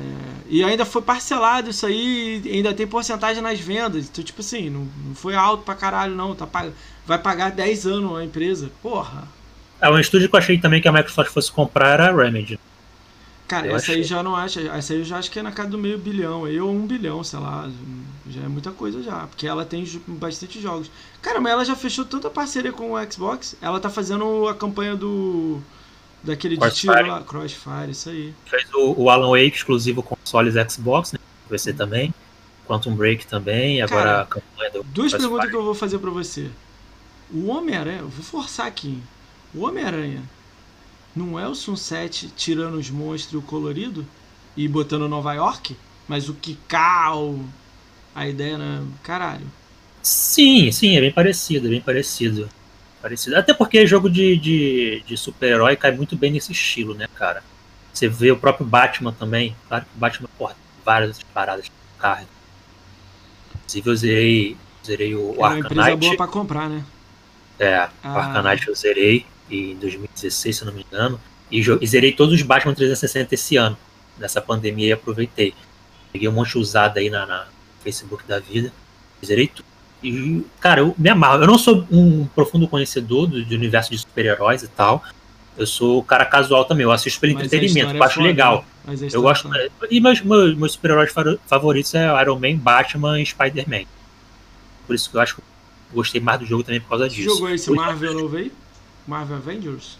E ainda foi parcelado isso aí, ainda tem porcentagem nas vendas. Então, tipo assim, não, não foi alto pra caralho, não. Tá, pag- vai pagar 10 anos a empresa. Porra. É, um estúdio que eu achei também que a Microsoft fosse comprar era a Remedy. Cara, Eu essa aí já não acha. Essa aí eu já acho que é na casa do meio bilhão aí, ou um bilhão, sei lá. Já é muita coisa já. Porque ela tem bastante jogos. Cara, mas ela já fechou tanta parceria com o Xbox. Ela tá fazendo a campanha do. Daquele de tiro Crossfire. lá, Crossfire, isso aí. Fez o, o Alan Wake exclusivo consoles Xbox, né? PC também. Quantum Break também. E agora a campanha do. Duas Crossfire. perguntas que eu vou fazer pra você. O Homem-Aranha, vou forçar aqui. O Homem-Aranha não é o Sunset tirando os monstros colorido e botando Nova York? Mas o Kikau, a ideia, né? Caralho. Sim, sim, é bem parecido, é bem parecido. Parecido. Até porque jogo de, de, de super-herói cai muito bem nesse estilo, né, cara? Você vê o próprio Batman também. Claro que o Batman, porra, várias paradas de carro. Inclusive eu zerei, zerei o, o É uma empresa Arcanite. boa pra comprar, né? É, o Ah. Arcanite eu zerei em 2016, se eu não me engano. E, e zerei todos os Batman 360 esse ano. Nessa pandemia e aproveitei. Peguei um monte usado aí na, na Facebook da vida. Zerei tudo. E, cara, eu me amarro. Eu não sou um profundo conhecedor do, do universo de super-heróis e tal. Eu sou cara casual também. Eu assisto pelo entretenimento, história eu é acho foda, legal. né? Eu gosto. é foda. E meus, meus, meus super-heróis favoritos é Iron Man, Batman e Spider-Man. Por isso que eu acho que eu gostei mais do jogo também por causa Você disso. jogou esse Marvel novo aí? Marvel Avengers?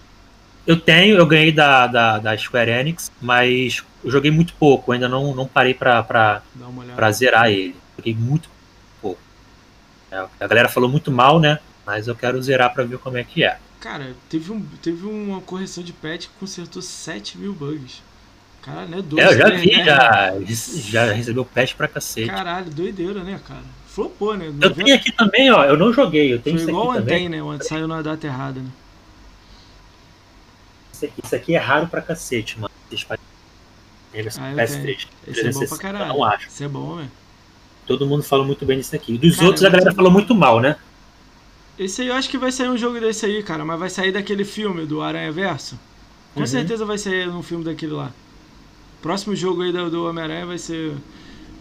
Eu tenho, eu ganhei da, da, da Square Enix, mas eu joguei muito pouco, ainda não, não parei pra, pra, pra zerar ele. Joguei muito pouco. É, a galera falou muito mal, né? Mas eu quero zerar pra ver como é que é. Cara, teve, um, teve uma correção de patch que consertou 7 mil bugs. Caralho, né? Dois, É, eu já três, vi, né? já, já recebeu patch pra cacete. Caralho, doideira, né, cara? Flopou, né? Eu 90 tenho aqui também, ó, eu não joguei, eu tenho Foi igual o. Anten, né? Onde saiu na data errada, né? Isso aqui, isso aqui é raro pra cacete, mano. Spider- Esse Ah, eu PS3. Esse é bom pra 360, caralho. Não acho. Esse é bom, né? Todo mundo fala muito bem disso aqui. Dos Cara, outros a galera falou muito mal, né? Esse aí eu acho que vai sair um jogo desse aí, cara, mas vai sair daquele filme do Aranha Verso. Com Uhum. certeza vai sair um filme daquele lá. Próximo jogo aí do, do Homem-Aranha vai ser.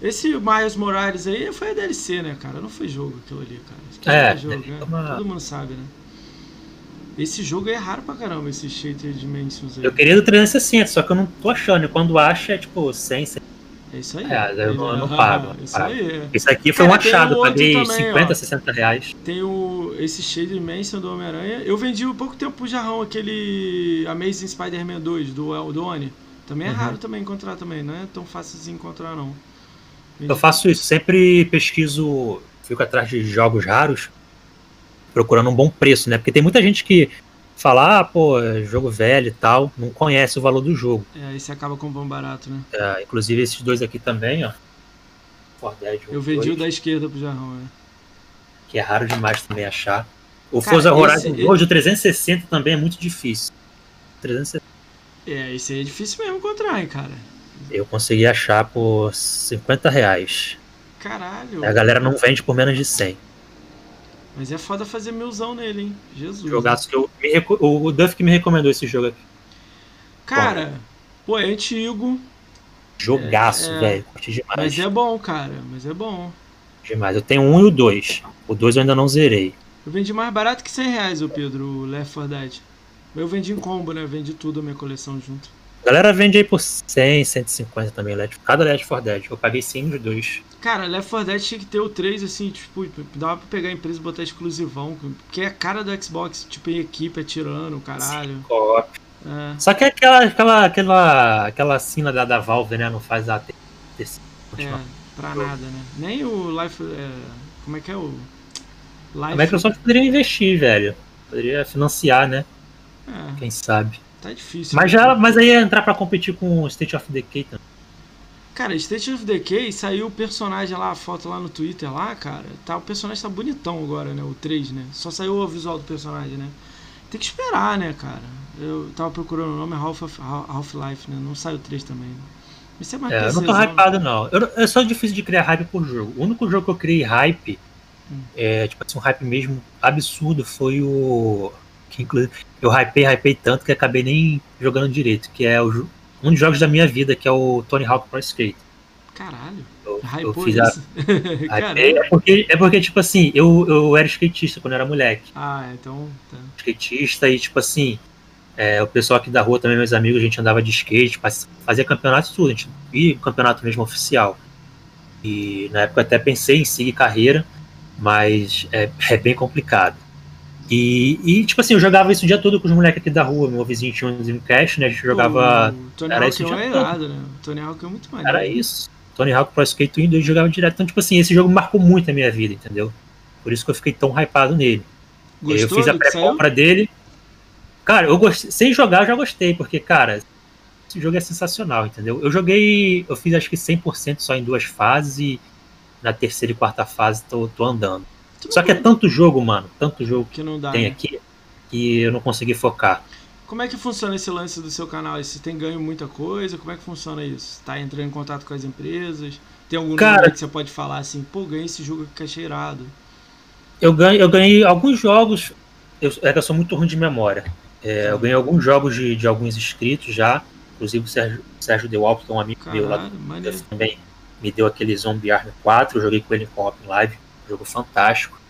Esse Miles Morales aí foi a DLC, né, cara? Não foi jogo aquilo ali, cara. Isso É, não jogo, é né? uma- Todo mundo sabe, né? Esse jogo é raro pra caramba, esse Shader Dimensions aí. Eu queria do 360, só que eu não tô achando. Quando acha é tipo 100, 100. É isso aí. É, eu não- eu não pago, Isso aí. Isso aqui foi Cara, um achado, um paguei também, 50, ó. 60 reais. Tem o, esse Shade Dimension do Homem-Aranha. Eu vendi há pouco tempo pro Jarrão aquele Amazing Spider-Man 2 do, do Oni. Também é Uhum. raro também encontrar também, não é tão fácil de encontrar não. Eu faço isso, sempre pesquiso, fico atrás de jogos raros, procurando um bom preço, né? Porque tem muita gente que fala, ah, pô, é jogo velho e tal, não conhece o valor do jogo. É, aí você acaba comprando barato, né? É, inclusive esses dois aqui também, ó. Eu um, vendi o da esquerda pro Jarrão, né? que é raro demais também achar. O Cara, Forza Horizon esse- 2 de 360 também é muito difícil. 360 É, esse aí é difícil mesmo encontrar, hein, cara. eu consegui achar por 50 reais. Caralho. A galera não vende por menos de 100. Mas é foda fazer milzão nele, hein? Jesus. Jogaço que eu, me reco- o Duff que me recomendou esse jogo aqui. Cara, pô, é antigo, Jogaço, É, é. velho. Curti demais. mas é bom, cara. Mas é bom. Demais. Eu tenho um e o dois. O dois eu ainda não zerei. Eu vendi mais barato que 100 reais, ô Pedro, o Left 4 Dead. Eu vendi em combo, né? Vendi tudo a minha coleção junto. Galera vende aí por 100, 150 também. Left- Cada Left 4 Dead. Eu paguei 100 nos dois. Cara, Left 4 Dead tinha que ter o 3, assim, tipo, dava pra pegar a empresa e botar exclusivão. Porque é a cara do Xbox, tipo, em equipe, atirando, caralho. Co-op. É. Só que é aquela, aquela, aquela, aquela sina da, da Valve, né? Não faz a. É, pra nada, né? Nem o Life. é, como é que é o. Life. A Microsoft poderia investir, velho. Poderia financiar, né? É, Quem sabe. Tá difícil. Mas, né? já, mas aí ia entrar pra competir com o State of Decay também. Cara, State of Decay saiu o personagem lá, a foto lá no Twitter lá, cara. Tá, o personagem tá bonitão agora, né? O 3, né? Só saiu o visual do personagem, né? Tem que esperar, né, cara? Eu tava procurando o nome é Half- Half-Life, né? Não saiu o 3 também. Isso é mais É, eu não tô né? hypado, não. Eu, é só difícil de criar hype por jogo. O único jogo que eu criei hype, Hum. é, tipo assim, um hype mesmo absurdo, foi o. Que inclusive eu hypei, hypei tanto que acabei nem jogando direito, que é o, um dos jogos da minha vida, que é o Tony Hawk Pro Skate. Caralho. Eu, eu fiz a. é, porque, é porque, tipo assim, eu, eu era skatista quando eu era moleque. Ah, então. Tá. Skatista e, tipo assim, é, o pessoal aqui da rua também, meus amigos, a gente andava de skate, fazia campeonato e tudo, a gente ia campeonato mesmo oficial. E na época até pensei em seguir carreira, mas é, é bem complicado. E, e, tipo assim, eu jogava isso o dia todo com os moleques aqui da rua. Meu vizinho tinha um Dreamcast, né? A gente jogava. O Tony era Hawk é dia irado, né? O Tony Hawk é muito maneiro. Era isso. Tony Hawk Pro Skate 1 e 2 jogava direto. Então, tipo assim, esse jogo marcou muito a minha vida, entendeu? Por isso que eu fiquei tão hypado nele. Gostou eu fiz a pré-compra dele. Cara, eu gostei. Sem jogar, eu já gostei, porque, cara, esse jogo é sensacional, entendeu? Eu joguei. Eu fiz acho que 100% só em duas fases e na terceira e quarta fase tô, tô andando. Só que é tanto jogo, mano, tanto jogo que não dá. tem né? aqui, que eu não consegui focar. Como é que funciona esse lance do seu canal? Você tem ganho muita coisa? Como é que funciona isso? Tá entrando em contato com as empresas? Tem algum Cara- que você pode falar assim, pô, ganhei esse jogo aqui que é cheirado. Eu, ganhei, eu ganhei alguns jogos. Eu, é que eu sou muito ruim de memória. É, eu ganhei alguns jogos de, de alguns inscritos já. Inclusive o Sérgio, Sérgio De Walk, que é um amigo meu lá Caralho, do também me deu aquele Zombie Army 4, eu joguei com ele em co-op em live, jogo fantástico.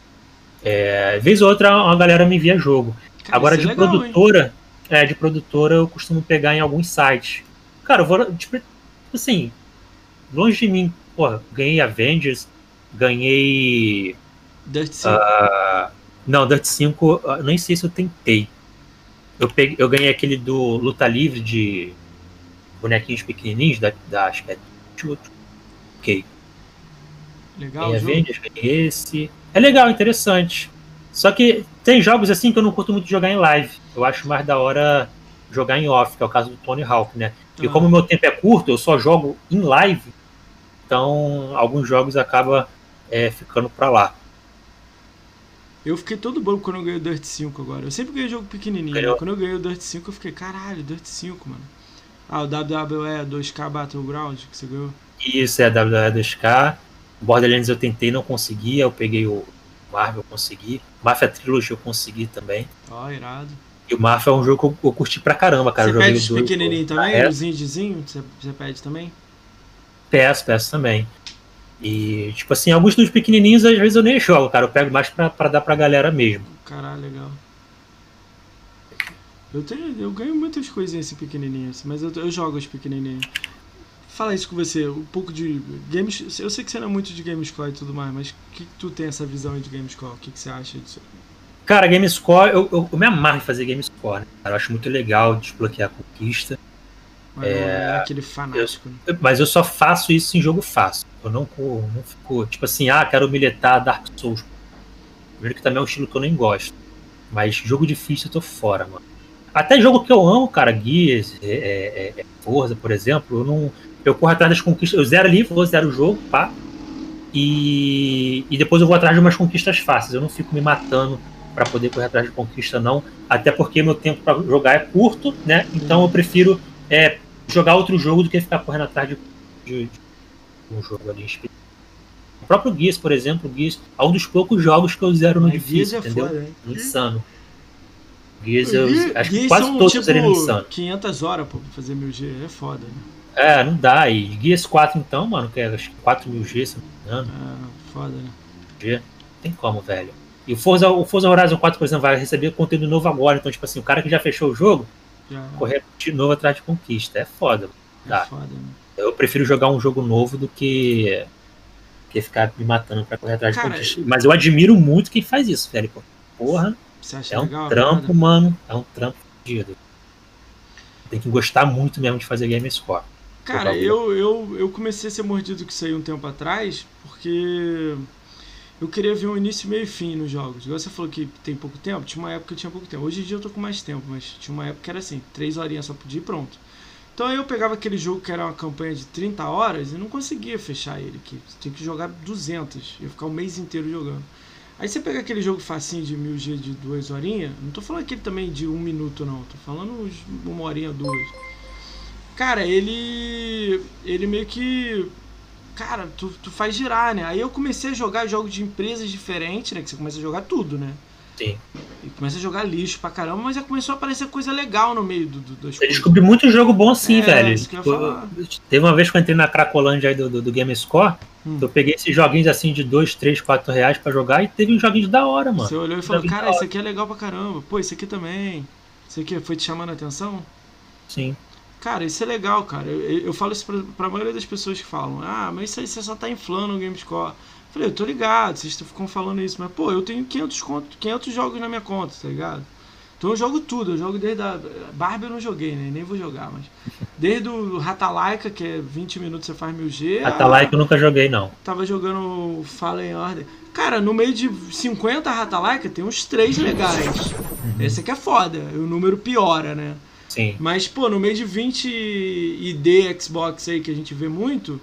É, vez ou outra uma galera me envia jogo. Cara, Agora isso de é legal, hein? produtora, é, de produtora eu costumo pegar em alguns sites. Cara, eu vou, tipo, assim, longe de mim, porra, ganhei Avengers, ganhei. Dirt 5. ah, não, Dirt 5, ah, nem sei se eu tentei. Eu, peguei, eu ganhei aquele do Luta Livre de bonequinhos pequenininhos, da, da acho que é. Ok. Legal ganhei esse. É legal, interessante. Só que tem jogos assim que eu não curto muito jogar em live. Eu acho mais da hora jogar em off, que é o caso do Tony Hawk, né? E Ah. como o meu tempo é curto, eu só jogo em live, então alguns jogos acabam é, ficando pra lá. Eu fiquei todo bobo quando eu ganhei o Dirt 5 agora. Eu sempre ganhei jogo pequenininho. Né? Quando eu ganhei o Dirt 5, eu fiquei, caralho, Dirt 5, mano. Ah, o WWE 2K Battleground que você ganhou. Isso é WWE 2K. Borderlands eu tentei, não consegui. Eu peguei o Marvel, consegui. Mafia Trilogy eu consegui também. Ó, irado. E o Mafia é um jogo que eu, eu curti pra caramba, cara. você pede os os pequenininhos também? É, Os indiezinhos? Você, você pede também? peço, peço também. E, tipo assim, alguns dos pequenininhos às vezes eu nem jogo, cara. Eu pego mais pra, pra dar pra galera mesmo. Caralho, legal. Eu, tenho, eu ganho muitas coisinhas assim pequenininhas, mas eu, eu jogo as pequenininhas. Fala isso com você, um pouco de games. Eu sei que você não é muito de Gamescore e tudo mais, mas o que, que tu tem essa visão aí de Gamescore? O que, que você acha disso? Cara, GameScore, eu, eu, eu me amarro em fazer GameScore, né? Cara, eu acho muito legal desbloquear a conquista. Mas é, é aquele fanático. Eu, né? mas eu só faço isso em jogo fácil. Eu não, não fico, tipo assim, ah, quero militar Dark Souls. Primeiro que também é um estilo que eu nem gosto. Mas jogo difícil eu tô fora, mano. Até jogo que eu amo, cara, Gears, é, é, é, Forza, por exemplo, eu não. Eu corro atrás das conquistas. Eu zero ali, vou zero o jogo, pá. E, e depois eu vou atrás de umas conquistas fáceis. Eu não fico me matando para poder correr atrás de conquista, não. Até porque meu tempo para jogar é curto, né? Então eu prefiro é, jogar outro jogo do que ficar correndo atrás de, de, de um jogo ali específico. O próprio Gears, por exemplo, Gears é um dos poucos jogos que eu zero no difícil, é entendeu? Foda, insano. Gears, eu, acho que quase todos tipo, zerei no insano. 500 horas pô, pra fazer 1000G, é foda, né? É, não dá. E Gears 4 então, mano, que é acho que 4000G, se não me engano. É, foda, né? G. Tem como, velho. E o Forza, o Forza Horizon 4, por exemplo, vai receber conteúdo novo agora. Então, tipo assim, o cara que já fechou o jogo, já. correr de novo atrás de conquista. É foda. É foda, né? Eu prefiro jogar um jogo novo do que, que ficar me matando pra correr atrás cara, de conquista. Mas eu admiro muito quem faz isso, velho. Porra. é um legal, trampo, mano. É um trampo fodido. Tem que gostar muito mesmo de fazer game score. Cara, eu, eu, eu comecei a ser mordido que saiu um tempo atrás, porque eu queria ver um início, meio e fim nos jogos. Igual você falou que tem pouco tempo, tinha uma época que eu tinha pouco tempo. Hoje em dia eu tô com mais tempo, mas tinha uma época que era assim, três horinhas só podia ir pronto. Então aí eu pegava aquele jogo que era uma campanha de 30 horas e não conseguia fechar ele, que tinha que jogar 200, ia ficar o mês inteiro jogando. Aí você pega aquele jogo facinho de 1000G de duas horinhas, não tô falando aquele também de um minuto não, tô falando uma horinha, duas. Cara, ele ele meio que cara, tu, tu faz girar, né? Aí eu comecei a jogar jogos de empresas diferentes, né? Que você começa a jogar tudo, né? Sim. E começa a jogar lixo pra caramba, mas já começou a aparecer coisa legal no meio do, do, das Eu descobri muito jogo bom assim, é, velho. Isso que eu tipo, teve uma vez que eu entrei na Cracolândia aí do, do, do Game Score, hum. eu peguei esses joguinhos assim de 2, 3, 4 reais pra jogar e teve um joguinho da hora, mano. Você olhou e falou, cara, isso aqui é legal pra caramba. Pô, isso aqui também. Isso aqui foi te chamando a atenção? Sim. Cara, isso é legal, cara. Eu, eu falo isso pra, pra maioria das pessoas que falam, ah, mas isso aí você só tá inflando o GameScore. Eu falei, eu tô ligado, vocês ficam falando isso, mas pô, eu tenho 500, conto, 500 jogos na minha conta, tá ligado? Então eu jogo tudo, eu jogo desde a. Barbie eu não joguei, né? Nem vou jogar, mas. Desde o Ratalaika, que é 20 minutos você faz 1000G. Ratalaika eu nunca joguei, não. Tava jogando Fallen Order. Cara, no meio de 50 Ratalaika tem uns 3 legais. Uhum. Esse aqui é foda, o número piora, né? Sim. Mas, pô, no meio de 20 ID Xbox aí que a gente vê muito,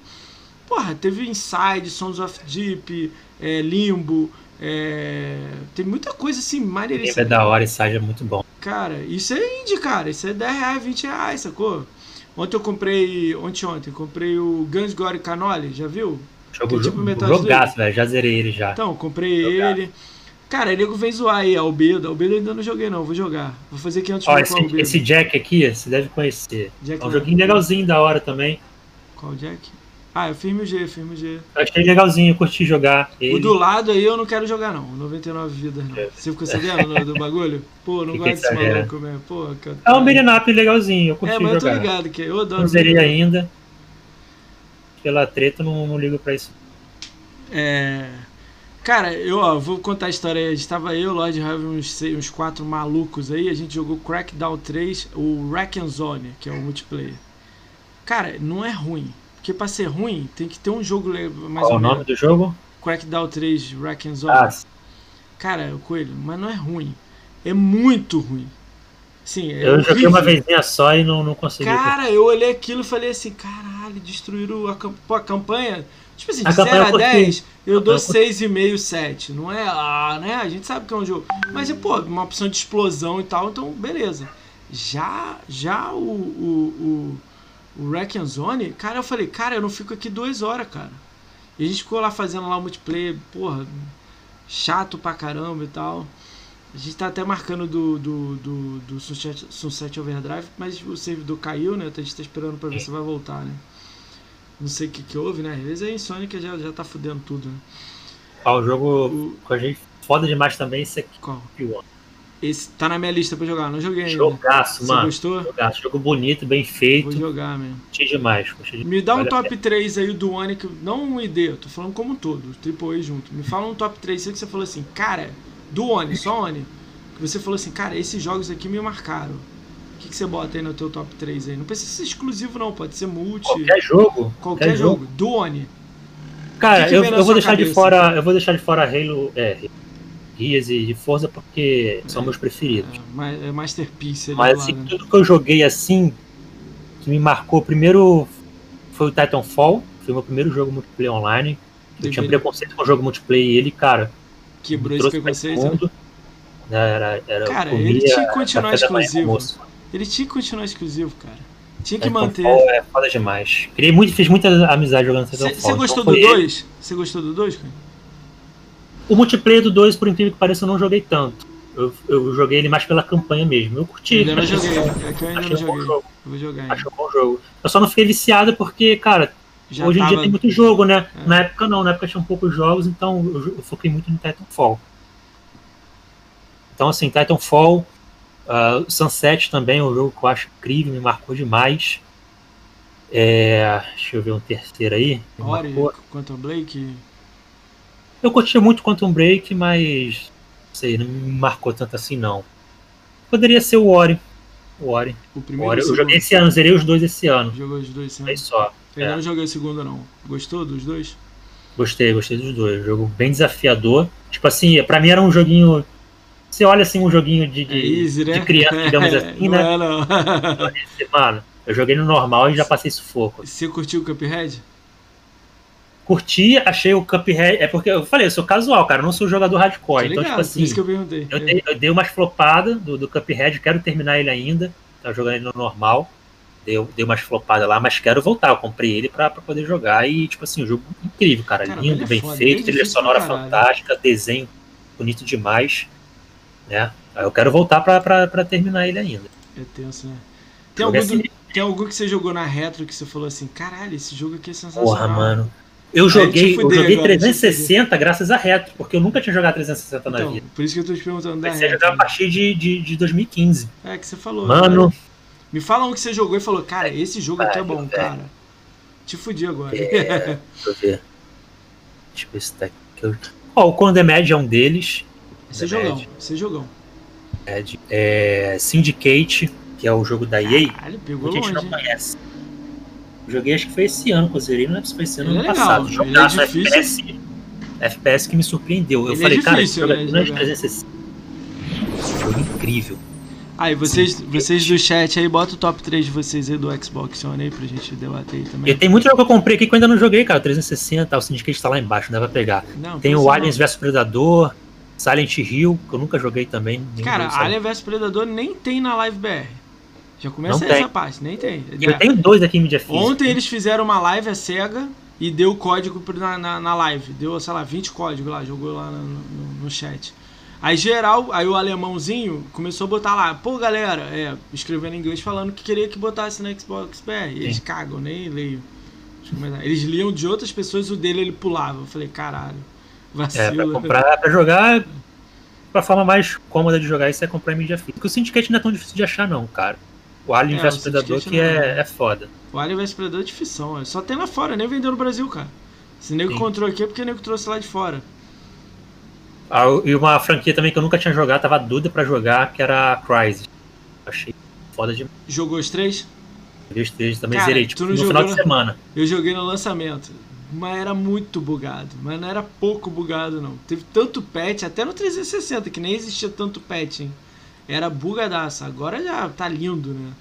porra, teve Inside, Sons of Deep, é, Limbo, é, tem muita coisa assim, maneiríssima. É da hora, Inside é muito bom. Cara, isso é indie, cara, isso é 10 reais, 20 reais, sacou? Ontem eu comprei, ontem ontem, comprei o Guns Gore Canoli, já viu? Jogo, é tipo jogaço, velho, já zerei ele já. Então, comprei jogaço. ele. Cara, o nego vem zoar aí, Albedo. Albedo ainda não joguei, não. Vou jogar. Vou fazer 500 Ó, esse, esse Jack aqui, você deve conhecer. Jack é um joguinho legalzinho da hora também. Qual Jack? Ah, eu firme o G, firme o G. Eu achei legalzinho, curti jogar. Ele. O do lado aí eu não quero jogar, não. 99 vidas, não. É. Você ficou sabendo do bagulho? Pô, não gosto desse maluco mesmo. Pô, cara. É um beat'em legalzinho, eu curti jogar. É, mas jogar. eu tô ligado que eu adoro. Não zerei ainda. Pela treta, não, não ligo pra isso. É. Cara, eu ó, vou contar a história aí. Estava eu, Lord Raven, uns, uns quatro malucos aí. A gente jogou Crackdown 3, o Wreck Zone, que é o multiplayer. Cara, não é ruim. Porque pra ser ruim, tem que ter um jogo mais Qual o nome do jogo? Crackdown 3, Wreck Zone. Ah. Cara, o Coelho, mas não é ruim. É muito ruim. Sim, é eu horrível. joguei uma vezinha só e não, não consegui. Cara, eu olhei aquilo e falei assim, caralho, destruíram a, a campanha Tipo assim, de 0 a 10, eu dou 6,5, 7. Não é, ah, né? A gente sabe que é um jogo. Mas é, pô, uma opção de explosão e tal, então beleza. Já, já o, o, o, o Wreck and Zone, cara, eu falei, cara, eu não fico aqui duas horas, cara. E a gente ficou lá fazendo lá o multiplayer, porra, chato pra caramba e tal. A gente tá até marcando do, do, do, do Sunset, Sunset Overdrive, mas o servidor caiu, né? A gente tá esperando pra ver se vai voltar, né? Não sei o que, que houve, né? Às vezes a Insônica já, já tá fudendo tudo, né? Ah, o jogo o... com a gente foda demais também, esse aqui. Qual? Esse tá na minha lista pra jogar, não joguei ainda. Jogaço, Você mano. gostou? Jogaço, jogo bonito, bem feito. Vou jogar mesmo. Gostei demais, gostei demais. Me dá um top 3 aí do que, não um ID, eu tô falando como um todo, Triple A junto. Me fala um top 3 aí que você falou assim, cara, do One, só One, que você falou assim, cara, esses jogos aqui me marcaram. Que, você bota aí no teu top 3 aí? Não precisa ser exclusivo, não, pode ser multi. Qualquer jogo. Qualquer, qualquer jogo. jogo. Cara, que que eu, eu vou deixar cabeça? de fora. Eu vou deixar de fora Halo. É, Gears e Forza porque é, são meus preferidos. É, é Masterpiece ali Mas assim, tudo que eu joguei assim, que me marcou, primeiro foi o Titanfall, foi o meu primeiro jogo multiplayer online. Eu tinha preconceito com o jogo multiplayer e ele, cara. Quebrou esse preconceito. Mundo. Era, era, cara, ele tinha que continuar exclusivo. Ele tinha que continuar exclusivo, cara. Tinha que manter. É foda demais. Criei muito, fiz muita amizade jogando Titanfall. Você gostou do 2? Você gostou do 2, cara? O multiplayer do 2, por incrível que pareça, eu não joguei tanto. Eu, eu joguei ele mais pela campanha mesmo. Eu curti. Eu não joguei. É que eu ainda não joguei. Um jogo. Eu vou jogar. Acho um bom jogo. Eu só não fiquei viciado porque, cara, Já hoje em dia tem muito jogo, né? É. Na época não, na época tinha poucos jogos, então eu, eu foquei muito no Titanfall. Então, assim, Titanfall, uh, Sunset também é um jogo que eu acho incrível, me marcou demais. É, deixa eu ver um terceiro aí. Ori, Quantum Blake. Eu curti muito Quantum Break, mas não sei, não me marcou tanto assim não. Poderia ser o Ori. O Ori. O primeiro Ori. Eu joguei esse ano, zerei os dois esse ano. Jogou os dois esse ano? Aí só. Eu é. não joguei o segundo não. Gostou dos dois? Gostei, gostei dos dois. Jogo bem desafiador. Tipo assim, pra mim era um joguinho. Você olha assim um joguinho de, de, é easy, né? de criança, digamos assim, não né? É, não. Mano, eu joguei no normal e já passei sufoco. Você curtiu o Cuphead? curti, achei o Cuphead. É porque eu falei, eu sou casual, cara, eu não sou jogador hardcore. Então, tipo assim. Isso que eu perguntei. Eu, dei, eu dei umas flopadas do, do Cuphead, quero terminar ele ainda. Tá jogando ele no normal. Deu, deu umas flopadas lá, mas quero voltar. Eu comprei ele pra, pra poder jogar. E, tipo assim, o um jogo incrível, cara. cara Lindo, é bem foda, feito, trilha sonora fantástica, desenho bonito demais. Né? Eu quero voltar pra terminar ele ainda. É tenso, né? Tem algum, assim, tem algum que você jogou na retro que você falou assim, caralho, esse jogo aqui é sensacional. Porra, mano. Eu joguei, eu joguei agora, 360 graças a retro, porque eu nunca tinha jogado 360 na então, vida. Por isso que eu tô te perguntando da retro. Você jogava a partir de, de, de de É, que você falou. Mano. Cara. Me fala um que você jogou e falou, cara, esse jogo aqui é bom, cara. Te fudi agora. É, deixa eu ver. Deixa eu ver se tá aqui. Ó, o Condemned Mad é um deles. Esse jogão, esse jogão. É, é, Syndicate, que é o jogo da EA. Caralho, pegou longe. a gente não conhece. Joguei acho que foi esse ano que eu zerei, não é se foi esse ano, ano é passado. Legal, Jogaço é FPS, FPS que me surpreendeu. Eu ele falei, é difícil, cara, esse jogo é 360. Jogo incrível. Aí, vocês, vocês do chat aí, bota o top 3 de vocês aí do Xbox One aí pra gente debater aí também. E tem muito jogo que eu comprei aqui que eu ainda não joguei, cara. 360, o Syndicate tá lá embaixo, dá pra pegar. Não, tem o Aliens vs Predador, Silent Hill, que eu nunca joguei também. Cara, Alien vs Predador nem tem na Live BR. Já começa essa parte, nem tem. Eu tenho dois aqui em mídia física. Ontem eles fizeram uma live a cega e deu código na, na, na, live. Deu, sei lá, 20 códigos lá, jogou lá no, no, no, chat. Aí geral, aí o alemãozinho começou a botar lá, pô galera, é, escrevendo em inglês falando que queria que botasse no Xbox BR. E eles cagam, nem leio. Eles liam de outras pessoas, o dele ele pulava. Eu falei, caralho, É, pra comprar, pra jogar, pra forma mais cômoda de jogar isso é comprar em mídia física. Porque o Syndicate não é tão difícil de achar não, cara. O Alien é, vs Predador que é, é foda. O Alien vs Predador é difícil, só tem lá fora, nem vendeu no Brasil, cara. Se o nego encontrou aqui é porque o nego trouxe lá de fora. Ah, e uma franquia também que eu nunca tinha jogado, tava dúvida pra jogar, que era a Crysis. Achei foda demais. Jogou os três? Joguei os três, também cara, zerei, tipo, no final de semana. Eu joguei no lançamento, mas era muito bugado. Mas não era pouco bugado, não. Teve tanto patch, até no 360, que nem existia tanto patch, hein? era bugadaça. Agora já tá lindo, né?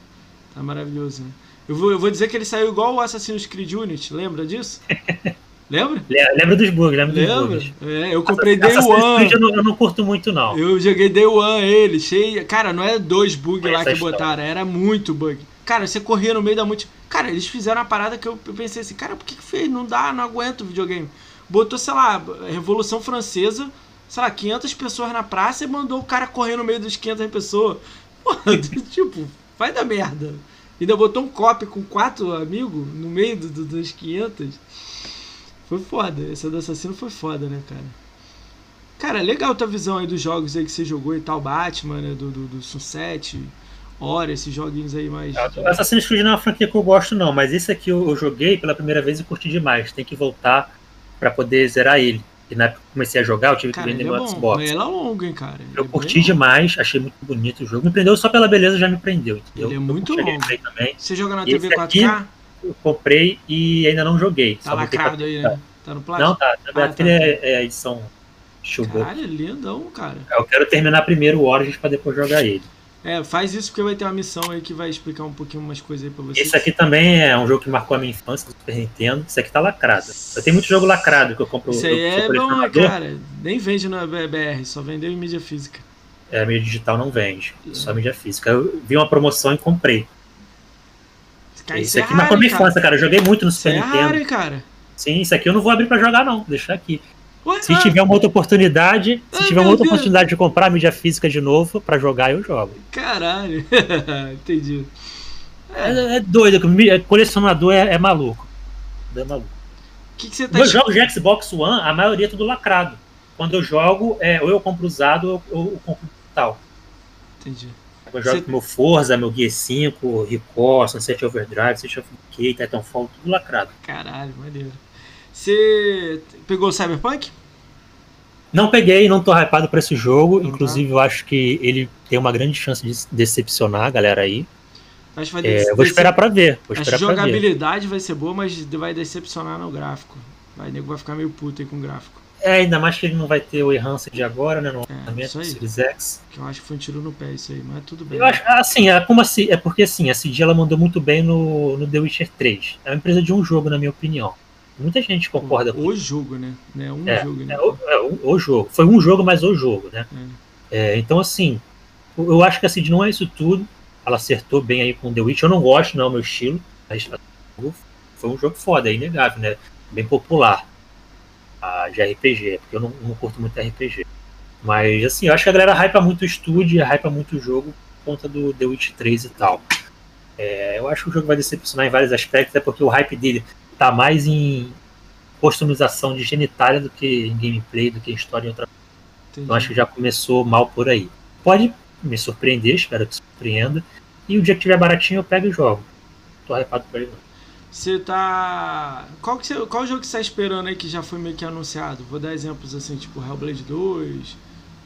Tá maravilhoso, né? Eu vou, eu vou dizer que ele saiu igual o Assassin's Creed Unity, lembra disso? Lembra? Lembra dos bugs, lembra, lembra? dos bugs. É, eu comprei Day One. Eu não, eu não curto muito, não. Eu joguei Day One ele, cheio. Cara, não é dois bugs lá que botaram, era muito bug. Cara, você corria no meio da multi. Cara, eles fizeram uma parada que eu pensei assim, cara, por que, que fez? Não dá, não aguento o videogame. Botou, sei lá, Revolução Francesa sei lá, 500 pessoas na praça e mandou o cara correr no meio dos 500 pessoas. Tipo, vai dar merda. Ainda botou um copy com quatro amigos no meio do, do, dos 500. Foi foda. Essa do assassino foi foda, né, cara? Cara, legal tua visão aí dos jogos aí que você jogou e tal, Batman, né, do, do, do Sunset, Hora, esses joguinhos aí mais... Assassin's Creed não é uma franquia que eu gosto não, mas esse aqui eu, eu joguei pela primeira vez e curti demais. Tem que voltar para poder zerar ele E na época que comecei a jogar, eu tive Cara, que vender é meu bom. Xbox. Ele é longo, hein, cara. Ele Eu é curti demais, achei muito bonito o jogo. Me prendeu só pela beleza, já me prendeu, entendeu? Ele é muito longo. também. Você joga na TV 4K? aqui, Eu comprei e ainda não joguei. Tá lacrado aí, né? Tá no plástico? Não, tá. Ah, tá. é, é a edição Showbook. Caralho, lindão, cara. Eu quero terminar primeiro o Origins pra depois jogar ele. É, faz isso porque vai ter uma missão aí que vai explicar um pouquinho umas coisas aí pra vocês. Esse aqui também é um jogo que marcou a minha infância do Super Nintendo. Esse aqui tá lacrado. Eu tenho muito jogo lacrado que eu compro. Isso aí é bom, cara? Nem vende na BR, só vendeu em mídia física. É, mídia digital não vende, só mídia física. Eu vi uma promoção e comprei. Cara, Esse isso é aqui marcou raro, a minha infância, cara. Eu joguei muito no Isso é Super raro, Nintendo. hein, cara? Sim, isso aqui eu não vou abrir pra jogar, não. Vou deixar aqui. Se ah, tiver uma outra oportunidade, se Ai, tiver uma outra Deus. oportunidade de comprar a mídia física de novo pra jogar, eu jogo. Caralho. Entendi. É, é doido, que mi- é, colecionador é, é maluco. É maluco. Que, que tá Meus jogos de Xbox One, a maioria é tudo lacrado. Quando eu jogo, é, ou eu compro usado ou eu, compro tal. Entendi. Eu jogo com meu Forza, meu Gear 5, Record, Sunset Overdrive, Sunset of Decay, Titanfall, tudo lacrado. Caralho, maneiro. Você pegou o Cyberpunk? Não peguei, não tô hypado pra esse jogo. Tá. Inclusive, eu acho que ele tem uma grande chance de decepcionar a galera aí. Acho que vai É, eu vou esperar pra ver. Vou esperar ver. jogabilidade vai ser boa, mas vai decepcionar no gráfico. Vai, nego vai ficar meio puto aí com o gráfico. É, ainda mais que ele não vai ter o Enhanced de agora, né? No É, isso do aí. Series X. Que eu acho que foi um tiro no pé isso aí, mas tudo bem. Eu acho, assim, é como assim, é porque assim, a CD ela mandou muito bem no, no The Witcher 3. É uma empresa de um jogo, na minha opinião. Muita gente concorda com O jogo, né? Não é um É, jogo, né? É, o, é o- o jogo. Foi um jogo, mas o jogo, né? É, então, assim, eu acho que a CD não é isso tudo. Ela acertou bem aí com The Witch. Eu não gosto, não é o meu estilo. Mas foi um jogo foda, é inegável, né? Bem popular ah, de RPG, porque eu não, não curto muito RPG. Mas, assim, eu acho que a galera hypa muito o estúdio, hypa muito o jogo por conta do The Witch 3 e tal. É, eu acho que o jogo vai decepcionar em vários aspectos, é porque o hype dele tá mais em customização de genitália do que em gameplay, do que em história e outra Entendi. eu acho que já começou mal por aí. Pode me surpreender, espero que surpreenda. E o dia que tiver baratinho eu pego e jogo. Tô hypado por ele. não. Você tá. Qual, que você... Qual jogo que você tá esperando aí que já foi meio que anunciado? Vou dar exemplos assim, tipo Hellblade 2.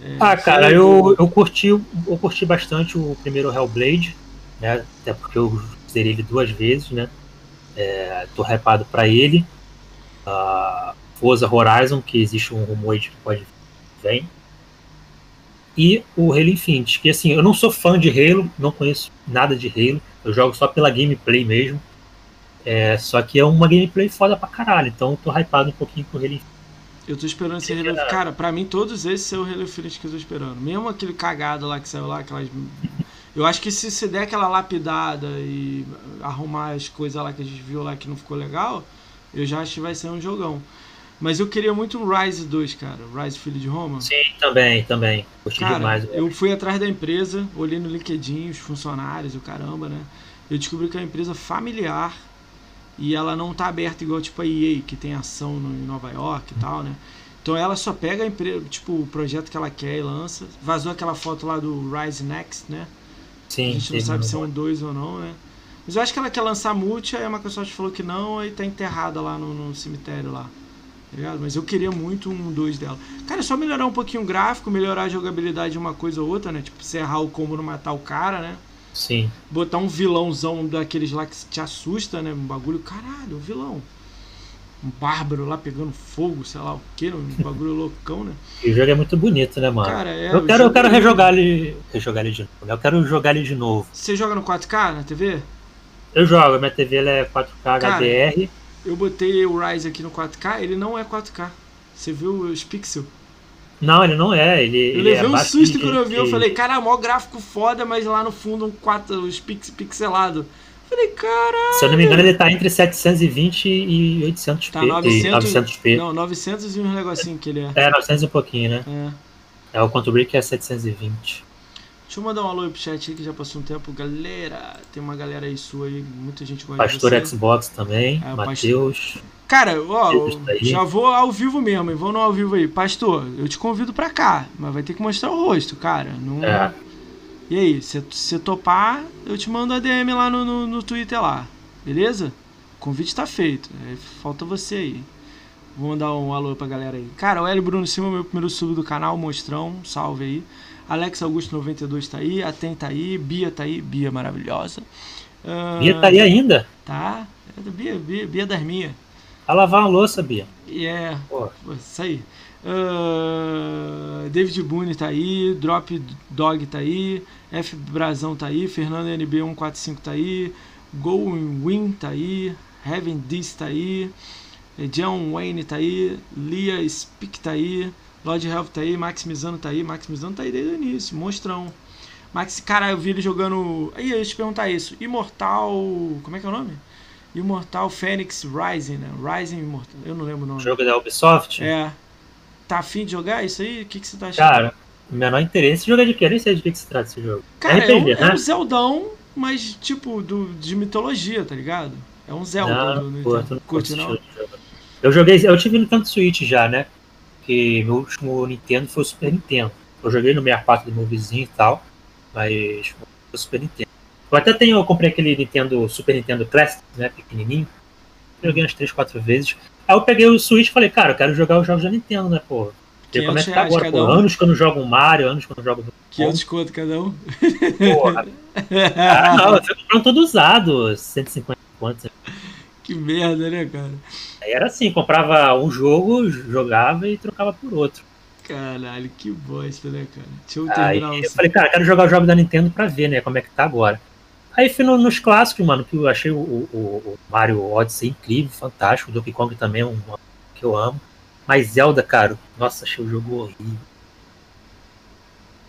é, Ah, cara, eu, eu curti eu curti bastante o primeiro Hellblade, né? Até porque eu zerei ele duas vezes, né? É, tô hypado pra ele. Ah, Forza Horizon, que existe um rumor de que pode vem. E o Halo Infinite, que assim, eu não sou fã de Halo, não conheço nada de Halo, eu jogo só pela gameplay mesmo. É, só que é uma gameplay foda pra caralho, então eu tô hypado um pouquinho com o Halo Infinite. Eu tô esperando esse Halo. Cara, pra mim todos esses são o Halo Infinite que eu tô esperando. Mesmo aquele cagado lá que saiu lá, aquelas. Eu acho que se você der aquela lapidada e arrumar as coisas lá que a gente viu lá que não ficou legal, eu já acho que vai ser um jogão. Mas eu queria muito o Rise 2, cara. Rise Filho de Roma. Sim, também, também. Curti Cara, demais. eu fui atrás da empresa, olhei no LinkedIn, os funcionários, o caramba, né? Eu descobri que é uma empresa familiar e ela não tá aberta igual tipo a EA, que tem ação no, em Nova York e tal, né? Então ela só pega a empresa, tipo, o projeto que ela quer e lança. Vazou aquela foto lá do Rise Next, né? Sim, a gente não sabe se é um 2 ou não, né? Mas eu acho que ela quer lançar multi, aí a Microsoft falou que não, aí tá enterrada lá no, no cemitério lá. Tá ligado? Mas eu queria muito um 2 dela. Cara, é só melhorar um pouquinho o gráfico, melhorar a jogabilidade de uma coisa ou outra, né? Tipo, você errar o combo não matar o cara, né? Sim. Botar um vilãozão daqueles lá que te assusta, né? Um bagulho, caralho, um vilão. Um bárbaro lá pegando fogo, sei lá o que, um bagulho loucão, né? E o jogo é muito bonito, né, mano? Cara, é. eu quero, eu quero é- rejogar ele. Rejogar ele de novo. Eu quero jogar ele de novo. Você joga no 4K na TV? Eu jogo, minha TV é 4K Cara, HDR. Eu botei o Rise aqui no 4K, ele não é 4K. Você viu os pixels? Não, ele não é. Ele, Eu ele levei é um susto quando eu vi, eu falei, cara, mó gráfico foda, mas lá no fundo um 4, os pix, pixelado. Falei, caralho. Se eu não me engano, ele tá entre 720 e 800p. Tá e 900, 900p. Não, 900 e uns negocinho que ele é. É, 900 e um pouquinho, né? É. É, o Quantum Break é 720. Deixa eu mandar um alô aí pro chat aí que já passou um tempo. Galera, tem uma galera aí sua aí, muita gente gosta Pastor de você. Xbox também, É, Matheus. Cara, ó, aí. já vou ao vivo mesmo, hein? vou no ao vivo aí. Pastor, eu te convido pra cá, mas vai ter que mostrar o rosto, cara. Não... É. E aí, se você topar, eu te mando a DM lá no, no, no Twitter lá, beleza? O convite tá feito, aí falta você aí. Vou mandar um alô pra galera aí. Cara, o Hélio Bruno Silva, meu primeiro sub do canal, mostrão, salve aí. Alex Augusto 92 tá aí, Aten tá aí, Bia tá aí, Bia maravilhosa. Uh, Bia tá aí ainda? Tá, é Bia, Bia, Bia das minhas. A lavar uma louça, Bia. É, isso aí. Uh, David Boone tá aí, Drop Dog tá aí, F Brazão tá aí, Fernando NB145 tá aí, Go Win tá aí, Heaven Dis tá aí, John Wayne tá aí, Lia Speak tá aí, Lord Health tá aí, Maximizando tá aí, Maximizando tá aí desde o início, monstrão. Max, cara, eu vi ele jogando. Aí eu ia te perguntar isso. Imortal. Como é que é o nome? Imortal Phoenix Rising, né? Rising Imortal. Eu não lembro o nome. Jogo da Ubisoft? É. Tá afim de jogar isso aí? O que, que você tá achando? Cara, menor interesse. Jogar de quê? Nem sei de que, que se trata esse jogo. Cara, RPG, é, um, né? é um Zeldão, mas tipo, do, de mitologia, tá ligado? É um Zelda. Não, do, pô, não curte, não? Eu joguei. Eu tive Nintendo Switch já, né? Que meu último Nintendo foi o Super Nintendo. Eu joguei no 64 do meu vizinho e tal. Mas foi o Super Nintendo. Eu até tenho, eu comprei aquele Nintendo, Super Nintendo Classic, né? Pequenininho. Joguei umas 3, 4 vezes. Aí eu peguei o Switch e falei, cara, eu quero jogar os jogos da Nintendo, né, pô? Ver como é que tá agora, pô. Um. Anos que eu não jogo um Mario, anos que eu não jogo. 500 conto cada um? Porra. ah, não, você comprou todo usado, 150 conto. Que merda, né, cara? Aí era assim, comprava um jogo, jogava e trocava por outro. Caralho, que bosta, né, cara? Deixa eu terminar Aí, Eu falei, cara, quero jogar o jogo da Nintendo pra ver, né, como é que tá agora. Aí fui no, nos clássicos, mano, que eu achei o, o, o, Mario Odyssey incrível, fantástico. O Donkey Kong também é um que eu amo. Mas Zelda, cara, nossa, achei o jogo horrível.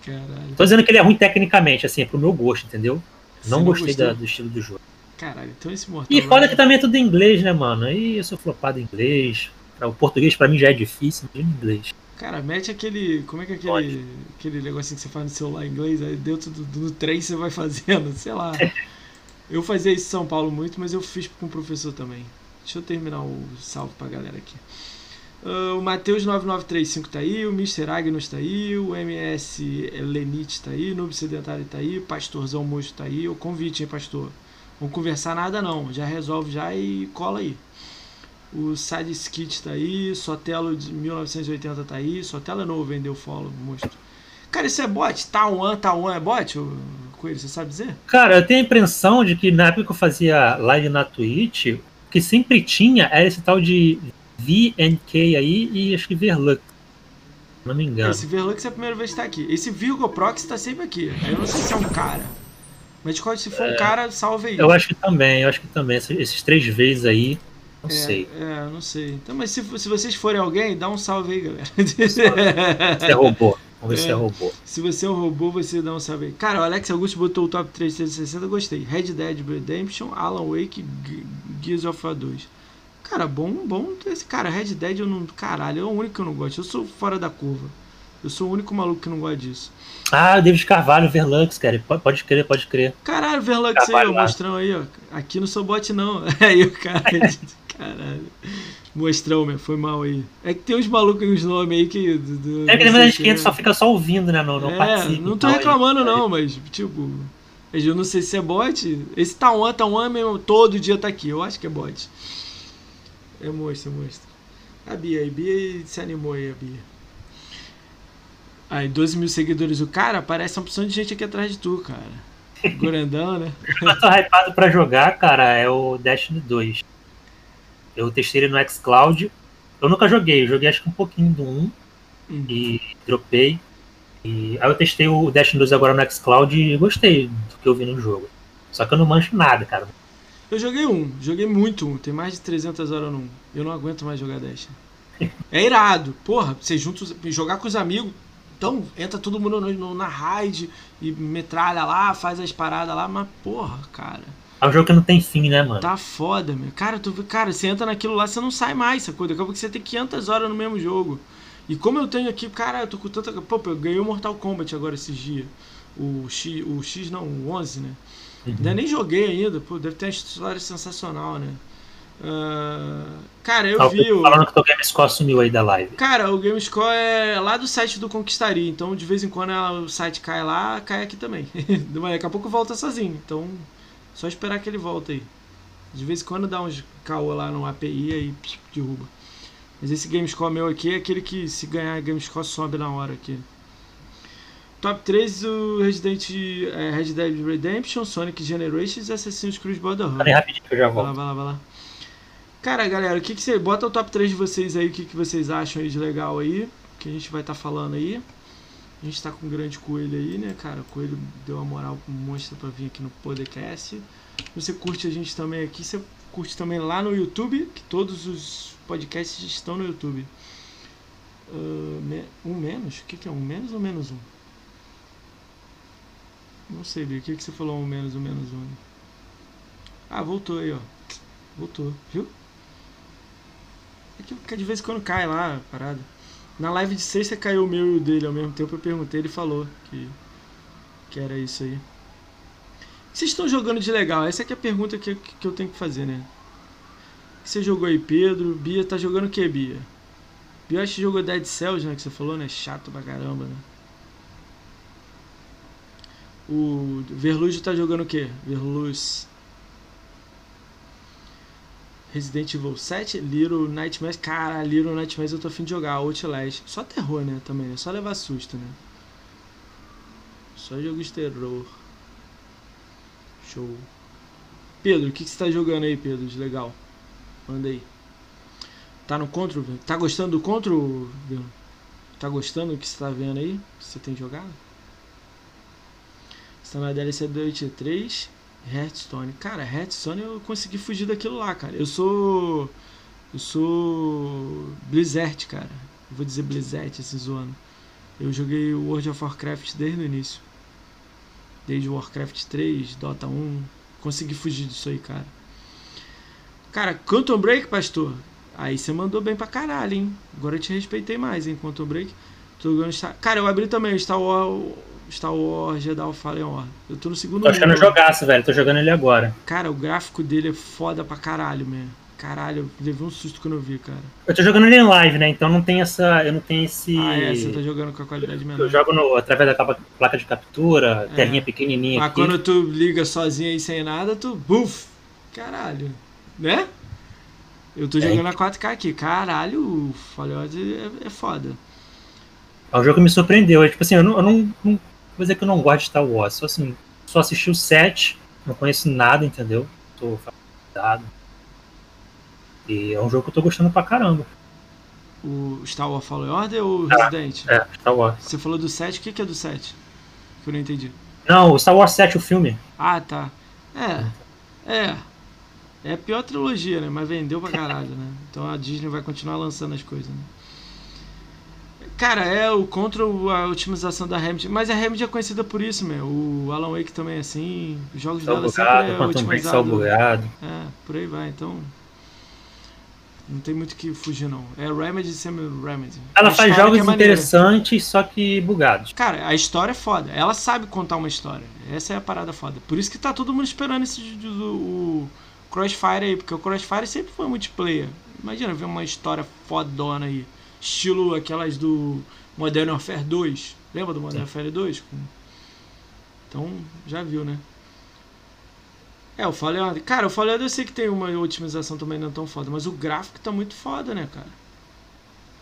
Caralho. Tô dizendo que ele é ruim tecnicamente, assim, é pro meu gosto, entendeu? Você não, gostei da, do estilo do jogo. Caralho, então esse Mortal E foda que também é tudo em inglês, né, mano? Aí eu sou flopado em inglês. O português pra mim já é difícil, em inglês. Cara, mete aquele. Como é que é aquele, aquele negocinho que você faz no celular em inglês? Aí dentro do, do trem você vai fazendo, sei lá. eu fazia isso em São Paulo muito, mas eu fiz com o professor também. Deixa eu terminar o salve pra galera aqui. Uh, o Matheus9935 tá aí, o Mr. Agnus tá aí, o MS Lenite tá aí, Noob Sedentário tá aí, Pastorzão Moço tá aí. O convite, hein, pastor? Vamos conversar nada não, já resolve já e cola aí. O Side Skit tá aí, Sotelo de 1980 tá aí, Sotelo é novo, vendeu follow, monstro. Cara, isso é bot? Taiwan, Taiwan é bot? Coelho, você sabe dizer? Cara, eu tenho a impressão de que na época que eu fazia live na Twitch, o que sempre tinha era esse tal de VNK aí e acho que Verlux. Não me engano. Esse Verlux é a primeira vez que tá aqui. Esse Virgo Prox tá sempre aqui. Eu não sei se é um cara. Mas se for é, um cara, salve aí. Eu acho que também, eu acho que também. Esses três vezes aí. Não é, sei. É, não sei. Então, mas se, se vocês forem alguém, dá um salve aí, galera. Você é robô. Vamos ver é, se é robô. Se você é um robô, você dá um salve aí. Cara, o Alex Augusto botou o top 3 360, gostei. Red Dead Redemption, Alan Wake, Gears of War 2. Cara, bom, bom esse cara. Red Dead eu não. Caralho, é o único que eu não gosto. Eu sou fora da curva. Eu sou o único maluco que não gosta disso. Ah, o David Carvalho, Verlux, cara. Pode, crer, pode crer. Caralho, Verlux Carvalho aí, ó, mostrão aí, ó. Aqui no seu bot não. Aí o cara. Caralho. Mostrão, meu, foi mal aí. É que tem uns malucos e uns nomes aí que. É que na gente que só fica só ouvindo, né? Não, não é, participa. Não tô reclamando, aí. não, mas, tipo. Eu não sei se é bot. Esse Tauan, Tauan mesmo, todo dia tá aqui. Eu acho que é bot. É monstro, é monstro. A Bia aí, Bia se animou aí, a Bia. Aí, 12 mil seguidores. O cara, parece uma opção de gente aqui atrás de tu, cara. Gorandão, né? Eu tô hypado pra jogar, cara, é o Destiny 2. Eu testei ele no xCloud. Eu nunca joguei, eu joguei acho que um pouquinho do 1 uhum. e dropei. E aí eu testei o Destiny 2 agora no xCloud e gostei do que eu vi no jogo. Só que eu não mancho nada, cara. Eu joguei um, joguei muito um, tem mais de 300 horas no 1. Eu não aguento mais jogar Destiny. É irado, porra, você juntos, jogar com os amigos, então entra todo mundo no, no, na raid e metralha lá, faz as paradas lá, mas porra, cara. É um jogo que não tem fim, né, mano? Tá foda, meu. Cara, tu, cara, você entra naquilo lá, você não sai mais, sacou? Daqui a pouco você tem 500 horas no mesmo jogo. E como eu tenho aqui, cara, eu tô com tanta. Pô, eu ganhei o Mortal Kombat agora esses dias. O X, o X não, o 11, né? Uhum. Ainda nem joguei ainda, pô, deve ter uma história sensacional, né? Uh, cara, eu vi. O... Falando que o GameScore sumiu aí da live. Cara, o GameScore é lá do site do Conquistaria, então de vez em quando o site cai lá, cai aqui também. Mas daqui a pouco volta sozinho, então só esperar que ele volte aí. De vez em quando dá uns caô lá no API e derruba. Mas esse Gamescore meu aqui é aquele que se ganhar Gamescore sobe na hora aqui. Top 3 o Resident, é, Red Dead Redemption, Sonic Generations e Assassin's Creed Brotherhood. Peraí, rapidinho que eu já volto. Vai lá, vai lá, vai lá. Cara, galera, o que, que você. Bota o top 3 de vocês aí, o que, que vocês acham aí de legal aí. Que a gente vai estar tá falando aí. A gente tá com um grande coelho aí, né, cara? O coelho deu uma moral monstro pra vir aqui no podcast. Você curte a gente também aqui, você curte também lá no YouTube, que todos os podcasts estão no YouTube. Uh, um menos? O que, que é um menos ou menos um? Não sei, Bia. O que, que você falou um menos um menos um? Ah, voltou aí, ó. Voltou, viu? É que de vez em quando cai lá a parada. Na live de sexta caiu o meu e o dele ao mesmo tempo. Eu perguntei, ele falou que, que era isso aí vocês estão jogando de legal? Essa é, é a pergunta que, que eu tenho que fazer, né? Você jogou aí, Pedro? Bia tá jogando o que, Bia? Bia acho que jogou Dead Cells, né? Que você falou, né? Chato pra caramba, né? O Verluz tá jogando o que? Verluz. Resident Evil 7, Little Nightmares. Cara, Little Nightmares eu tô afim de jogar. Outlast. Só terror, né? Também, né? Só levar susto, né? Só jogo de terror. Show. Pedro, o que, que você tá jogando aí, Pedro, de legal? Manda aí. Tá no Control? Tá gostando do Control, Tá gostando do que você tá vendo aí? Que você tem jogado? Está na DLC do Witcher 3, Hearthstone. Cara, Hearthstone eu consegui fugir daquilo lá, cara. Eu sou. Eu sou. Blizzard, cara. Eu vou dizer Blizzard esse zoando. Eu joguei World of Warcraft desde o início desde Warcraft 3, Dota 1. Consegui fugir disso aí, cara. Cara, Quantum Break, pastor. Aí você mandou bem pra caralho, hein? Agora eu te respeitei mais, hein, Quantum Break. Tô jogando Star... Cara, eu abri também o Star Wars, Star Wars Jedi Fallen Order. Eu tô no segundo Tô achando jogaço, velho. Tô jogando ele agora. Cara, o gráfico dele é foda pra caralho, mesmo. Caralho, eu levei um susto quando eu vi, cara. Eu tô jogando ele em live, né? Então não tem essa. Eu não tenho esse. Ah, é, você tá jogando com a qualidade menor. Eu jogo no, através da placa de captura, é. telinha pequenininha. Mas aqui. quando tu liga sozinho aí sem nada, tu. Buf! Caralho. Né? Eu tô é. jogando a 4K aqui. Caralho, o Fallout é, é foda. É um jogo que me surpreendeu. É, tipo assim, eu não, eu não, não. Vou dizer que eu não gosto de Star Wars. Só assim, só assisti o 7, não conheço nada, entendeu? Tô familiarizado e é um jogo que eu tô gostando pra caramba. O Star Wars Fallen Order ou o ah, Resident? É, Star Wars. Você falou do 7, o que, que é do 7? Que eu não entendi. Não, o Star Wars 7, o filme. Ah, tá. É. É. É a pior trilogia, né? Mas vendeu pra caralho, né? Então a Disney vai continuar lançando as coisas, né? Cara, é o contra a otimização da Remedy. Mas a Remedy é conhecida por isso, meu. O Alan Wake também é assim. Os jogos Sal dela bugado, sempre é otimizado. É, por aí vai. Então, não tem muito que fugir, não. É Remedy semi Remedy. Ela faz jogos é interessantes, só que bugados. Cara, a história é foda. Ela sabe contar uma história. Essa é a parada foda. Por isso que tá todo mundo esperando esse do, o Crossfire aí, porque o Crossfire sempre foi multiplayer. Imagina ver uma história fodona aí. Estilo aquelas do Modern Warfare 2. Lembra do Modern Warfare 2? Então, já viu, né? É, o Order. Cara, o Order eu sei que tem uma otimização também não tão foda, mas o gráfico tá muito foda, né, cara?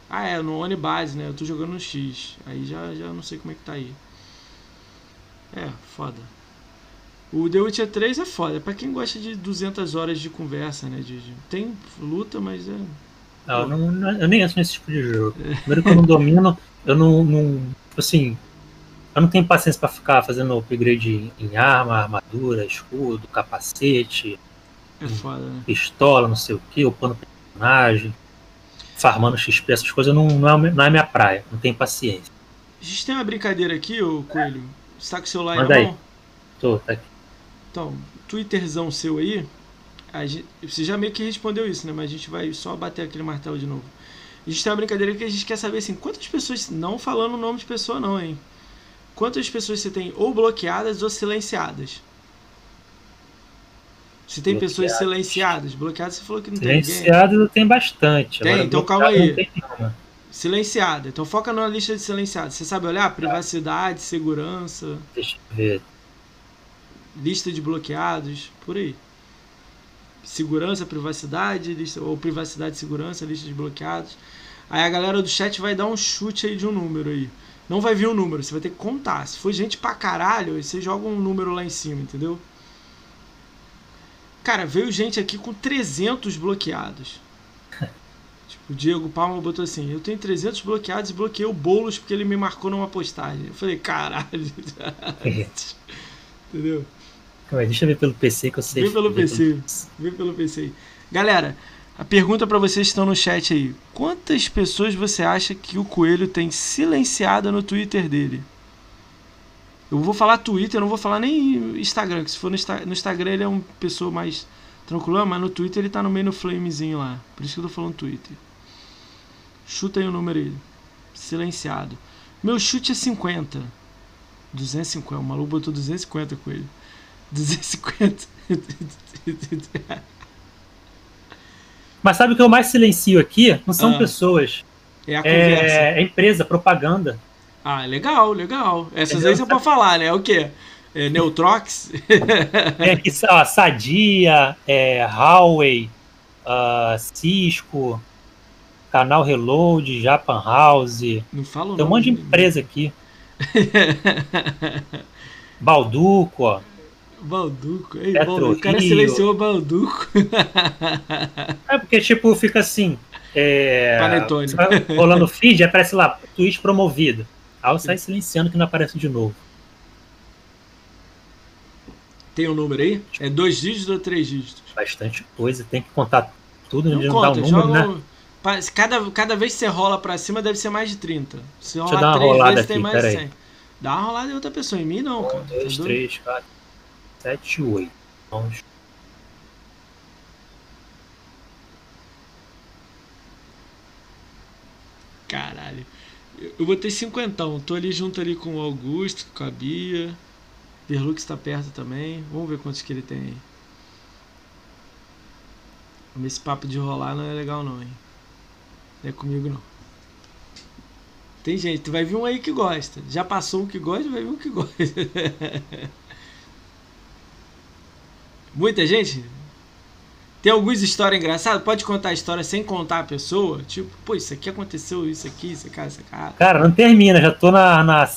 Ah, é, no One Base, né? Eu tô jogando no X. Aí já, já não sei como é que tá aí. É, foda. O The Witcher 3 é foda. É pra quem gosta de 200 horas de conversa, né? De, de... Tem luta, mas é... Não, eu, não, eu nem entro nesse tipo de jogo. Primeiro que eu não domino, eu não, não assim, eu não tenho paciência para ficar fazendo upgrade em arma, armadura, escudo, capacete, é foda, né? pistola, não sei o que, upando personagem, farmando XP, essas coisas não, não, é, não é minha praia, não tenho paciência. A gente tem uma brincadeira aqui, ô Coelho. Você tá com o celular Manda aí. Tô, tá aqui. Então, Twitterzão seu aí, gente, você já meio que respondeu isso, né? Mas a gente vai só bater aquele martelo de novo. A gente tem uma brincadeira que a gente quer saber assim, quantas pessoas, não falando o nome de pessoa não, hein? quantas pessoas você tem ou bloqueadas ou silenciadas? Se tem pessoas silenciadas, bloqueadas, você falou que não tem Silenciado tem bastante. Tem, Agora, então calma aí. Silenciada. Então foca na lista de silenciados. Você sabe olhar? Privacidade, segurança. Deixa eu ver. Lista de bloqueados, por aí. Segurança, privacidade, lista, ou privacidade segurança, lista de bloqueados. Aí a galera do chat vai dar um chute aí de um número aí. Não vai vir o um número, você vai ter que contar. Se for gente pra caralho, aí você joga um número lá em cima, entendeu? Cara, veio gente aqui com 300 bloqueados. tipo, o Diego Palma botou assim: Eu tenho 300 bloqueados e bloqueei o Boulos porque ele me marcou numa postagem. Eu falei: Caralho. entendeu? Deixa eu ver pelo PC que eu sei. Vê pelo PC. Vê pelo PC. Galera, a pergunta para vocês que estão no chat aí: quantas pessoas você acha que o Coelho tem silenciada no Twitter dele? Eu vou falar Twitter, eu não vou falar nem Instagram, que se for no, no Instagram ele é uma pessoa mais tranquila, mas no Twitter ele tá no meio no flamezinho lá. Por isso que eu tô falando Twitter. Chuta aí o número aí. Silenciado. Meu chute é 50. 250. O maluco botou 250 com ele. 250. Mas sabe o que eu mais silencio aqui? Não são ah, pessoas. É a conversa. É, é empresa, propaganda. Ah, legal, legal. Essas Entendeu? aí você pode falar, né? É o quê? É Neutrox? é ó, Sadia, é, Huawei, uh, Cisco, Canal Reload, Japan House. Não falo Tem um monte de empresa aqui. Balduco, ó. Balduco. Ei, Balduco. O cara silenciou o Balduco. é porque, tipo, fica assim. É, Panetone. rolando feed, aparece lá, tweet promovido. Aí sai silenciando que não aparece de novo. Tem um número aí? É dois dígitos ou três dígitos? Bastante coisa, tem que contar tudo, não, não conta, um número, né? Cada, cada vez que você rola pra cima deve ser mais de 30. Se rolar três vezes aqui, tem mais de 100. Dá uma rolada em outra pessoa, em mim não, um, cara. 2, 3, 4, 7, 8. Vamos. Caralho. Eu botei cinquentão. Tô ali junto ali com o Augusto, com a Bia. Verlux está perto também. Vamos ver quantos que ele tem aí. Esse papo de rolar não é legal não, hein? Não é comigo não. Tem gente, tu vai vir um aí que gosta. Já passou um que gosta, vai vir um que gosta. Muita gente? Tem algumas histórias engraçadas? Pode contar a história sem contar a pessoa? Tipo, pô, isso aqui aconteceu, isso aqui, isso aqui, isso aqui. Cara, não termina, já tô na. na,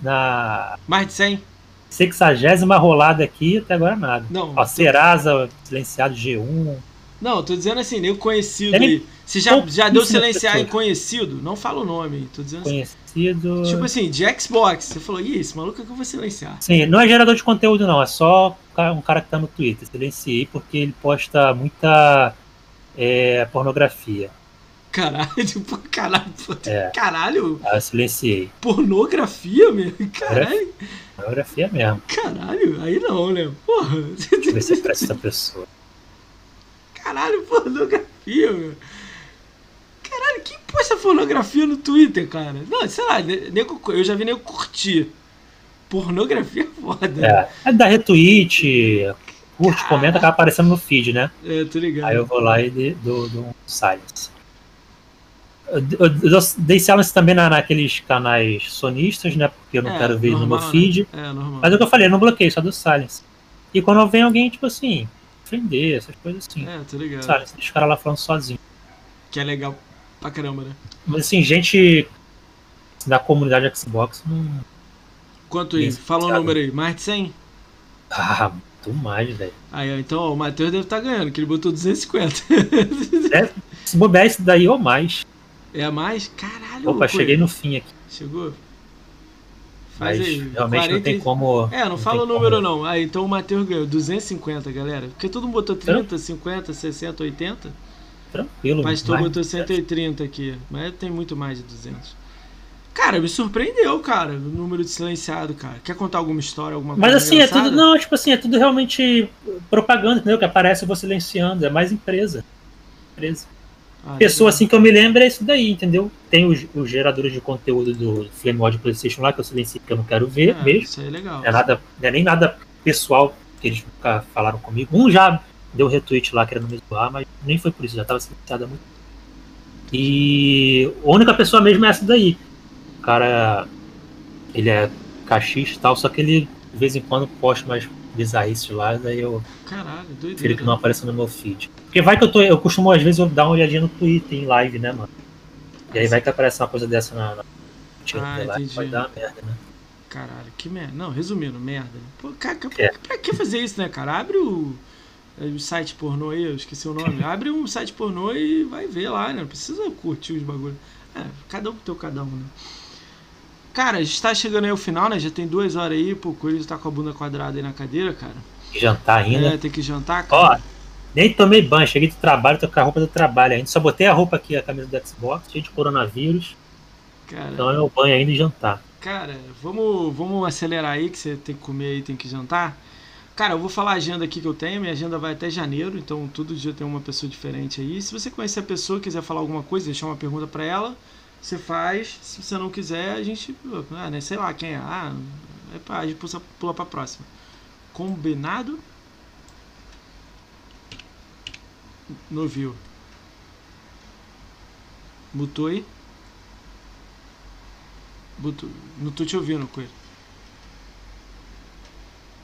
na... Mais de 100? Sexagésima rolada aqui, até agora nada. Não. Ó, Serasa, silenciado G1. Não, tô dizendo assim, nem conhecido aí. Você já, já deu silenciar em conhecido? Não fala o nome, tô dizendo assim. Conhecido. Tipo assim, de Xbox. Você falou, ih, esse maluco é que eu vou silenciar. Sim, não é gerador de conteúdo, não. É só um cara que tá no Twitter. Silenciei porque ele posta muita é, pornografia. Caralho, caralho, é. caralho. Ah, eu silenciei. Pornografia mesmo? Caralho. Pornografia mesmo. Caralho, aí não, né? Porra. Deixa eu ver se é pra essa pessoa. Caralho, pornografia, meu. Caralho, quem posta pornografia no Twitter, cara? Não, sei lá, nego, eu já vi nego curtir. Pornografia é foda. É, é dar retweet, curte, comenta, acaba aparecendo no feed, né? É, tô ligado. Aí eu vou lá e dou, dou um silence. Eu, eu, dei silence também na, naqueles canais sonistas, né? Porque eu não é, quero ver normal, no meu feed. Né? É, normal. Mas é o que eu falei, eu não bloqueio, só do silence. E quando vem alguém, tipo assim, ofender, essas coisas assim. É, tô ligado. Silence, deixa o cara lá falando sozinho. Que é legal pra caramba, né? Mas assim, gente da comunidade Xbox não. Quanto isso? Fala um número aí, mais de 100? Ah, muito mais, velho. Aí, então, ó, o Matheus deve estar tá ganhando, que ele botou 250. É, se bobear esse daí ou mais. É a mais? Caralho. Opa, cheguei no fim aqui. Chegou? Faz Mas aí, realmente 40... não tem como. É, não, não fala o número como... não. Aí, então o Matheus ganhou 250, galera. Porque todo mundo botou 30, 50, 60, 80. Tranquilo, Pastor botou 130 aqui, mas tem muito mais de 200. Cara, me surpreendeu, cara, o número de silenciado, cara. Quer contar alguma história, alguma coisa? Mas assim, engraçada? é tudo. Não, tipo assim, é tudo realmente propaganda, entendeu? Que aparece você silenciando, é mais empresa. Empresa. Ah, Pessoa assim que eu me lembro é isso daí, entendeu? Tem os, os geradores de conteúdo do Flamewall PlayStation lá que eu silenciei porque eu não quero ver é, mesmo. Isso aí é legal. Não é, nada, não é nem nada pessoal que eles nunca falaram comigo. Um já deu retweet lá que era no mesmo ar, mas nem foi por isso, já estava silenciado há muito E a única pessoa mesmo é essa daí. O cara, ele é cachista e tal, só que ele de vez em quando posta umas bizarrices lá, daí eu Caralho, prefiro doideira. que não apareça no meu feed. Porque vai que eu tô. Eu costumo, às vezes, eu dar uma olhadinha no Twitter em live, né, mano? E aí vai que aparece uma coisa dessa na. na... Ah, lá, pode dar uma merda, né? Caralho, que merda. Não, resumindo, merda. Pô, cara, pra, É. pra que fazer isso, né, cara? Abre o site pornô aí, eu esqueci o nome. Abre um site pornô e vai ver lá, né? Não precisa curtir os bagulhos. É, cada um com teu cada um, né? Cara, a gente tá chegando aí ao final, né? Já tem duas horas aí, pô, o Coelho tá com a bunda quadrada aí na cadeira, cara. Jantar ainda. É, tem que jantar, Ó, cara. nem tomei banho, cheguei do trabalho, tô com a roupa do trabalho ainda. Só botei a roupa aqui, a camisa do Xbox, cheio de coronavírus. Cara, Então é meu banho ainda e jantar. Cara, vamos, vamos acelerar aí, que você tem que comer aí, tem que jantar. Cara, eu vou falar a agenda aqui que eu tenho. Minha agenda vai até janeiro, então todo dia tem uma pessoa diferente aí. Se você conhecer a pessoa, quiser falar alguma coisa, deixar uma pergunta pra ela, você faz. Se você não quiser, a gente. Ah, né, sei lá quem é. Ah, é pra, a gente pula pra próxima. Combinado? Não viu. Mutou aí? Mutou. Não tô te ouvindo, Coelho.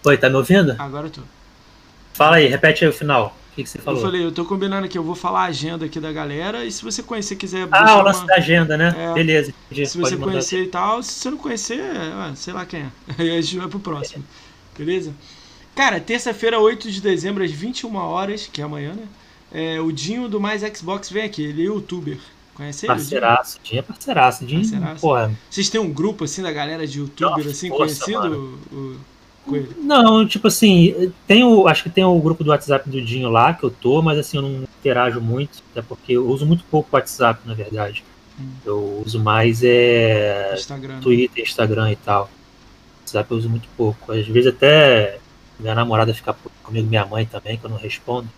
Oi, tá me ouvindo? Agora eu tô. Fala aí, repete aí o final. O que, que você Eu falou? falei, eu tô combinando aqui, eu vou falar a agenda aqui da galera e se você conhecer, quiser Ah, o lance uma- da agenda, né? É. Beleza, se você conhecer e tal, se você não conhecer, ah, sei lá quem é. Aí a gente vai pro próximo. Beleza? Cara, terça-feira, 8 de dezembro, às 21 horas, que é amanhã, né? É, o Dinho do Mais Xbox vem aqui, ele é youtuber. Conhece ele? o Dinho? Parceiraço, Dinho é parceiraço. Dinho, Parceiraço. porra. Vocês têm um grupo assim da galera de youtuber Nossa, assim, força, conhecido? O, o Coelho? Não, tipo assim, tem o, acho que tem o grupo do WhatsApp do Dinho lá, que eu tô, mas assim, eu não interajo muito, até porque eu uso muito pouco o WhatsApp, na verdade. Hum. Eu uso mais é, Instagram. né? Twitter, Instagram e tal. WhatsApp eu uso muito pouco. Às vezes até minha namorada fica comigo, minha mãe também, que eu não respondo.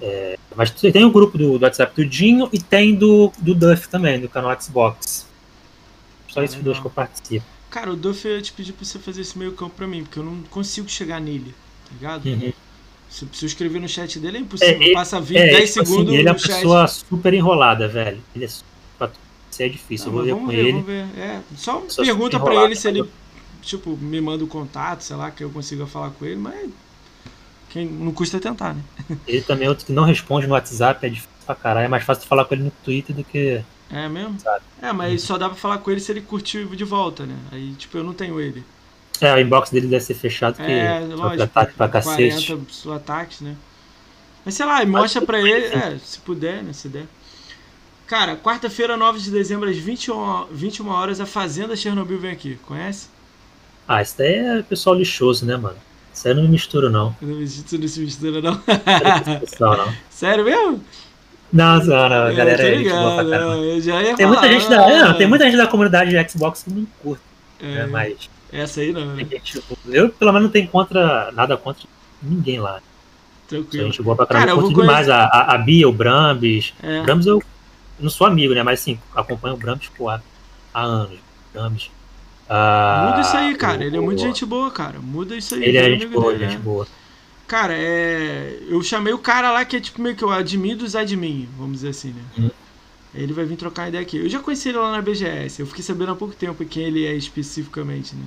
É, mas tem o grupo do, do WhatsApp do Dinho e tem do, do Duff também, do canal Xbox. Só Ah, esses dois que eu participo. Cara, o Duff eu ia te pedir pra você fazer esse meio campo pra mim, porque eu não consigo chegar nele, tá ligado? Uhum. Se, se eu escrever no chat dele é impossível. É, ele- Passa 20, É, 10 tipo assim, segundos ele é uma chat. pessoa super enrolada, velho. Ele é super, isso é difícil. Não, eu vou ver com ver, ele. vamos ver. É, só pergunta pra ele se ele, tipo, me manda o contato, sei lá, que eu consiga falar com ele, mas quem, não custa tentar, né? Ele também é outro que não responde no WhatsApp, é difícil pra caralho. É mais fácil tu falar com ele no Twitter do que. É mesmo? Sabe. É, mas só dá pra falar com ele se ele curtir de volta, né? Aí, tipo, eu não tenho ele. É, o inbox dele deve ser fechado, porque É, lógico. ataque pra cacete. 40 ataques, né? Mas sei lá, mostra pra ele, é, se puder, né? Se der. Cara, quarta-feira, 9 de dezembro, às 21, 21 horas, a Fazenda Chernobyl vem aqui. Conhece? Ah, isso daí é pessoal lixoso, né, mano? Isso aí eu não me misturo, não. Eu não me isso não se mistura, não. Não é não. Sério mesmo? Não, não, não, É, galera é gente boa pra ligado, caramba. eu já ia Tem muita, gente da, ah, não, tem muita gente da comunidade de Xbox que não curte, é, né? Mas Essa aí não, né? gente, eu, pelo menos, não tenho contra, nada contra ninguém lá. Tranquilo. gente boa pra Cara, caramba. eu Eu curto demais a, a, a Bia, o Brambis. É. O Brambis eu não sou amigo, né? Mas sim, acompanho o Brambis pô, há, há anos. Brambis. Ah, Muda isso aí, cara. o- Ele é muito o- gente boa, cara. Muda isso aí. Ele é gente boa, dele, gente né? boa. Cara, é. Eu chamei o cara lá que é tipo meio que o admin dos admin, vamos dizer assim, né? Hum. Ele vai vir trocar ideia aqui. Eu já conheci ele lá na BGS. Eu fiquei sabendo há pouco tempo quem ele é especificamente, né?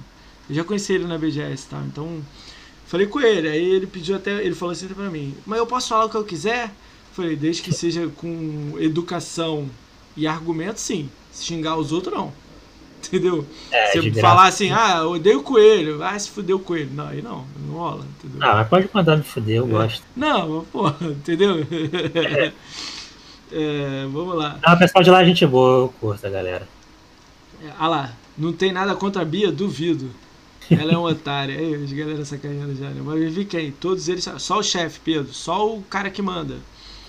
Eu já conheci ele na BGS e tal. Então, falei com ele. Aí ele pediu até. Ele falou assim pra mim: Mas eu posso falar o que eu quiser? Falei: Desde que seja com educação e argumento, sim. Se xingar os outros, não. Entendeu? É, Você falar assim: Ah, eu odeio o coelho. Ah, se fudeu o coelho. Não, aí não. Não rola. Entendeu? Ah, mas pode mandar me fuder, eu gosto. Não, pô, entendeu? É, vamos lá. Ah, o pessoal de lá é gente boa, eu curto a galera. É, Ah lá, não tem nada contra a Bia, duvido. Ela é um otária. Aí, as galera sacaneando já, né? Mas vi quem? Todos eles. Só o chefe, Pedro. Só o cara que manda.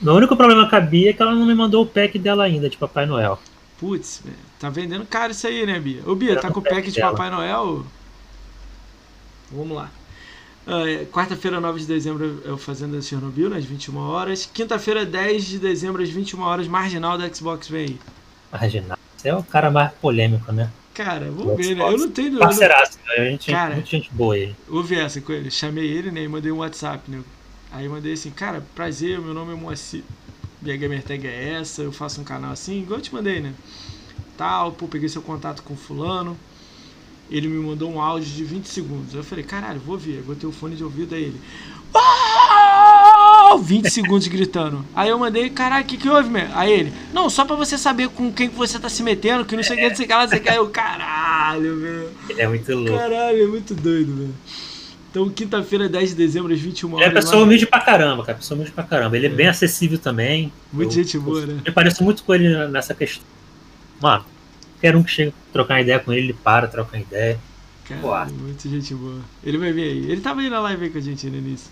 O único problema com a Bia é que ela não me mandou o pack dela ainda, de Papai Noel. Putz, tá vendendo caro isso aí, né, Bia? Ô, Bia, tá com o pack pack de dela. Papai Noel? Vamos lá. É, Quarta-feira, 9 de dezembro, é o Fazenda Chernobyl, às 21 horas. Quinta-feira, 10 de dezembro, às 21 horas, Marginal da Xbox vem aí. Marginal. Você é o cara mais polêmico, né? Cara, vamos ver, né? Eu não tenho. eu não- Parceiraço, né? a gente, Cara. muita gente boa aí. Ouvi essa com ele. Chamei ele, né? E mandei um WhatsApp, né? Aí mandei assim, cara, prazer, meu nome é Moacir. Minha gamer tag é essa, eu faço um canal assim, igual eu te mandei, né? Tal, pô, peguei seu contato com fulano. ele me mandou um áudio de 20 segundos. Eu falei, caralho, vou ouvir. Eu botei o fone de ouvido a ele. Uau! 20 segundos gritando. Aí eu mandei, caralho, o que, que houve, meu? Aí ele, não, só pra você saber com quem que você tá se metendo, que não sei o que, não sei o que lá, não sei o que. Aí eu, caralho, velho. Ele é muito louco. Caralho, é muito doido, velho. Então, quinta-feira, 10 de dezembro, às 21 horas. Ele é pessoa humilde pra caramba, cara. Pessoa humilde pra caramba. Ele é, é. bem acessível também. Muita gente boa, né? Eu pareço muito com ele nessa questão. Mano, qualquer um que chega trocar uma ideia com ele, ele para, troca uma ideia. Cara, muita gente boa. Ele vai vir aí. Ele tava aí na live aí com a gente no início.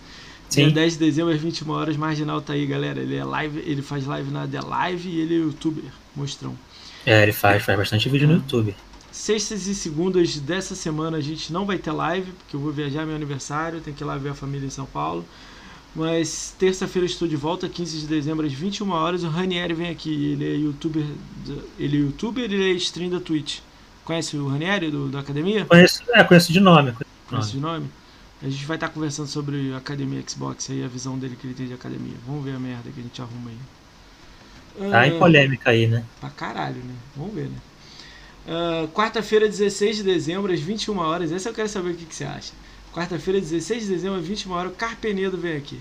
Sim. Dia 10 de dezembro, às 21 horas, Marginal tá aí, galera. Ele é live, ele faz live na The Live e ele é youtuber, mostrão. É, ele faz, faz bastante vídeo no é. YouTube. Sextas e segundas dessa semana a gente não vai ter live, porque eu vou viajar meu aniversário, tem que ir lá ver a família em São Paulo. Mas terça-feira estou de volta, 15 de dezembro, às 21 horas. O Ranieri vem aqui, ele é youtuber. Ele é youtuber ele é stream da Twitch. Conhece o Ranieri do, da academia? Conheço, é, conheço de nome. Conheço de nome? A gente vai estar conversando sobre a academia Xbox aí, a visão dele que ele tem de academia. Vamos ver a merda que a gente arruma aí. Tá em ah, polêmica aí, né? Pra caralho, né? Vamos ver, né? Uh, Quarta-feira, 16 de dezembro, às 21 horas. Essa eu quero saber o que, que você acha. Quarta-feira, 16 de dezembro, às 21 horas, o Carpenedo vem aqui.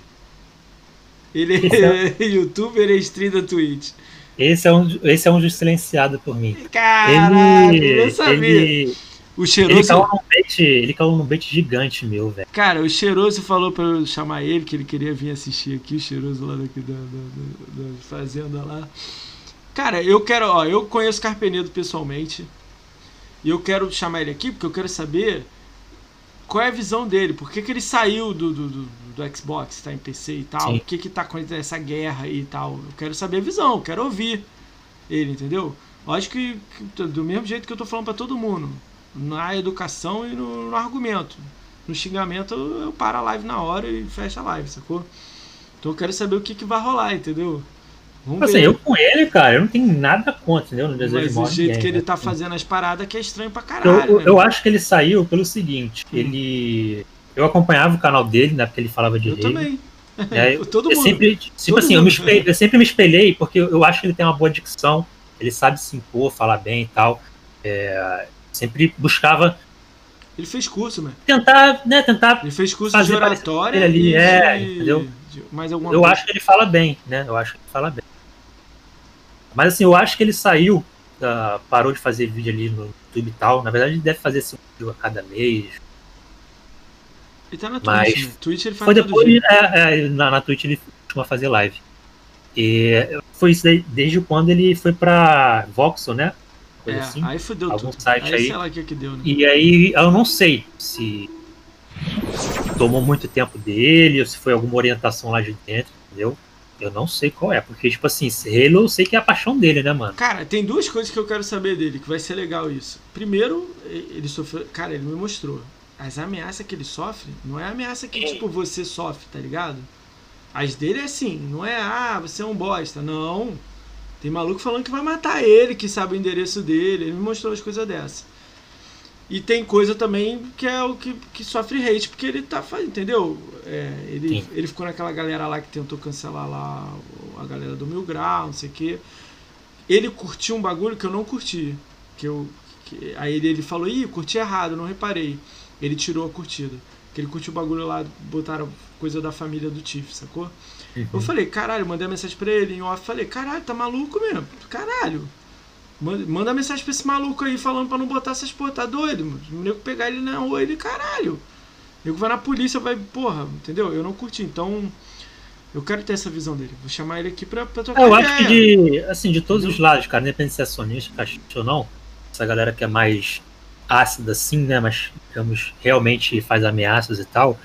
Ele é, é youtuber e stream da Twitch. Esse é um, esse é um silenciado por mim. Caralho, ele, eu sabia. Ele, o cheiroso. Ele caiu num bait, ele caiu num bait gigante, meu, velho. Cara, o cheiroso falou pra eu chamar ele, que ele queria vir assistir aqui, o cheiroso lá daqui da, da, da, da fazenda lá. Cara, eu quero, ó, eu conheço Carpenedo pessoalmente. E eu quero chamar ele aqui porque eu quero saber qual é a visão dele. Por que, que ele saiu do, do, do, do Xbox, tá em PC e tal? Sim. O que que tá com essa guerra aí e tal? Eu quero saber a visão, eu quero ouvir ele, entendeu? Acho que, que do mesmo jeito que eu tô falando para todo mundo, na educação e no, no argumento. No xingamento eu, eu paro a live na hora e fecho a live, sacou? Então eu quero saber o que, que vai rolar, entendeu? Vamos assim, ver. eu com ele, cara, eu não tenho nada contra, entendeu? No desejo Mas o jeito ninguém, que ele né? tá fazendo as paradas que é estranho pra caralho. Eu, né, eu acho que ele saiu pelo seguinte, hum. ele. Eu acompanhava o canal dele, né? Porque ele falava de Eu também. É, Todo mundo. Sempre, tipo assim, mundo. Eu, espelhei, eu, sempre me espelhei, porque eu acho que ele tem uma boa dicção, ele sabe se impor, falar bem e tal. É, sempre buscava. Ele fez curso, né? Tentar, né? Tentar. Ele fez curso de oratória. ali, de, é, entendeu? De, mais alguma eu coisa. acho que ele fala bem, né? Eu acho que ele fala bem. Mas assim, eu acho que ele saiu, uh, parou de fazer vídeo ali no YouTube e tal. Na verdade, ele deve fazer esse vídeo a cada mês. Ele tá na Twitch, Mas né? Twitch ele faz foi depois, é, é, na, na Twitch ele costuma fazer live. E foi isso daí, desde quando ele foi pra Voxel, né? Coisa é, assim, aí fodeu algum tudo. Site aí, aí. Sei lá que, que deu, né? E aí eu não sei se tomou muito tempo dele ou se foi alguma orientação lá de dentro, entendeu? Eu não sei qual é, porque, tipo assim, Halo eu sei que é a paixão dele, né, mano? Cara, tem duas coisas que eu quero saber dele, que vai ser legal isso. Primeiro, ele sofreu. Cara, ele me mostrou. As ameaças que ele sofre não é ameaça que, tipo, você sofre, tá ligado? As dele é assim, não é, ah, você é um bosta. Não. Tem maluco falando que vai matar ele, que sabe o endereço dele. Ele me mostrou as coisas dessas. E tem coisa também que é o que, que sofre hate, porque ele tá fazendo, entendeu? É, ele, ele ficou naquela galera lá que tentou cancelar lá a galera do Mil Grau, não sei o quê. Ele curtiu um bagulho que eu não curti. Que eu, que, aí ele, ele falou, ih, curti errado, não reparei. Ele tirou a curtida. Que ele curtiu o bagulho lá, botaram coisa da família do Tiff, sacou? Uhum. Eu falei, caralho, mandei uma mensagem pra ele em off, falei, caralho, tá maluco mesmo? Caralho. Manda, manda mensagem pra esse maluco aí falando pra não botar essas porra, tá doido? O nego pegar ele na rua, ele, caralho. O nego vai na polícia, vai, porra, entendeu? Eu não curti, então. Eu quero ter essa visão dele. Vou chamar ele aqui pra, pra trocar é, Eu ideia. acho que de, assim, de todos os lados, cara, independente se é sonista, ou não, essa galera que é mais ácida, assim, né, mas, digamos, realmente faz ameaças e tal,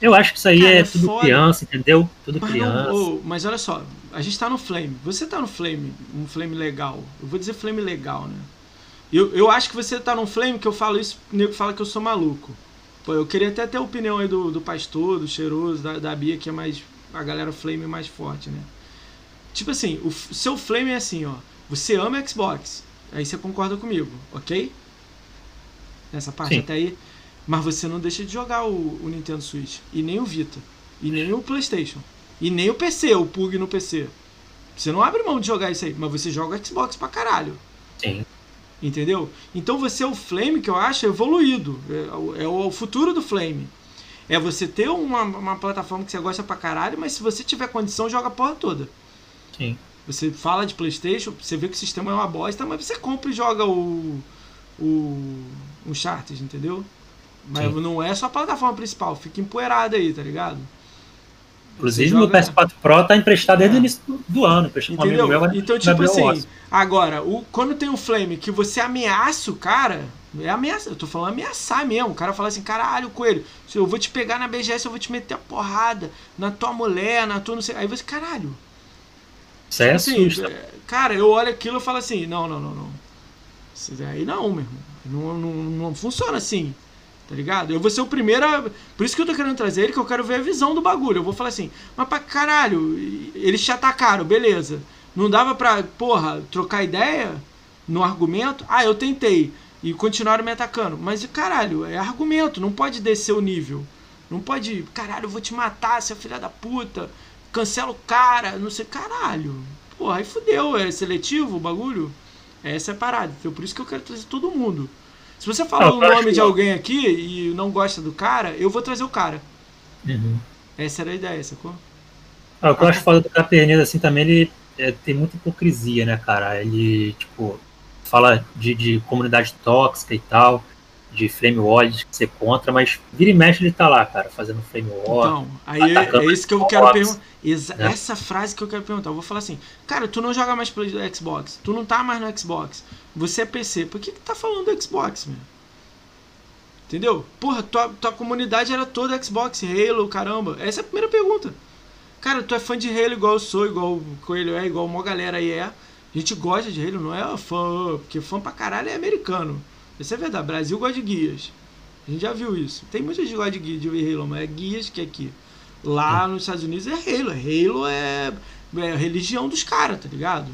eu acho que isso aí cara, é, é tudo foda. criança, entendeu? Tudo mas criança. Não, oh, mas olha só, a gente tá no Flame. Você tá no Flame, um Flame legal. Eu vou dizer Flame legal, né? Eu, eu acho que você tá num Flame que eu falo isso, o nego fala que eu sou maluco. Pô, eu queria até ter a opinião aí do, do pastor, do cheiroso, da, da Bia, que é mais. A galera Flame mais forte, né? Tipo assim, o seu Flame é assim, ó. Você ama Xbox. Aí você concorda comigo, ok? Nessa parte Sim. até aí. Mas você não deixa de jogar o, o, Nintendo Switch. E nem o Vita. E nem o PlayStation. E nem o PC, o Pug no PC. Você não abre mão de jogar isso aí, mas você joga Xbox pra caralho. Sim. Entendeu? Então você é o Flame que eu acho evoluído. É, é o futuro do Flame. É você ter uma, uma plataforma que você gosta pra caralho, mas se você tiver condição, joga a porra toda. Sim. Você fala de Playstation, você vê que o sistema é uma bosta, mas você compra e joga o. o. o Charters, entendeu? Mas Sim. não é só a plataforma principal, fica empoeirada aí, tá ligado? Inclusive, meu PS4 Pro tá emprestado desde o é. início do, ano. Entendeu? Meu, então, tipo assim, agora, o, quando tem um Flame que você ameaça o cara, é ameaça, eu tô falando ameaçar mesmo. O cara fala assim, caralho, coelho, se eu vou te pegar na BGS, eu vou te meter a porrada na tua mulher, na tua não sei. Aí você, caralho. Isso é tipo assim, é, Cara, eu olho aquilo e falo assim, não, não, não, não. Aí não, meu irmão. Não, não, não funciona assim. Tá ligado? Eu vou ser o primeiro a... Por isso que eu tô querendo trazer ele, que eu quero ver a visão do bagulho. Eu vou falar assim, mas pra caralho, eles te atacaram, beleza. Não dava pra, porra, trocar ideia no argumento? Ah, eu tentei. E continuaram me atacando. Mas, caralho, é argumento, não pode descer o nível. Não pode, caralho, eu vou te matar, seu filha da puta. Cancela o cara, não sei, caralho. Porra, aí fudeu, é seletivo o bagulho. Essa é a parada. Então, por isso que eu quero trazer todo mundo. Se você fala o nome de alguém aqui e não gosta do cara, eu vou trazer o cara. Uhum. Essa era a ideia, sacou? Ah, o que eu acho foda do Caperneiro, assim, também, ele é, tem muita hipocrisia, né, cara? Ele, tipo, fala de, de comunidade tóxica e tal, de flame war, de ser contra, mas vira e mexe ele tá lá, cara, fazendo flame war. Então, aí é, é isso que eu quero perguntar. Né? Essa frase que eu quero perguntar. Eu vou falar assim, cara, tu não joga mais pelo Xbox, tu não tá mais no Xbox. Você é PC, por que, que tá falando do Xbox, meu? Entendeu? Porra, tua, tua comunidade era toda Xbox, Halo, caramba. Essa é a primeira pergunta. Cara, tu é fã de Halo igual eu sou, igual o Coelho é, igual uma galera aí é. A gente gosta de Halo, não é fã, porque fã pra caralho é americano. Isso é verdade, Brasil gosta de guias. A gente já viu isso. Tem muita gente que gosta de guia de Halo, mas é guias que é aqui. Lá nos Estados Unidos é Halo. Halo é, é a religião dos caras, tá ligado?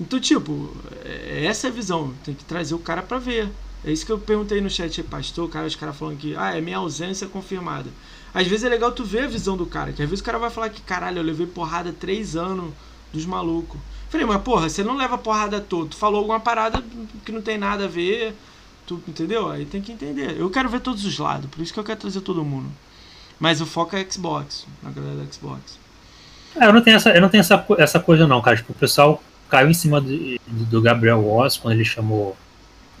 Então, tipo, é, essa é a visão. Tem que trazer o cara para ver. É isso que eu perguntei no chat, pastor, cara, os caras falando que, ah, é minha ausência confirmada. Às vezes é legal tu ver a visão do cara, que às vezes o cara vai falar que, caralho, eu levei porrada três anos dos malucos. Falei, mas porra, você não leva porrada toda. Tu falou alguma parada que não tem nada a ver. Tu, entendeu? Aí tem que entender. Eu quero ver todos os lados, por isso que eu quero trazer todo mundo. Mas o foco é Xbox, na galera da Xbox. É, eu não tenho essa, eu não tenho essa, essa coisa não, cara. Tipo, o pessoal caiu em cima do, do Gabriel Woz quando ele chamou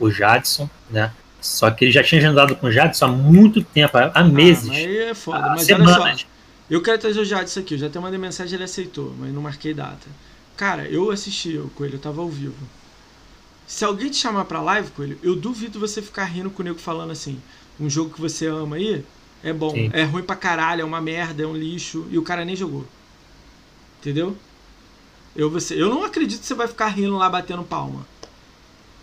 o Jadson, né? Só que ele já tinha agendado com o Jadson há muito tempo, há ah, meses. Mas aí é foda, mas semanas. olha só. Eu quero trazer o Jadson aqui, eu já tenho mandei mensagem, ele aceitou, mas não marquei data. Cara, eu assisti o Coelho, eu tava ao vivo. Se alguém te chamar pra live, Coelho, eu duvido você ficar rindo com o nego falando assim, um jogo que você ama aí, é bom, Sim. é ruim pra caralho, é uma merda, é um lixo, e o cara nem jogou. Entendeu? Eu, você, eu não acredito que você vai ficar rindo lá batendo palma.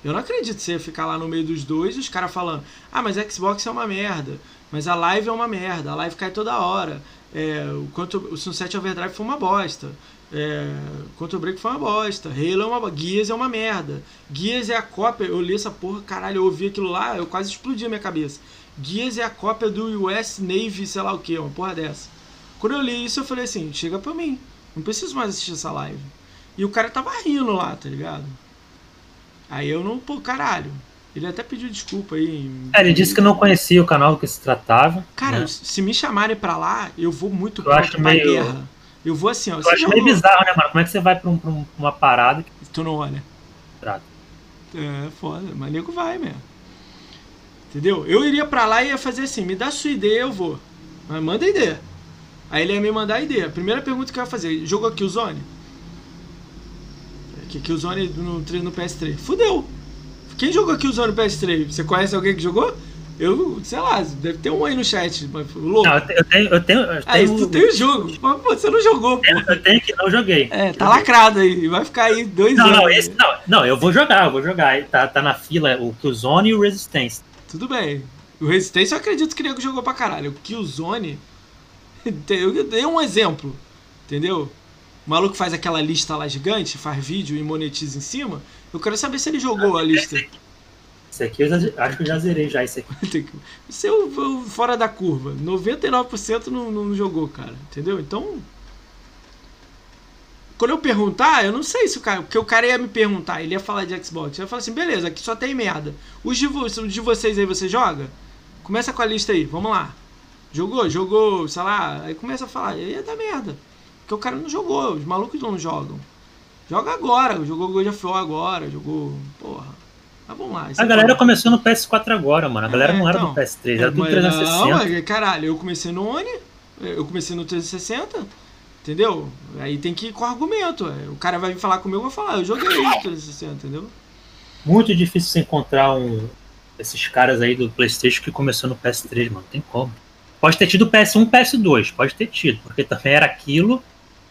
Eu não acredito que você ia ficar lá no meio dos dois e os caras falando: Ah, mas Xbox é uma merda. Mas a live é uma merda. A live cai toda hora. É, o, quanto, o Sunset Overdrive foi uma bosta. É, Quantum Break foi uma bosta. Halo é uma bosta. Gears é uma merda. Gears é a cópia. Eu li essa porra, caralho, eu ouvi aquilo lá, eu quase explodi a minha cabeça. Gears é a cópia do US Navy, sei lá o que, uma porra dessa. Quando eu li isso, eu falei assim: chega pra mim. Não preciso mais assistir essa live. E o cara tava rindo lá, tá ligado? Aí eu não, pô, caralho. Ele até pediu desculpa aí. É, ele disse que não conhecia o canal do que se tratava. Cara, né? se me chamarem pra lá, eu vou muito eu acho meio... guerra. Eu vou assim, ó. Eu acho meio bizarro, né, mano? Como é que você vai pra, um, pra uma parada que. Tu não olha. Trata. É, foda. Mas nego vai mesmo. Entendeu? Eu iria pra lá e ia fazer assim: me dá sua ideia, eu vou. Mas manda ideia. Aí ele ia me mandar a ideia. Primeira pergunta que eu ia fazer: jogo aqui o Zone? Que Killzone no, no PS3. Fudeu! Quem jogou Killzone no PS3? Você conhece alguém que jogou? Eu, sei lá, deve ter um aí no chat, mas louco. Não, eu tenho. Eu tenho, eu ah, tenho... tu tem o jogo. Mas você não jogou, pô. Eu tenho que não joguei. É, tá lacrado aí. Vai ficar aí dois não, anos. Não, esse, não, não, eu vou jogar, eu vou jogar. Tá, tá na fila o Killzone e o Resistance. Tudo bem. O Resistance eu acredito que o nego jogou pra caralho. O Killzone. Eu dei um exemplo. Entendeu? O maluco faz aquela lista lá gigante, faz vídeo e monetiza em cima. Eu quero saber se ele jogou a lista. Esse aqui eu já, acho que eu já zerei já esse aqui. Você é o, fora da curva. 99% não, não jogou, cara. Entendeu? Então. quando eu perguntar, eu não sei se o cara. Porque o cara ia me perguntar, ele ia falar de Xbox. Eu ia falar assim, beleza, aqui só tem merda. Os de, os de vocês aí, você joga? Começa com a lista aí, vamos lá. Jogou? Jogou, sei lá. Aí começa a falar, aí ia dar merda. Porque o cara não jogou, os malucos não jogam. Joga agora, jogou God of War agora, jogou. Porra. Vamos lá. A é galera começou no PS4 agora, mano. A galera É, não era então. do PS3, era do Mas 360. Não, mas, caralho, eu comecei no One, eu comecei no 360, entendeu? Aí tem que ir com argumento. é. O cara vai vir falar comigo, eu vou falar, eu joguei no 360, entendeu? Muito difícil você encontrar um esses caras aí do PlayStation que começou no PS3, mano. Tem como. Pode ter tido PS1, PS2, pode ter tido, porque também era aquilo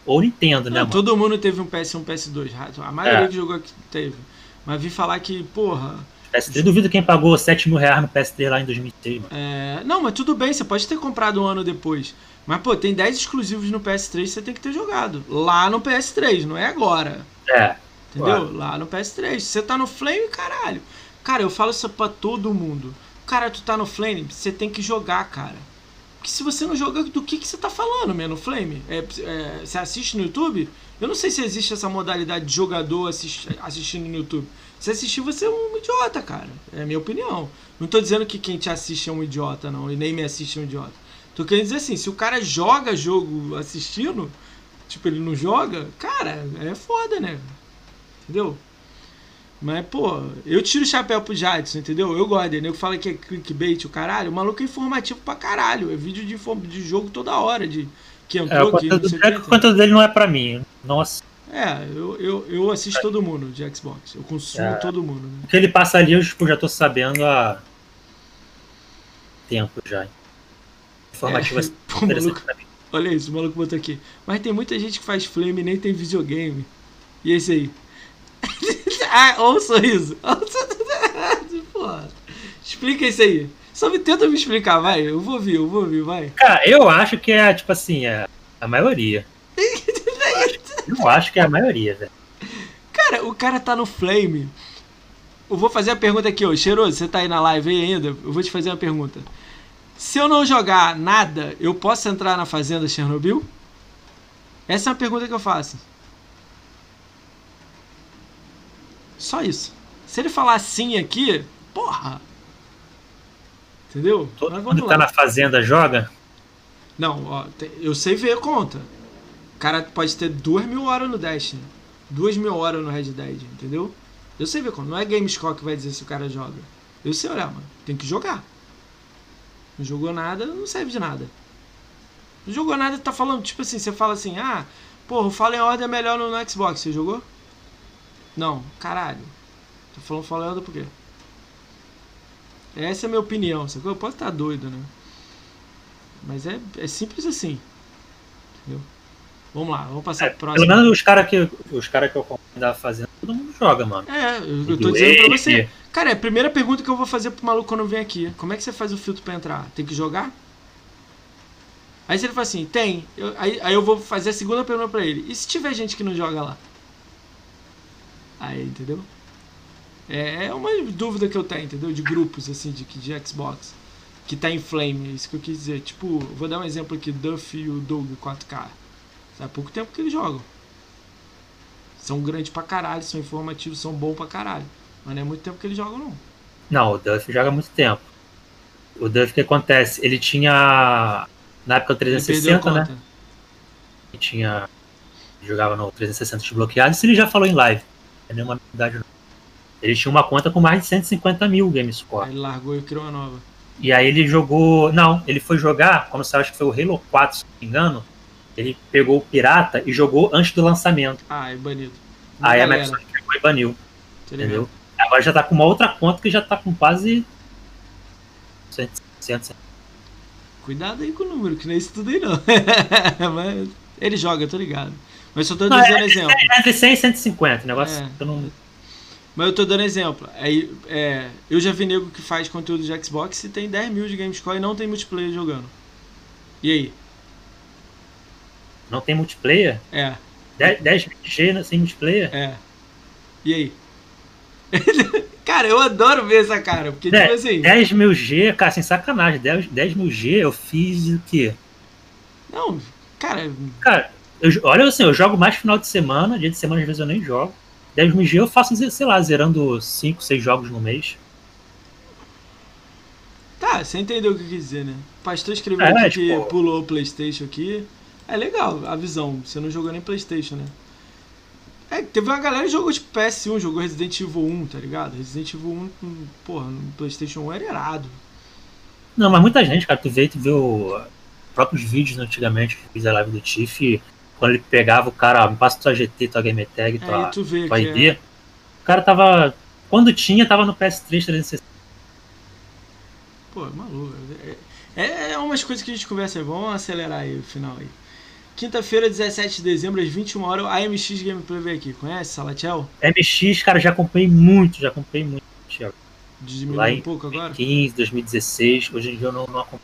ou Nintendo, né, Não, mano? todo mundo teve um PS1, PS2, a maioria É. que jogou aqui teve. Mas vi falar que, porra, PS3, duvido quem pagou 7 mil reais no PS3 lá em 2006, mano. é... não, mas tudo bem, você pode ter comprado um ano depois. Mas, pô, tem 10 exclusivos no PS3 que você tem que ter jogado. Lá no PS3, não é agora. É, Entendeu? Claro. Lá no PS3. Você tá no Flame, caralho. Cara, eu falo isso pra todo mundo. Cara, tu tá no Flame, você tem que jogar, cara. Porque se você não joga, do que, que você tá falando, mesmo, no Flame? É, é, você assiste no YouTube? Eu não sei se existe essa modalidade de jogador assist, assistindo no YouTube. Se assistir, você é um idiota, cara. É a minha opinião. Não tô dizendo que quem te assiste é um idiota, não. E nem me assiste é um idiota. Tô querendo dizer assim, se o cara joga jogo assistindo, tipo, ele não joga, cara, é foda, né? Entendeu? Mas, pô, eu tiro o chapéu pro Jadson, entendeu? Eu gosto dele. Eu falo que é clickbait, o caralho. O maluco é informativo pra caralho. É vídeo de, de jogo toda hora. De, que é entrou, o é o conteúdo dele não é pra mim. Nossa, É, eu, eu, eu assisto todo mundo de Xbox. Eu consumo É. todo mundo, né? o que ele passa ali eu tipo, já tô sabendo há tempo já. Informativo É, assim, pô, maluco, olha isso, o maluco botou aqui. Mas tem muita gente que faz flame e nem tem videogame. E esse aí? ah, olha o sorriso. Olha o sorriso. Porra. Explica isso aí. Só me tenta me explicar, vai. Eu vou ouvir, eu vou ouvir, vai. Cara, eu acho que é, tipo assim, é a maioria. Eu acho que é a maioria, velho. Cara, o cara tá no flame. Eu vou fazer a pergunta aqui, ó. Cheiroso, você tá aí na live aí ainda? Eu vou te fazer uma pergunta. Se eu não jogar nada, eu posso entrar na fazenda Chernobyl? Essa é uma pergunta que eu faço. Só isso. Se ele falar sim aqui, porra. Entendeu? Todo Mas mundo vamos que tá lá. na fazenda joga? Não, ó, eu sei ver a conta. O cara pode ter duas mil horas no Destiny. Duas mil horas no Red Dead, entendeu? Eu sei ver a conta. Não é GameScore que vai dizer se o cara joga. Eu sei olhar, mano. Tem que jogar. Não jogou nada, não serve de nada. Não jogou nada, tá falando, tipo assim, você fala assim, ah, porra, o Fallen Order é melhor no, no Xbox. Você jogou? Não, caralho. Tá falando Fallen Order por quê? Essa é a minha opinião, sacou? Eu posso estar doido, né? Mas é, é simples assim. Entendeu? Vamos lá, vamos passar É, pro próximo. pelo menos os caras que, os cara que eu acompanho da fazenda, todo mundo joga, mano. É, eu, eu tô Do dizendo pra você. Cara, é a primeira pergunta que eu vou fazer pro maluco quando vem aqui. Como é que você faz o filtro pra entrar? Tem que jogar? Aí se ele fala assim, tem. Eu- aí, aí eu vou fazer a segunda pergunta pra ele. E se tiver gente que não joga lá? Aí, entendeu? É, é uma dúvida que eu tenho, entendeu? De grupos, assim, de, de Xbox. Que tá em flame, é isso que eu quis dizer. Tipo, vou dar um exemplo aqui, Duff e o Doug 4K. Há pouco tempo que eles jogam. São grandes pra caralho, são informativos, são bons pra caralho. Mas não é muito tempo que eles jogam, não. Não, o Duff joga muito tempo. O Duff, o que acontece? Ele tinha. Na época do Ele perdeu a 360, né? Ele tinha. Jogava no 360 desbloqueado. Isso ele já falou em live. Não é nenhuma novidade, não. Ele tinha uma conta com mais de 150 mil game score. Aí ele largou e criou uma nova. E aí ele jogou. Não, ele foi jogar, como você acha que foi o Halo 4, se não me engano. Ele pegou o pirata e jogou antes do lançamento. Ah, é banido. Aí a Microsoft pegou e baniu, entendeu? Agora já tá com uma outra conta que já tá com quase. 100, 100, 100. Cuidado aí com o número, que não é isso tudo aí não. Mas ele joga, eu tô ligado. Mas só tô Não, dizendo exemplo. É entre 100 e 150, o negócio. É. Eu não, Mas eu tô dando exemplo. Aí, é, eu já vi nego que faz conteúdo de Xbox e tem 10 mil de Gamescore e não tem multiplayer jogando. E aí? não tem multiplayer. É, 10, 10 G sem multiplayer. é. E aí? cara, eu adoro ver essa cara, porque tipo assim. 10 mil G, cara, sem sacanagem. 10, 10 mil G eu fiz o quê? Não, cara, Cara, Eu, olha assim, eu jogo mais final de semana, dia de semana às vezes eu nem jogo. 10 MG eu faço, sei lá, zerando 5, 6 jogos no mês. Tá, você entendeu o que eu quis dizer, né? O pastor escreveu É, tipo- que pulou o Playstation aqui. É legal a visão, você não jogou nem Playstation, né? É, teve uma galera que jogou tipo PS1, jogou Resident Evil 1, tá ligado? Resident Evil 1, hum, porra, no Playstation 1 era irado. Não, mas muita gente, cara, tu vê, tu vê o próprios vídeos antigamente que fiz a live do Tiff, quando ele pegava o cara, ó, me passa tua GT, tua game tag, tua, Aí tu vê tua ID. é, O cara tava. Quando tinha, tava no PS3 360. pô, é maluco. É, é, é umas coisas que a gente conversa aí, vamos acelerar aí o final aí. Quinta-feira, 17 de dezembro, às 21 horas, a AMX Gameplay veio aqui. Conhece, Salatiel? MX, cara, já comprei muito, já comprei muito. Thiago. Diminuiu um pouco agora? 2015, 2016, hoje em dia eu não, não acompanho.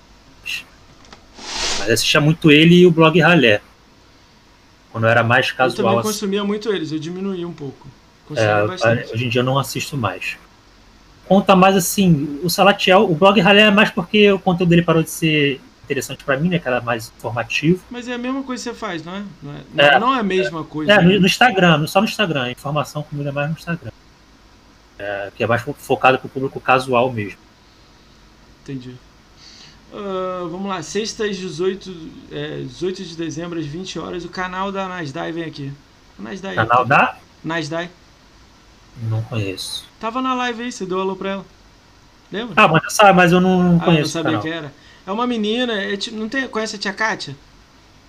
Mas assistia muito ele e o blog Ralé. Quando era mais Eu também casual. assim. consumia muito eles, eu diminuí um pouco. É, hoje em dia eu não assisto mais. Conta mais assim, o Salatiel, o blog Ralé é mais porque o conteúdo dele parou de ser interessante pra mim, né? Que era mais informativo. Mas é a mesma coisa que você faz, não é? Não é, É. não é a mesma coisa. É, né? no, Instagram, só no Instagram. A informação comigo é mais no Instagram. É, que é mais fo- focado pro público casual mesmo. Entendi. Ah, vamos lá, sexta às 18, é, 18 de dezembro, às 20 horas, o canal da Nasdaq vem aqui. Nasdaq. Canal da? Nasdaq. Não conheço. Tava na live aí, você deu alô pra ela. Lembra? Ah, mas eu sabe, mas eu não, não Ah, não conheço o sabia canal. que era. É uma menina, é, tipo, não tem, conhece a tia Kátia?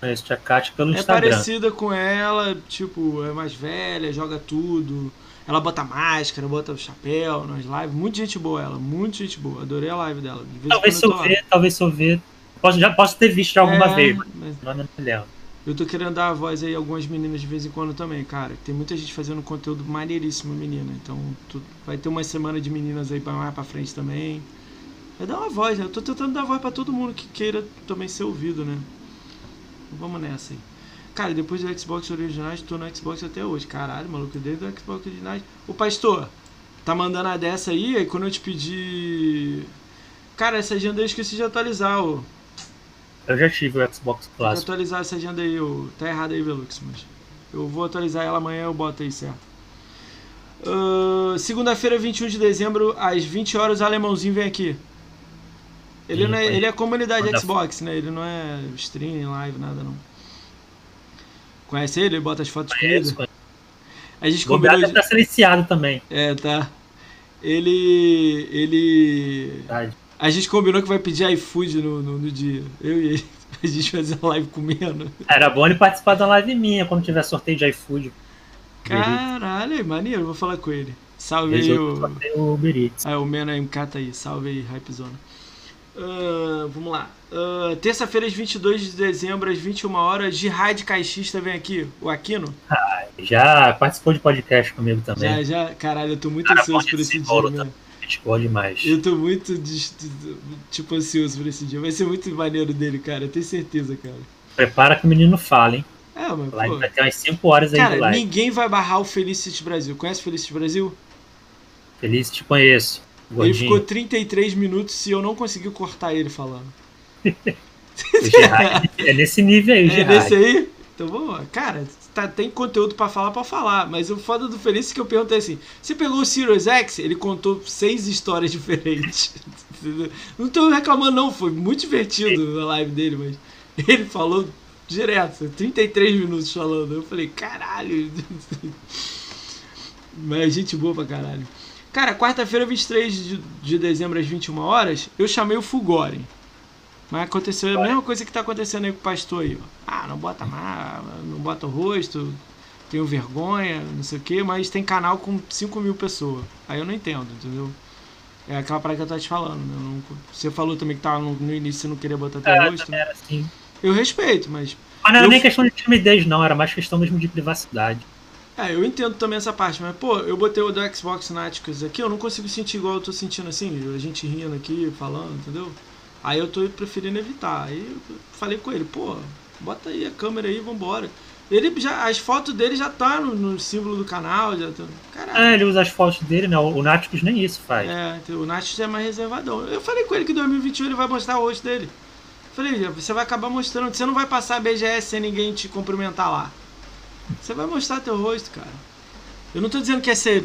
Conheço Tia Kátia pelo É Instagram. parecida com ela, tipo, é mais velha, joga tudo. Ela bota máscara, bota chapéu nas lives. Muita gente boa ela, muita gente boa. Adorei a live dela. De Talvez se eu ver, talvez se eu ver. Posso, já posso ter visto alguma É, vez, mas lembro. eu tô querendo dar a voz aí a algumas meninas de vez em quando também, cara. Tem muita gente fazendo conteúdo maneiríssimo, menina. Então tu- vai ter uma semana de meninas aí pra mais pra frente também. Vai dar uma voz, né? Eu tô tentando dar voz pra todo mundo que queira também ser ouvido, né? Vamos nessa aí. Cara, depois do Xbox originais, tô no Xbox até hoje. Caralho, maluco, desde o Xbox originais. Ô pastor, tá mandando a dessa aí, aí quando eu te pedi. Cara, essa agenda aí eu esqueci de atualizar, ô. Eu já tive o Xbox que Clássico. atualizar essa agenda aí, ô. Tá errado aí, Velux, mas. Eu vou atualizar ela amanhã, eu boto aí certo. Ah, Segunda-feira, 21 de dezembro, às 20 horas, o alemãozinho vem aqui. Ele, Sim, não é, ele é comunidade Xbox, né? Ele não é stream, live, nada não. Conhece ele? Ele bota as fotos Conheço, conheço. A gente O combinou. deve de- estar silenciado também. É, tá. Ele. Ele. Verdade. A gente combinou que vai pedir iFood no, no, no dia. Eu e ele. Pra gente fazer a live comendo. Era bom ele participar da live minha quando tiver sorteio de iFood. Caralho, é maneiro, vou falar com ele. Salve aí o. o. Ah, o Mena MK tá aí, salve aí, Hypezona. Ah, vamos lá. Ah, Terça-feira, às 22 de dezembro, às 21 horas, Jihad Caixista vem aqui, o Aquino. Já participou de podcast comigo também. Já, já, caralho, eu tô muito Cara, ansioso por esse dia, boa demais. Eu tô muito, tipo, ansioso por esse dia. Vai ser muito maneiro dele, cara, eu tenho certeza, cara. Prepara que o menino fala, hein? É, mas, pô, vai ter umas 5 horas aí cara, live. ninguém vai barrar o Felicity Brasil. Conhece o Felicity Brasil? Feliz te conheço. Ele Gordinho. ficou 33 minutos e eu não consegui cortar ele falando. Gerard é nesse nível aí, É Gerard. nesse aí? Então vamos lá. Cara, tá, tem conteúdo pra falar, pra falar. Mas o foda do Feliz é que eu perguntei assim: você pegou o Sirius X? Ele contou seis histórias diferentes. Não tô reclamando, não. Foi muito divertido a live dele, mas ele falou direto, 33 minutos falando. Eu falei, caralho. Mas gente boa pra caralho. Cara, quarta-feira, 23 de, de dezembro, às 21 horas, eu chamei o Fugori. Mas aconteceu a mesma coisa que tá acontecendo aí com o pastor aí. Ah, não bota má, não bota o rosto, tenho vergonha, não sei o que, mas tem canal com 5 mil pessoas. Aí eu não entendo, entendeu? É aquela parada que eu tô te falando, né? Não- você falou também que tava no, no início você não queria botar teu É, rosto. também era assim. Eu respeito, mas. Mas não era Eu- nem questão de timidez, não. Era mais questão mesmo de privacidade. É, eu entendo também essa parte, mas, pô, eu botei o do Xbox Náticos aqui, eu não consigo sentir igual eu tô sentindo assim, a gente rindo aqui, falando, entendeu? Aí eu tô preferindo evitar. Aí eu falei com ele, pô, bota aí a câmera aí, vambora. Ele já, as fotos dele já tá no, no símbolo do canal, já tá. Caralho. É, ele usa as fotos dele, né? O Náticos nem isso faz. É, o Nath é mais reservadão. Eu falei com ele que em 2021 ele vai mostrar o rosto dele. Falei, você vai acabar mostrando. Você não vai passar a BGS sem ninguém te cumprimentar lá. Você vai mostrar teu rosto, cara. Eu não tô dizendo que é ser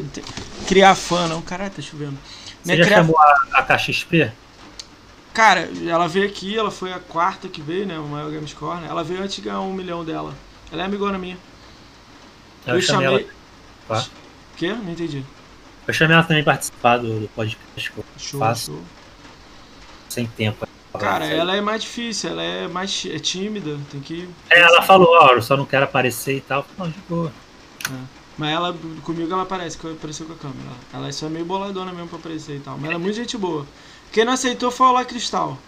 criar fã, não. Caralho, tá chovendo. Você é já criar... chamou a, a KXP? Cara, ela veio aqui, ela foi a quarta que veio, né? O maior Game Score, né? Ela veio antes de ganhar um milhão dela. Ela é amigona minha. Eu, eu chamei. Ela... Tá. Quê? Não entendi. Eu chamei ela também participar do, do podcast show, faço. Show. Sem tempo. Cara, ela é mais difícil, ela é mais é tímida, tem que. É, ela falou, ó, eu só não quero aparecer e tal. Não, de boa. É. Mas ela, comigo ela aparece, que apareceu com a câmera. Ela só é meio boladona mesmo pra aparecer e tal. Mas ela é muito gente boa. Quem não aceitou foi o La Cristal.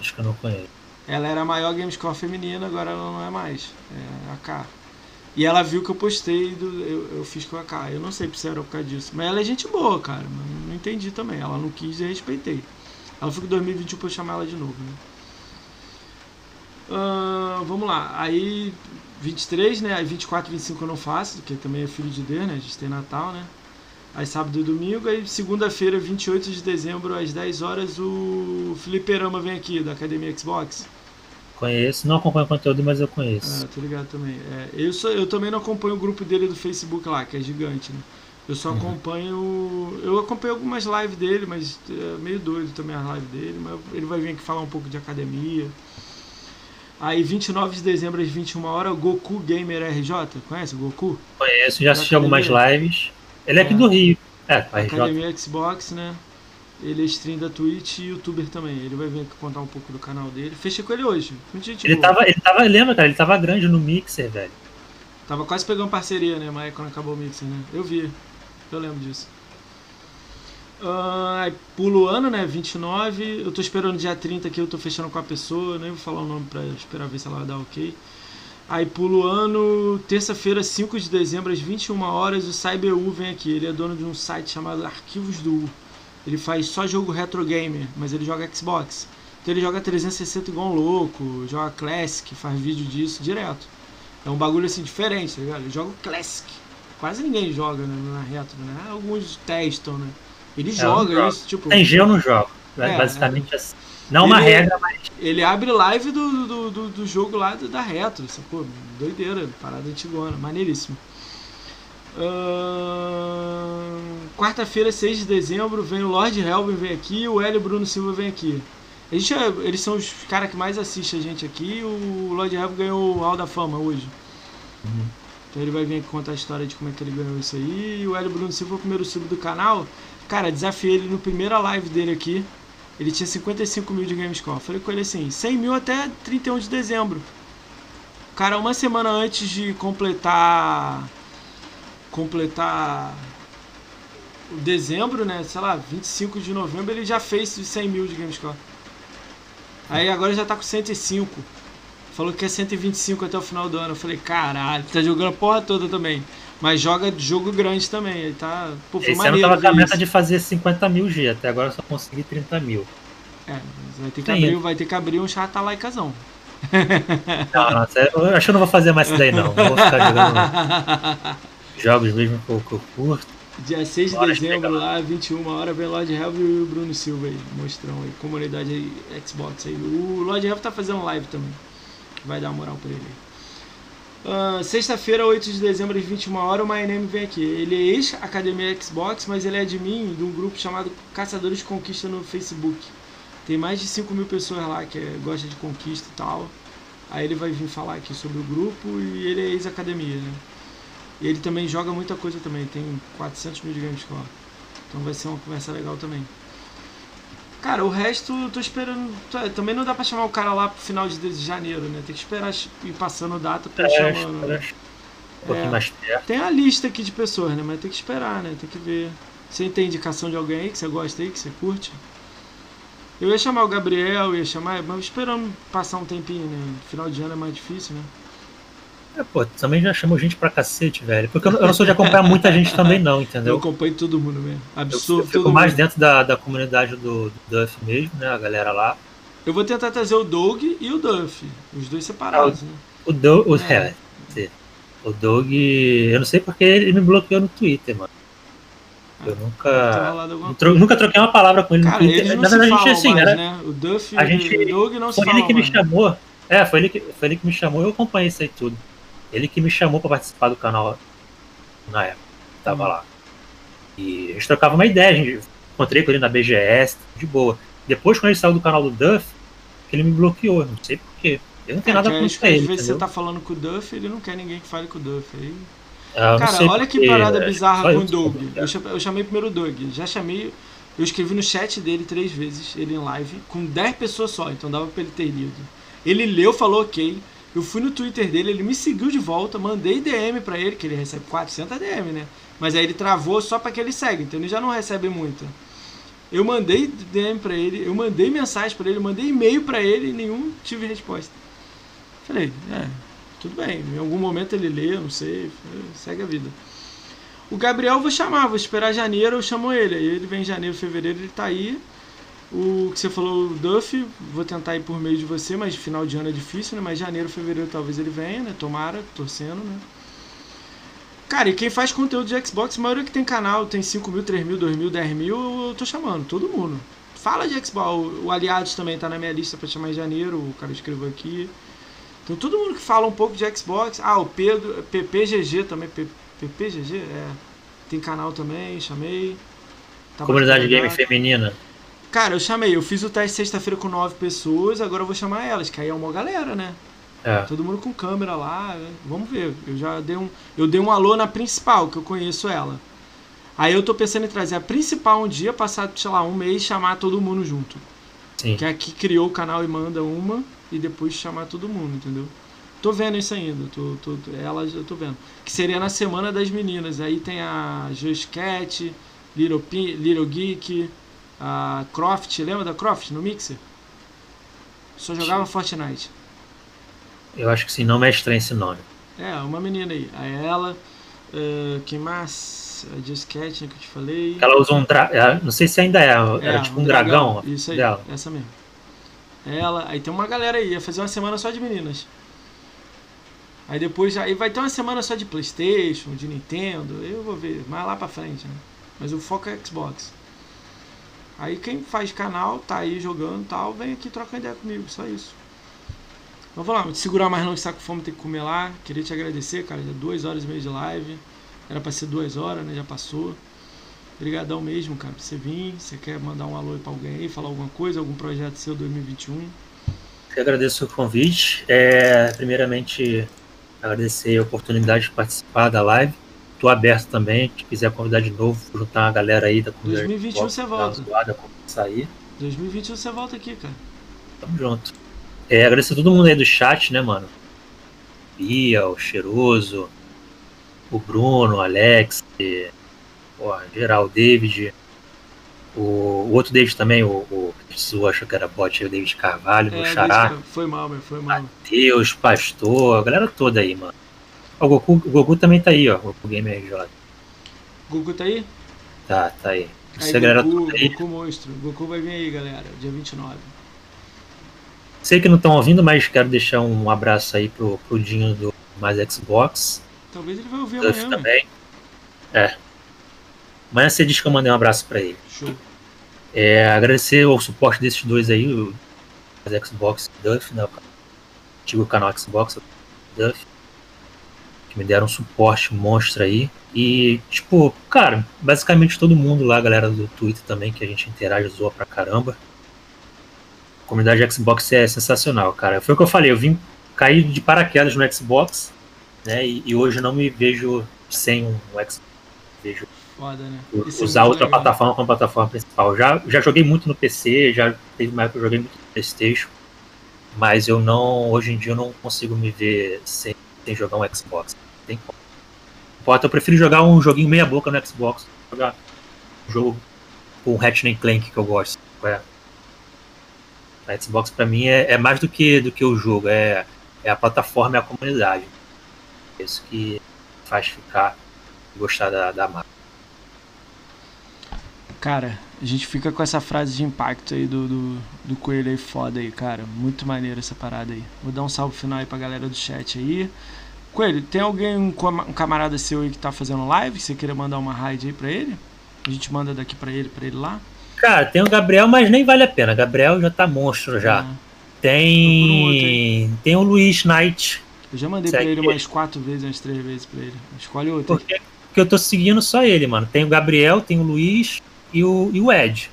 Acho que eu não conheço. Ela era a maior Gamescore feminina, agora ela não é mais. É a K. E ela viu que eu postei, do, eu, eu fiz com a K. Eu não sei se era por causa disso. Mas ela é gente boa, cara. Não entendi também. Ela não quis e respeitei. Ela foi em 2021 pra eu chamar ela de novo, né? Uh, vamos lá. Aí 23, né? Aí 24 e 25 eu não faço, porque também é filho de Deus, né? A gente tem Natal, né? Aí sábado e domingo, aí segunda-feira, 28 de dezembro, às 10 horas, o Felipe Rama vem aqui, da Academia Xbox. Conheço, não acompanho o conteúdo, mas eu conheço. Ah, tô ligado também. É, eu, sou, eu também não acompanho o grupo dele do Facebook lá, que é gigante, né? Eu só acompanho. Eu acompanho algumas lives dele, mas é meio doido também as lives dele. Mas ele vai vir aqui falar um pouco de academia. Aí, 29 de dezembro, às 21 horas, Goku Gamer RJ. Conhece o Goku? Conheço, já assisti algumas lives. Ele é aqui é. do Rio. É, Academia Xbox, né? Ele é stream da Twitch e youtuber também. Ele vai vir aqui contar um pouco do canal dele. Fechei com ele hoje. ele tava, ele tava, lembra, cara? Ele tava grande no Mixer, velho. Tava quase pegando parceria, né? Mas quando acabou o Mixer, né? Eu vi. Eu lembro disso. Uh, pulo o ano, né? 29. Eu tô esperando dia 30 aqui, eu tô fechando com a pessoa, nem vou falar o nome pra esperar ver se ela vai dar ok. Aí pulo o ano, terça-feira, 5 de dezembro, às 21 horas, o CyberU vem aqui. Ele é dono de um site chamado Arquivos do U. Ele faz só jogo retro gamer, mas ele joga Xbox. Então ele joga 360 igual um louco, joga Classic, faz vídeo disso direto. É um bagulho assim diferente, tá ligado? Ele joga Classic quase ninguém joga né, na retro, né? Alguns testam, né? Ele é, joga isso, tipo. Tem G eu não jogo. É, basicamente é. assim. Não ele, uma regra, mas. Ele abre live do, do, do, do jogo lá da retro, sacou? Doideira, parada antigona, maneiríssimo. Uh, Quarta-feira, 6 de dezembro, vem o Lord Helvin vem aqui o Hélio Bruno Silva vem aqui. A gente, é, eles são os caras que mais assistem a gente aqui. O Lord Helvin ganhou o Hall da Fama hoje. Uhum. Então ele vai vir aqui contar a história de como é que ele ganhou isso aí. E o Hélio Bruno Silva, o primeiro sub do canal. Cara, desafiei ele no primeira live dele aqui. Ele tinha 55 mil de Gamescore. Falei com ele assim, 100 mil até 31 de dezembro. Cara, uma semana antes de completar... Completar... O dezembro, né? Sei lá, 25 de novembro, ele já fez 100 mil de Gamescore. Aí agora já tá com 105. Falou que é 125 até o final do ano. Eu falei, caralho, tá jogando a porra toda também. Mas joga jogo grande também. Ele tá. Pô, foi Esse ano tava com a meta de fazer 50 mil G, até agora eu só consegui 30 mil. É, vai ter que, abrir, vai ter que abrir um chata laicazão. Não, nossa, eu acho que eu não vou fazer mais isso daí não. Não vou ficar jogando jogos mesmo que eu curto. Dia 6 de dezembro, lá, 21 horas, vem o Lord Helv e o Bruno Silva aí, mostrão aí, comunidade aí, Xbox aí. O Lord Helv tá fazendo live também vai dar moral pra ele. Uh, Sexta-feira, 8 de dezembro, às 21 horas, o My Name vem aqui. Ele é ex-academia Xbox, mas ele é admin de um grupo chamado Caçadores de Conquista no Facebook. Tem mais de 5 mil pessoas lá que gostam de conquista e tal. Aí ele vai vir falar aqui sobre o grupo e ele é ex-academia, né? E ele também joga muita coisa também, tem 400 mil de Gamescore. Então vai ser uma conversa legal também. Cara, o resto eu tô esperando. Também não dá pra chamar o cara lá pro final de janeiro, né? Tem que esperar ir passando data pra é, chamar. Um pouquinho é, mais perto. Tem a lista aqui de pessoas, né? Mas tem que esperar, né? Tem que ver. Você tem indicação de alguém aí que você gosta aí, que você curte? Eu ia chamar o Gabriel, ia chamar, mas esperando passar um tempinho, né? Final de ano é mais difícil, né? É, pô, também já chamou gente pra cacete, velho. Porque eu não, sou de acompanhar muita gente também, não, entendeu? Eu acompanho todo mundo mesmo. Absurdo. Eu, eu fico mais mundo. dentro da, da comunidade do, do Duff mesmo, né? A galera lá. Eu vou tentar trazer o Doug e o Duff. Os dois separados, ah, né? O Doug. O, é. É, o Doug. Eu não sei porque ele me bloqueou no Twitter, mano. Eu nunca. nunca troquei uma palavra com ele. Cara, eles não Na verdade, a gente assim, mais, era. Né? O Duff a gente, e o Doug não se Foi ele que me chamou. É, foi ele que, foi ele que me chamou eu acompanhei isso aí tudo. Ele que me chamou pra participar do canal na época. Tava hum. lá. E a gente trocava uma ideia, a gente encontrei com ele na BGS, de boa. Depois, quando ele saiu do canal do Duff, ele me bloqueou, não sei porquê. Eu não tenho é, nada isso ele. Às vezes você tá falando com o Duff, ele não quer ninguém que fale com o Duff. Aí Cara, olha que parada bizarra com o Doug. Eu chamei primeiro o Doug. Já chamei. Eu escrevi no chat dele três vezes, ele em live, com 10 pessoas só, então dava pra ele ter lido. Ele leu, falou ok. Eu fui no Twitter dele, ele me seguiu de volta, mandei DM para ele, que ele recebe 400 DM, né? Mas aí ele travou só para que ele segue, então ele já não recebe muito. Eu mandei DM para ele, eu mandei mensagem para ele, eu mandei e-mail para ele e nenhum tive resposta. Falei, é, tudo bem, em algum momento ele lê, não sei, segue a vida. O Gabriel vou chamar, vou esperar janeiro, eu chamo ele. Aí ele vem em janeiro, fevereiro, ele tá aí. O que você falou, o Duff, vou tentar ir por meio de você, mas final de ano é difícil, né? Mas janeiro, fevereiro talvez ele venha, né? Tomara, torcendo, né? Cara, e quem faz conteúdo de Xbox, a maioria que tem canal, tem 5 mil, 3 mil, 2 mil, 10 mil, eu tô chamando, todo mundo. Fala de Xbox, o Aliados também tá na minha lista para chamar em janeiro, o cara escreveu aqui. Então todo mundo que fala um pouco de Xbox. Ah, o Pedro, PPGG também. PPGG? É. Tem canal também, chamei. Tá Comunidade Game Feminina. Cara, eu chamei. Eu fiz o teste sexta-feira com nove pessoas, agora eu vou chamar elas, que aí é uma galera, né? É. Todo mundo com câmera lá. Vamos ver. Eu já dei um. Eu dei um alô na principal, que eu conheço ela. Aí eu tô pensando em trazer a principal um dia, passar, sei lá, um mês chamar todo mundo junto. Sim. Que é a que criou o canal e manda uma e depois chamar todo mundo, entendeu? Tô vendo isso ainda, tô, tô, elas eu tô vendo. Que seria na semana das meninas. Aí tem a Just Cat, Little, P, Little Geek, a Croft, lembra da Croft no Mixer? Só jogava. Fortnite. Eu acho que sim, não é estranho esse nome. É, uma menina aí. A ela, uh, quem mais? A Cat, né, que eu te falei. Ela usa um dragão, não sei se ainda é, era é, tipo um, um dragão. dragão. Isso aí, dela. essa mesmo. Ela, aí tem uma galera aí, ia fazer uma semana só de meninas. Aí depois aí vai ter uma semana só de Playstation, de Nintendo, eu vou ver, mais lá pra frente, né? Mas o foco é Xbox. Aí quem faz canal, tá aí jogando tal, vem aqui trocar ideia comigo, só isso. Então vamos lá, te segurar mais não que saco fome, tem que comer lá. Queria te agradecer, cara, já duas horas e meia de live. Era pra ser duas horas, né? Já passou. Obrigadão mesmo, cara, por você vir. Você quer mandar um alô para alguém aí, falar alguma coisa, algum projeto seu 2021? Eu agradeço o convite. É, primeiramente, agradecer a oportunidade de participar da live. Estou aberto também, se quiser convidar de novo, juntar uma galera aí da comunidade. 2021 você volta. Zoada, sair. 2021 você volta aqui, cara. Tamo junto. É, agradecer a todo mundo aí do chat, né, mano? Bia, o Cheiroso, o Bruno, o Alex, Porra, geral, David. O, o, outro David também, o, o Su achou que era bot, o David Carvalho, é, o Xará. Foi mal, meu, foi mal. Matheus, Pastor, a galera toda aí, mano. O Goku, o Goku também tá aí, ó. O Goku Gamer RJ. Goku tá aí? Tá, tá aí. Aí, Goku, galera toda aí. Goku monstro. Goku vai vir aí, galera, dia 29. Sei que não estão ouvindo, mas quero deixar um abraço aí pro, pro Dinho do Mais Xbox. Talvez ele vai ouvir Duff amanhã. também. É, Amanhã você diz que eu mandei um abraço para ele. Show. É, agradecer o suporte desses dois aí, o Xbox e Duff, né? O antigo canal Xbox Duff, que me deram um suporte monstro aí. E, tipo, cara, basicamente todo mundo lá, a galera do Twitter também, que a gente interage, zoa pra caramba. A comunidade Xbox é sensacional, cara. Foi o que eu falei, eu vim cair de paraquedas no Xbox, né? E, e hoje não me vejo sem um Xbox. Vejo Foda, né? Usar é outra legal. plataforma como plataforma principal. Já, já joguei muito no PC, já teve uma época que eu joguei muito no Playstation, mas eu não, hoje em dia eu não consigo me ver sem, sem jogar um Xbox. Tem como. Importa, eu prefiro jogar um joguinho meia boca no Xbox, jogar um jogo com um Ratchet Clank que eu gosto. É. A Xbox para mim é, é, mais do que, do que o jogo, é, é a plataforma e a comunidade. É isso que faz ficar gostar da, da marca. Cara, a gente fica com essa frase de impacto aí do, do, do Coelho aí foda aí, cara. Muito maneiro essa parada aí. Vou dar um salve final aí pra galera do chat aí. Coelho, tem alguém, um, camarada seu aí que tá fazendo live, que você queira mandar uma raid aí pra ele? A gente manda daqui pra ele, pra ele lá? Cara, tem o Gabriel, mas nem vale a pena. Gabriel já tá monstro já. Ah, Tem. Tem o Luiz Knight. eu já mandei Segue pra ele ele. umas quatro vezes, umas três vezes pra ele. Escolhe outro. aí. Porque, porque eu tô seguindo só ele, mano. Tem o Gabriel, tem o Luiz e o, e o Ed.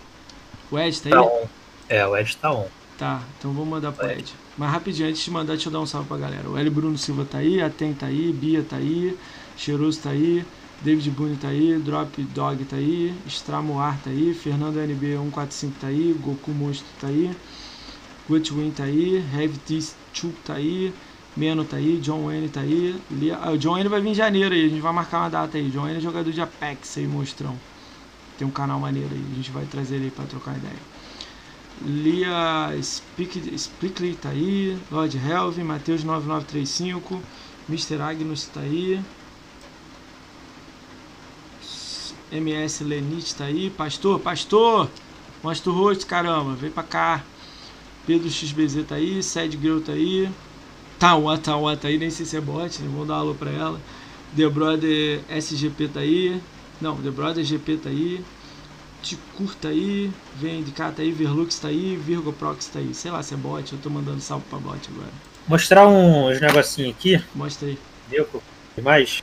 O Ed tá aí? Tá on. É, o Ed tá on. Tá, então vou mandar pro Ed. Ed. Mas rapidinho, antes de mandar, deixa eu dar um salve pra galera. O L. Bruno Silva tá aí, Aten tá aí, Bia tá aí, Cheiroso tá aí, David Boone tá aí, Drop Dog tá aí, Stramoar tá aí, Fernando NB 145 tá aí, Goku Monstro tá aí, Gutwin tá aí, Heavy T Chup tá aí, Meno tá aí, John Wayne tá aí, Lia... ah, o John Wayne vai vir em janeiro aí, a gente vai marcar uma data aí. John Wayne é jogador de Apex aí, monstrão. Tem um canal maneiro aí, a gente vai trazer ele aí pra trocar ideia. Lia Spick- Spickley tá aí, Lord Helvin, Matheus 9935, Mr. Agnus tá aí, MS Lenite tá aí, Pastor, Pastor, mostra o rosto, caramba, vem pra cá. Pedro XBZ tá aí, Sad Girl tá aí, Tawa, Tawa tá aí, nem sei se é bot, né? vamos dar alô pra ela. The Brother SGP tá aí, não, The Brother GP tá aí, Ticur tá aí, vem de cá tá aí, Verlux tá aí, Virgo Prox tá aí. Sei lá se é bot, eu tô mandando salve pra bot agora. Mostrar uns negocinhos aqui. Mostra aí. Deu mais.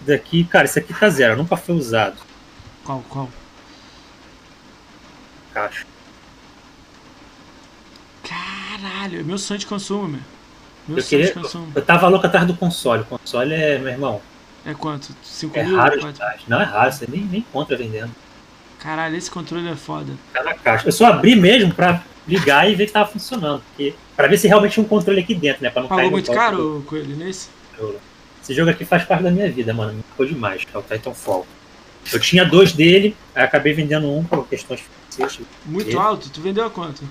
Daqui, cara, isso aqui tá zero. Nunca foi usado. Qual, qual? Caixa. Caralho, é meu sonho de consumo, meu. Meu Eu sonho de consumo. Eu tava louco atrás do console. O console é, meu irmão, É quanto? 5 é mil? raro. Não é raro, você nem, nem encontra vendendo. Caralho, esse controle é foda. Tá na caixa. Eu só abri mesmo pra ligar e ver que tava funcionando. Porque, pra ver se realmente tinha um controle aqui dentro, né? Pra não Pagou muito golpe caro com ele nesse? do- Esse jogo aqui faz parte da minha vida, mano. Me marcou demais, é o Titanfall. Eu tinha dois dele, aí acabei vendendo um por questões financeiras. Muito alto? Tu vendeu a quanto?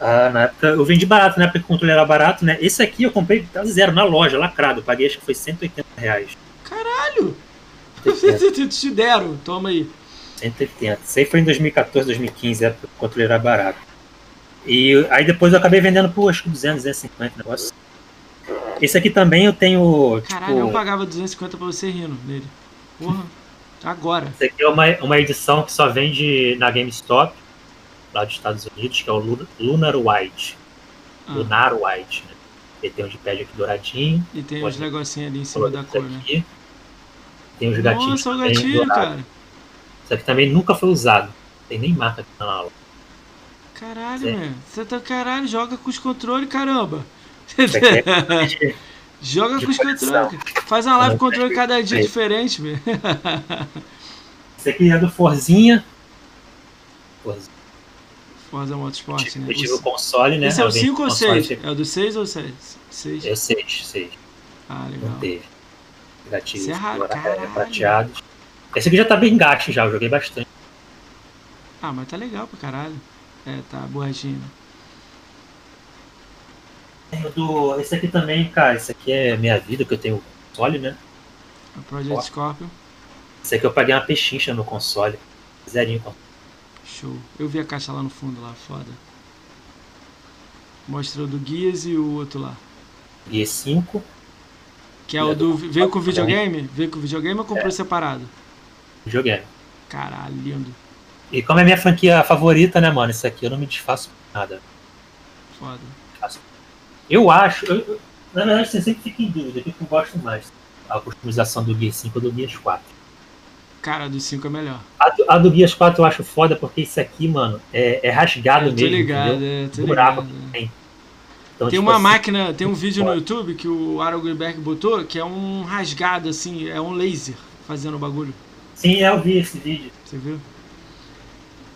Ah, na época eu vendi barato, na época que o controle era barato, né? Esse aqui eu comprei tá zero na loja, lacrado. Eu paguei acho que foi 180 reais. Caralho! 180. Te deram, toma aí. 180. Isso aí foi em 2014, 2015, época que o controle era barato. E aí depois eu acabei vendendo por acho que 200, 250 negócio. Esse aqui também eu tenho. Caralho, eu tipo, pagava 250 pra você rindo nele. Porra. Agora. esse aqui é uma, uma edição que só vende na GameStop, lá dos Estados Unidos, que é o Lu- Lunar White. Ah, Lunar White, né? Ele tem um de pad aqui douradinho. e tem os negocinhos ali em cima da cor, né? aqui. Tem os gatinhos. Nossa, o dourados. cara. Isso aqui também nunca foi usado. Tem nem marca aqui na aula. Caralho, Sim. meu. Você tá caralho, joga com os controles, caramba. É joga com os controles. Faz uma live não com controle cada dia jeito. diferente, meu. Esse aqui é do Forzinha. Forzinha. Forza Motorsport, né? Eu tive O- o console, né? Esse é o Eu vendi 5 ou console, 6? É o do 6 ou 6? 6. É 6, 6. Ah, Não legal. teve. Gatilhos é prateados. Esse aqui já tá bem gasto já, eu joguei bastante. Ah, mas tá legal pra caralho. É, tá borrachinho. Tem o do- Esse aqui também, cara, esse aqui é minha vida, que eu tenho console, né? A Project Ó. Scorpio. Esse aqui eu paguei uma pechincha no console. Zerinho. Show. Eu vi a caixa lá no fundo, lá, foda. Mostra o do Guias e o outro lá. E 5 Que é o do. Veio com videogame? Veio com videogame ou comprou separado? Joguei. Caralho, lindo. E como é minha franquia favorita, né, mano? Isso aqui eu não me desfaço nada. Foda. Eu acho. eu- na verdade, você sempre fica em dúvida. O que eu gosto mais? A customização do Gear 5 ou do Gears 4? Cara, do 5 é melhor. A do, a do Gears 4 eu acho foda porque isso aqui, mano, é, é rasgado eu tô mesmo. ligado, entendeu? é, tô Buraco ligado. que tem. Então, Tem tipo uma assim, máquina, tem um vídeo no pode. YouTube que o Aaron Greenberg botou, que é um rasgado assim, é um laser fazendo o bagulho. Sim, eu vi esse vídeo. Você viu?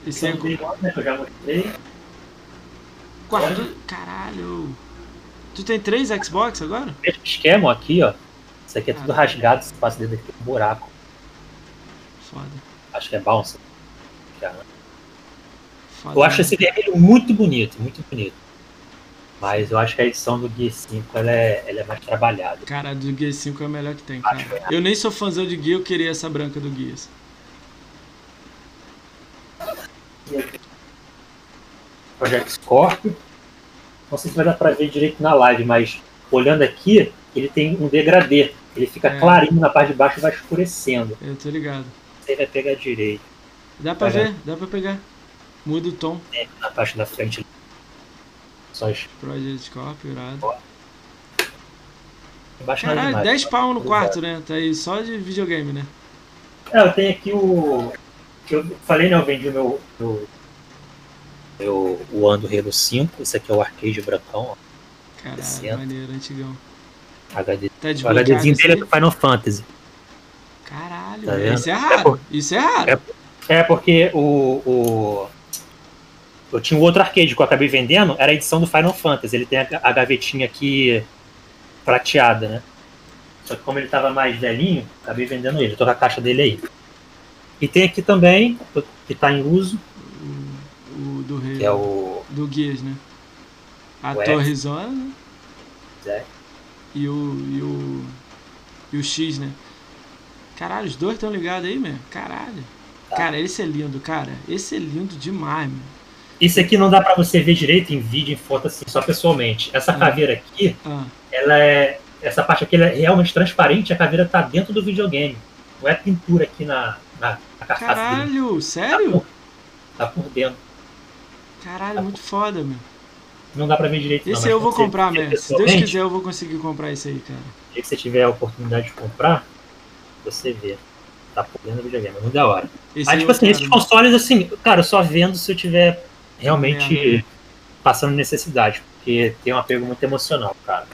Esse Esse é é o né, que eu já mostrei. quarto. Caralho. Tu tem três Xbox agora? Mesmo esquema aqui, ó. Isso aqui é tudo Ah. rasgado, você passa dentro aqui um buraco. Foda. Acho que é bounce. Foda. Eu acho esse vermelho muito bonito, muito bonito. Mas eu acho que a edição do Gear 5 ela é, ela é mais trabalhada. Cara, do Gear 5 é o melhor que tem, cara. É. Eu nem sou fãzão de Gear, eu queria essa branca do Gears. Project Scorpio. Não sei se vai dar pra ver direito na live, mas olhando aqui, ele tem um degradê. Ele fica É. clarinho na parte de baixo e vai escurecendo. Eu tô ligado. você vai pegar direito. Dá pra Pega. ver, dá pra pegar. Muda o tom. né, Na parte da frente. As- Project Scorpio, irado. é Caralho, demais. 10 pau no quarto, né? Tá aí só de videogame, né? É, eu tenho aqui o. que Eu falei, né? Eu vendi o meu. meu, meu o One do Halo 5. Esse aqui é o arcade brancão, ó. Caralho, Descendo. maneiro, antigão. HD. Tá O HDzinho dele é do Final Fantasy. Caralho, Tá isso é raro. por- Isso é raro. É porque o, o. Eu tinha um outro arcade que eu acabei vendendo, era a edição do Final Fantasy. Ele tem a, a gavetinha aqui prateada, né? Só que como ele tava mais velhinho, acabei vendendo ele. Tô com a caixa dele aí. E tem aqui também, que tá em uso, O, o do rei. que é o. Do Guias, né? A O X. Torrezona né? É. e o. E o. E o X, né? Caralho, os dois estão ligados aí, mesmo? Caralho. Tá. Cara, esse é lindo, cara. Esse é lindo demais, meu. Isso aqui não dá pra você ver direito em vídeo, em foto, assim, só pessoalmente. Essa Hum. caveira aqui, Ah, ela é. Essa parte aqui é realmente transparente, a caveira tá dentro do videogame. Não é pintura aqui na, na, na carcaça dele. caralho, sério? Tá por dentro. Caralho, muito foda, meu. Não dá pra ver direito. não, Esse aí eu vou comprar mesmo. Se Deus quiser, eu vou conseguir comprar esse aí, cara. que você tiver a oportunidade de comprar, você vê. Tá por dentro do videogame. É muito da hora. Esse Aí, tipo assim, esses consoles, assim, cara, eu só vendo se eu tiver realmente Merda. passando necessidade. Porque tem um apego muito emocional, cara.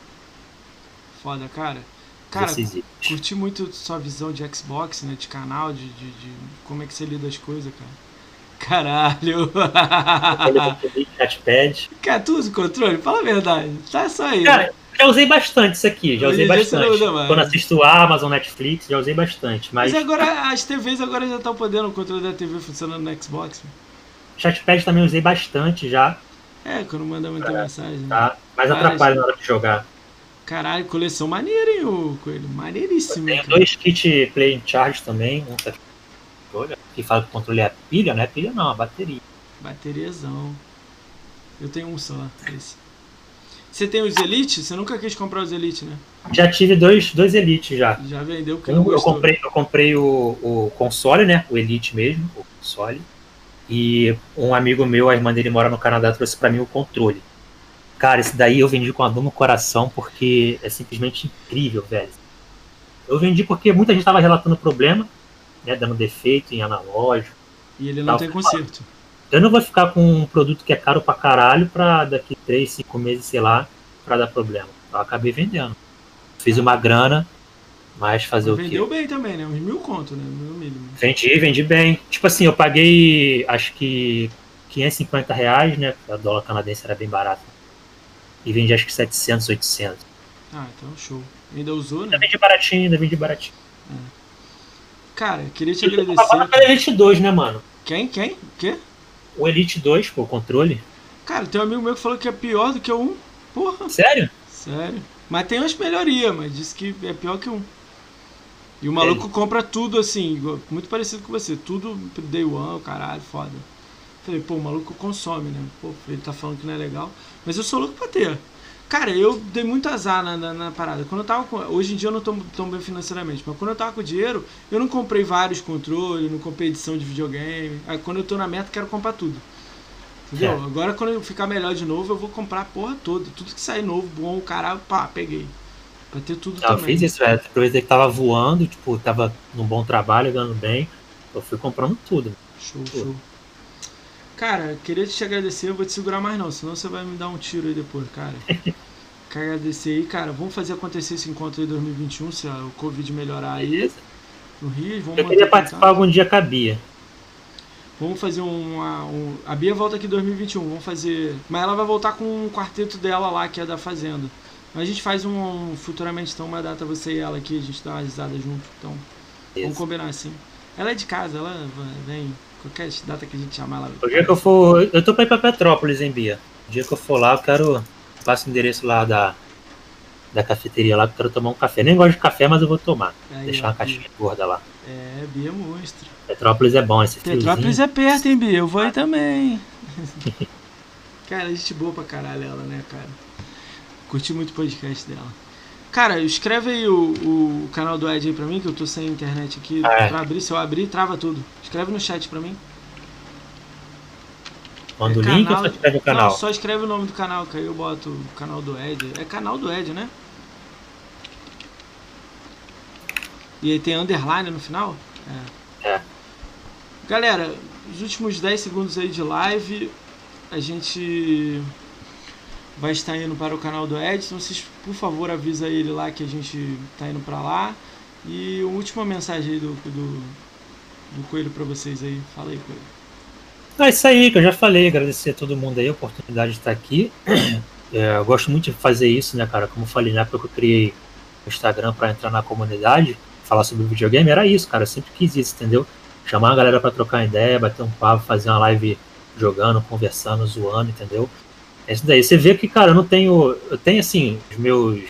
Foda, cara. Cara, itens. curti muito sua visão de Xbox, né? De canal, de, de, de como é que você lida as coisas, cara. Caralho! Chatpad. cara, tu usa o controle? Fala a verdade. Tá só aí. Cara, já usei bastante isso aqui, já usei não bastante. mais. Quando assisto Amazon, Netflix, já usei bastante. Mas, Mas agora as TVs agora já estão podendo o controle da TV funcionando no Xbox. né? Chatpad também usei bastante já, É, quando manda muita Cara, mensagem. né? tá? Mas atrapalha na hora de jogar. Caralho, coleção maneira, hein, o Coelho? Maneiríssimo. Cara. dois kits Play in Charge também. Um tá. Olha, que fala que o controle é a pilha, não é pilha não, a bateria. Bateriazão. Eu tenho um só, esse. Você tem os Elite? Você nunca quis comprar os Elite, né? Já tive dois, dois Elite já. Já vendeu porque não Um, eu gostou. comprei, eu comprei o, o console, né? O Elite mesmo, o console. E um amigo meu, a irmã dele mora no Canadá, trouxe pra mim o controle. Cara, esse daí eu vendi com a dor no coração porque é simplesmente incrível, velho. Eu vendi porque muita gente tava relatando problema, né? Dando defeito em analógico. E ele não Não, tem conserto. Eu não vou ficar com um produto que é caro pra caralho pra daqui 3, 5 meses, sei lá, pra dar problema. Eu acabei vendendo. Fiz uma grana, mas fazer o quê? Vendeu bem também, né? Uns mil conto, né? Mil mínimo. Vendi, vendi bem. Tipo assim, eu paguei acho que 550 reais, né? A dólar canadense era bem barato. E vendi acho que 700, 800. Ah, então show. Ainda usou, né? Ainda vendi baratinho, ainda vendi baratinho. Cara, queria te Eu agradecer. pagando pelo Elite 2, né, mano? Quem? Quem? O quê? O Elite 2, pô, o controle. Cara, tem um amigo meu que falou que é pior do que o 1. Porra, Sério? sério. Mas tem umas melhorias, mas disse que é pior que um. E o maluco compra tudo assim, muito parecido com você. Tudo day one, caralho, foda. Falei, pô, o maluco consome, né? Pô, ele tá falando que não é legal. Mas eu sou louco pra ter. Cara, eu dei muito azar na, na, na parada. Quando eu tava com. Hoje em dia eu não tô tão bem financeiramente, mas quando eu tava com dinheiro, eu não comprei vários controles, não comprei edição de videogame. Aí quando eu tô na meta, quero comprar tudo. Entendeu? É. Agora quando eu ficar melhor de novo, eu vou comprar a porra toda. Tudo que sair novo, bom, caralho, pá, peguei. Pra ter tudo Não, eu também. fiz isso, velho. Aproveitei que tava voando, tipo, tava num bom trabalho, ganhando bem. Eu fui comprando tudo. Show, show. Cara, queria te agradecer, eu vou te segurar mais não, senão você vai me dar um tiro aí depois, cara. Quero agradecer aí, cara. Vamos fazer acontecer esse encontro aí em 2021, se o Covid melhorar aí no Rio. Vamos Eu queria contato. participar algum dia com a Bia. Vamos fazer uma, um. A Bia volta aqui em 2021. Vamos fazer. Mas ela vai voltar com um quarteto dela lá, que é da Fazenda. Mas a gente faz um, um- futuramente, então, uma data você e ela aqui, a gente dá uma risada junto. Então, vamos Isso. combinar assim. Ela é de casa, ela vem. Qualquer data que a gente chamar ela. O dia que eu for. Eu tô pra ir pra Petrópolis, hein, Bia? O dia que eu for lá, eu quero. Passo o endereço lá da. Da cafeteria lá, que eu quero tomar um café. Nem gosto de café, mas eu vou tomar. Aí, Deixar ó, uma caixinha gorda lá. É, Bia monstro. Petrópolis é bom, esse friozinho. Petrópolis é perto, hein, Bia? Eu vou aí também. cara, gente boa pra caralho ela, né, cara? Curti muito o podcast dela. Cara, escreve aí o, o canal do Ed aí pra mim, que eu tô sem internet aqui Ah, é. pra abrir. Se eu abrir, trava tudo. Escreve no chat pra mim. Manda o É link ou canal- só escreve o canal? Não, só escreve o nome do canal, que aí eu boto o canal do Ed. É canal do Ed, né? E aí tem underline no final? É. É. Galera, os últimos 10 segundos aí de live, a gente vai estar indo para o canal do Ed. Então vocês, por favor, avisa ele lá que a gente tá indo para lá. E uma última mensagem do, do, do Coelho para vocês aí. Fala aí, Coelho. É isso aí que eu já falei, agradecer a todo mundo aí a oportunidade de estar aqui. É, eu gosto muito de fazer isso, né, cara? Como eu falei, na época que eu criei o Instagram para entrar na comunidade, falar sobre videogame, era isso, cara. Eu sempre quis isso, entendeu? Chamar a galera para trocar ideia, bater um papo, fazer uma live jogando, conversando, zoando, entendeu? É isso daí. Você vê que, cara, eu não tenho. Eu tenho, assim, os meus.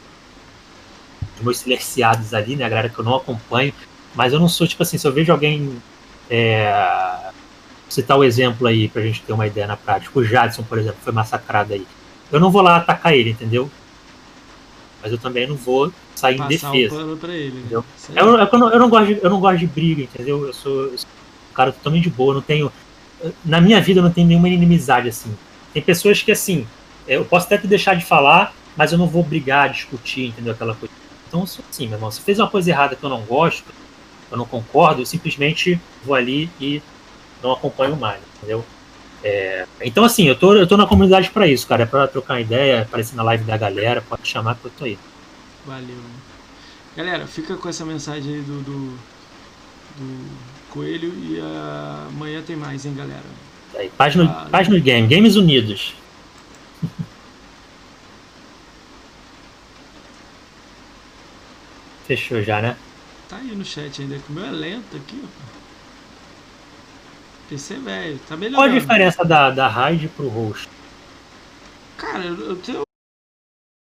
Os meus silenciados ali, né? A galera que eu não acompanho. Mas eu não sou, tipo assim, se eu vejo alguém. É, citar o exemplo aí pra gente ter uma ideia na prática. O Jadson, por exemplo, foi massacrado aí. Eu não vou lá atacar ele, entendeu? Mas eu também não vou sair em Passar o defesa. pano pra ele. né? Aí. Eu, é que eu, não, eu não gosto de, eu não gosto de briga, entendeu? Eu sou, eu sou um cara totalmente de boa, eu não tenho. Na minha vida eu não tenho nenhuma inimizade assim. Tem pessoas que assim, eu posso até te deixar de falar, mas eu não vou brigar, discutir, entendeu? Aquela coisa. Então assim, meu irmão. Se fez uma coisa errada que eu não gosto, eu não concordo, eu simplesmente vou ali e não acompanho mais, entendeu? É, então assim, eu tô, eu tô na comunidade pra isso, cara. É pra trocar ideia, aparecer na live da galera, pode chamar que eu tô aí. Valeu. Galera, fica com essa mensagem aí do, do, do Coelho e amanhã tem mais, hein, galera? Tá. Paz no, Valeu. paz no game, Games Unidos. Fechou já, né? Tá aí no chat ainda, que o meu é lento aqui, ó. PC velho, tá Qual a melhorando. diferença da, da raid pro host? Cara, eu tenho